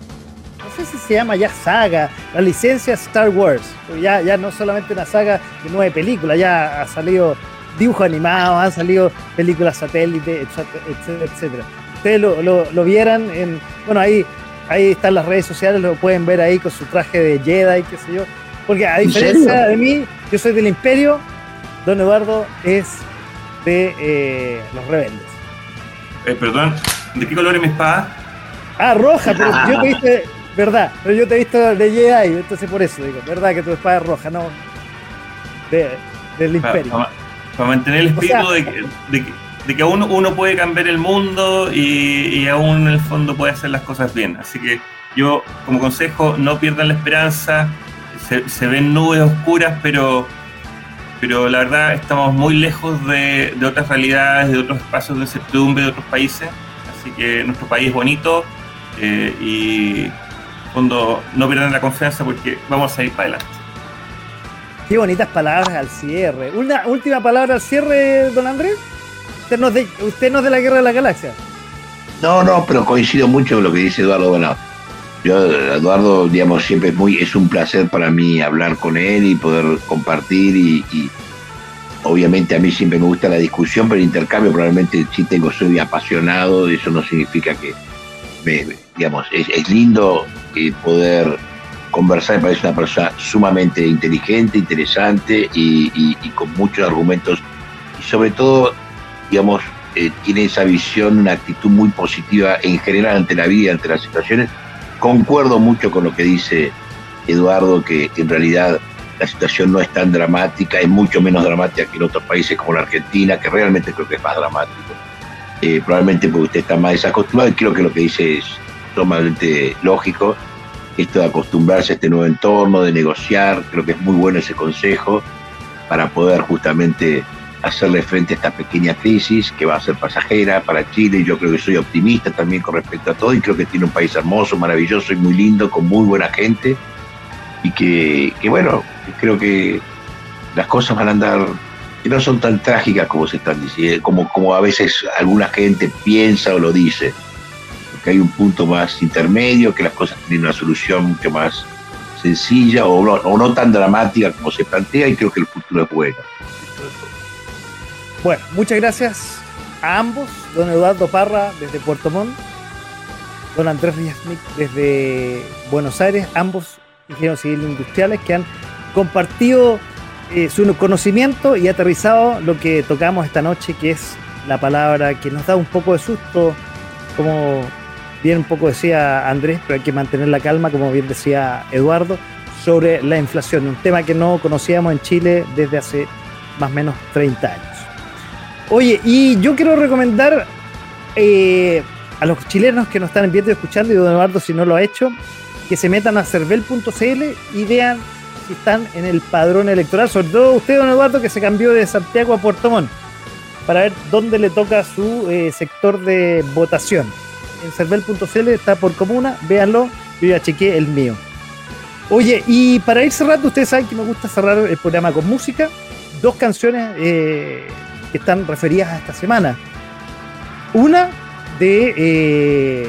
no sé si se llama ya saga, la licencia Star Wars. Ya, ya no solamente una saga de nueve películas, ya ha salido dibujos animados, han salido películas satélite, etcétera, etcétera. Ustedes lo, lo, vieran en, bueno, ahí, ahí están las redes sociales, lo pueden ver ahí con su traje de Jedi, qué sé yo. Porque a diferencia de mí, yo soy del Imperio, Don Eduardo es de eh, los rebeldes. Eh, perdón, ¿de qué color es mi espada? Ah, roja, pero yo te viste, verdad, pero yo te he visto de Jedi, entonces por eso digo, verdad que tu espada es roja, no del Imperio. Para, mantener el espíritu de, que, de, que, aún uno puede cambiar el mundo y, y aún en el fondo puede hacer las cosas bien. Así que yo, como consejo, no pierdan la esperanza, se, ven nubes oscuras, pero, pero la verdad estamos muy lejos de, otras realidades, de otros espacios de incertidumbre de otros países. Así que nuestro país es bonito eh, y en fondo no pierdan la confianza porque vamos a ir para adelante. Qué bonitas palabras al cierre. Una última palabra al cierre, don Andrés. Usted no es de, usted no es de la guerra de la galaxia. No, no, pero coincido mucho con lo que dice Eduardo Bonao yo, Eduardo, digamos, siempre es muy, es un placer para mí hablar con él y poder compartir y, obviamente a mí siempre me gusta la discusión, pero el intercambio probablemente sí tengo, soy apasionado, eso no significa que, me, digamos, es, lindo eh, poder conversar, me parece una persona sumamente inteligente, interesante y, con muchos argumentos. Y sobre todo, digamos, eh, tiene esa visión, una actitud muy positiva en general ante la vida, ante las situaciones concuerdo mucho con lo que dice Eduardo, que en realidad la situación no es tan dramática, es mucho menos dramática que en otros países como la Argentina, que realmente creo que es más dramático. Eh, probablemente porque usted está más desacostumbrado y creo que lo que dice es totalmente lógico. Esto de acostumbrarse a este nuevo entorno, de negociar, creo que es muy bueno ese consejo para poder justamente hacerle frente a esta pequeña crisis que va a ser pasajera para Chile. Yo creo que soy optimista también con respecto a todo y creo que tiene un país hermoso, maravilloso y muy lindo, con muy buena gente. Y que, bueno, creo que las cosas van a andar, que no son tan trágicas como se están diciendo, como, como a veces alguna gente piensa o lo dice. Que hay un punto más intermedio, que las cosas tienen una solución mucho más sencilla o no, tan dramática como se plantea y creo que el futuro es bueno. Bueno, muchas gracias a ambos, don Eduardo Parra desde Puerto Montt, don Andrés Ríos desde Buenos Aires, ambos ingenieros civiles industriales que han compartido eh, su conocimiento y aterrizado lo que tocamos esta noche, que es la palabra que nos da un poco de susto, como bien un poco decía Andrés, pero hay que mantener la calma, como bien decía Eduardo, sobre la inflación, un tema que no conocíamos en Chile desde hace más o menos 30 años. Oye, y yo quiero recomendar eh, a los chilenos que nos están viendo y escuchando, y don Eduardo si no lo ha hecho, que se metan a cervel.cl y vean si están en el padrón electoral, sobre todo usted, don Eduardo, que se cambió de Santiago a Puerto Montt, para ver dónde le toca su eh, sector de votación. En cervel.cl está por comuna, véanlo, yo ya chequeé el mío. Oye, y para ir cerrando, ustedes saben que me gusta cerrar el programa con música. Dos canciones eh, que están referidas a esta semana. Una de, eh,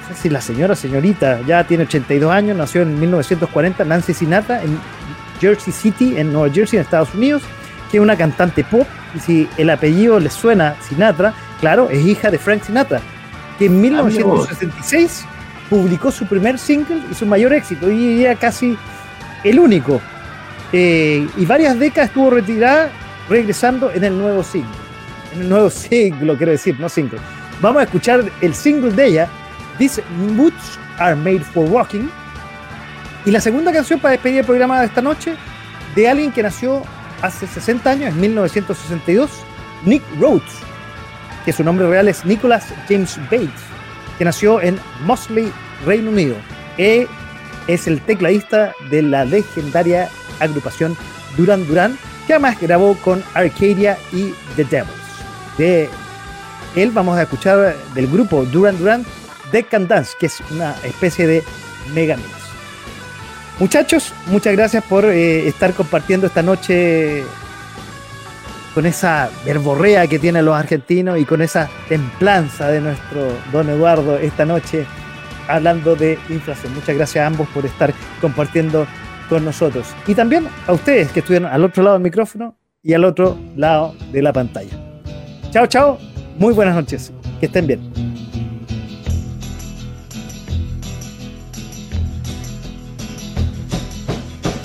no sé si la señora, señorita, ya tiene 82 años, nació en 1940, Nancy Sinatra, en Jersey City, en Nueva Jersey, en Estados Unidos, que es una cantante pop, y si el apellido le suena Sinatra, claro, es hija de Frank Sinatra, que en 1966 publicó su primer single y su mayor éxito, y era casi el único. Eh, y varias décadas estuvo retirada regresando en el nuevo siglo. En el nuevo siglo, quiero decir, no single. Vamos a escuchar el single de ella, These Boots Are Made for Walking. Y la segunda canción para despedir el programa de esta noche, de alguien que nació hace 60 años, en 1962, Nick Rhodes, que su nombre real es Nicholas James Bates, que nació en Mosley, Reino Unido. E es el tecladista de la legendaria agrupación Duran Duran que además grabó con Arcadia y The Devils. De él vamos a escuchar del grupo Duran Duran Deck Can Dance, que es una especie de mega mix. Muchachos, muchas gracias por eh, estar compartiendo esta noche con esa verborrea que tienen los argentinos y con esa templanza de nuestro don Eduardo esta noche hablando de inflación. Muchas gracias a ambos por estar compartiendo con nosotros. Y también a ustedes que estuvieron al otro lado del micrófono y al otro lado de la pantalla. Chao, chao. Muy buenas noches. Que estén bien.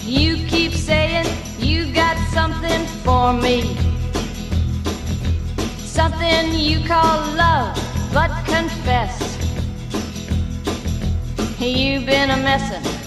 You keep saying you got something for me. Something you call love, but confess. You've been a messin'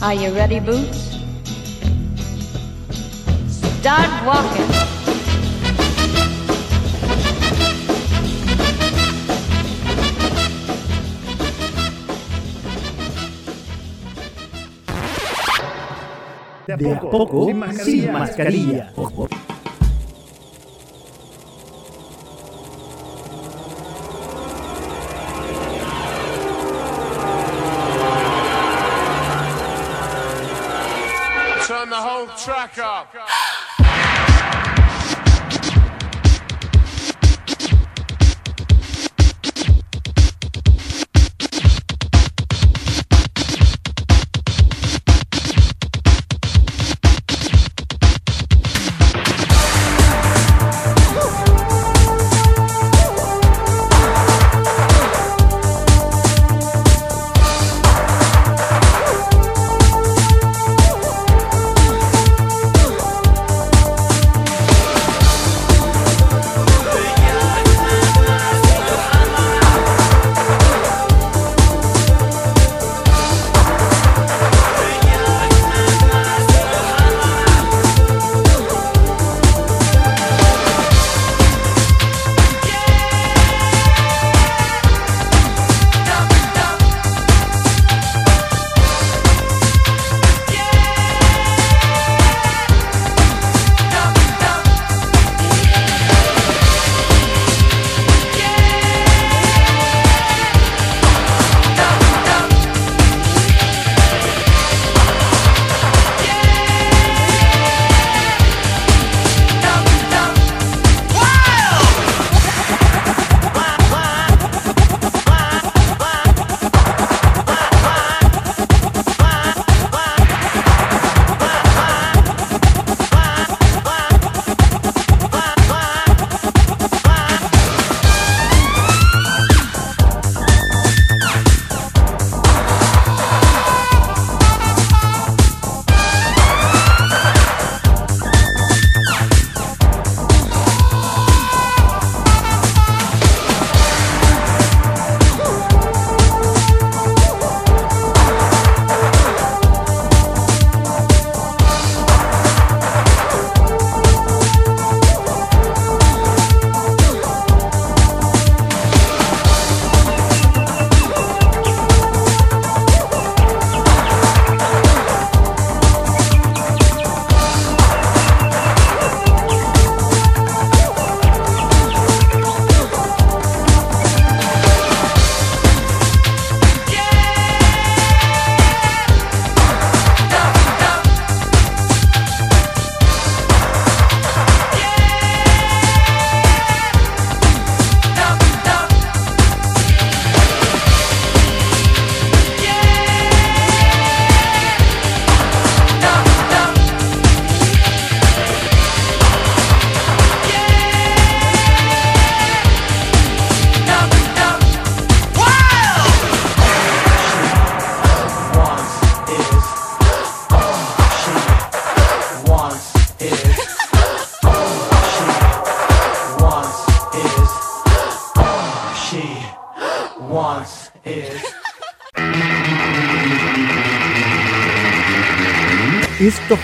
Are you ready, Boots? Start walking. De a poco, sin mascarilla. Sin mascarilla. Track up.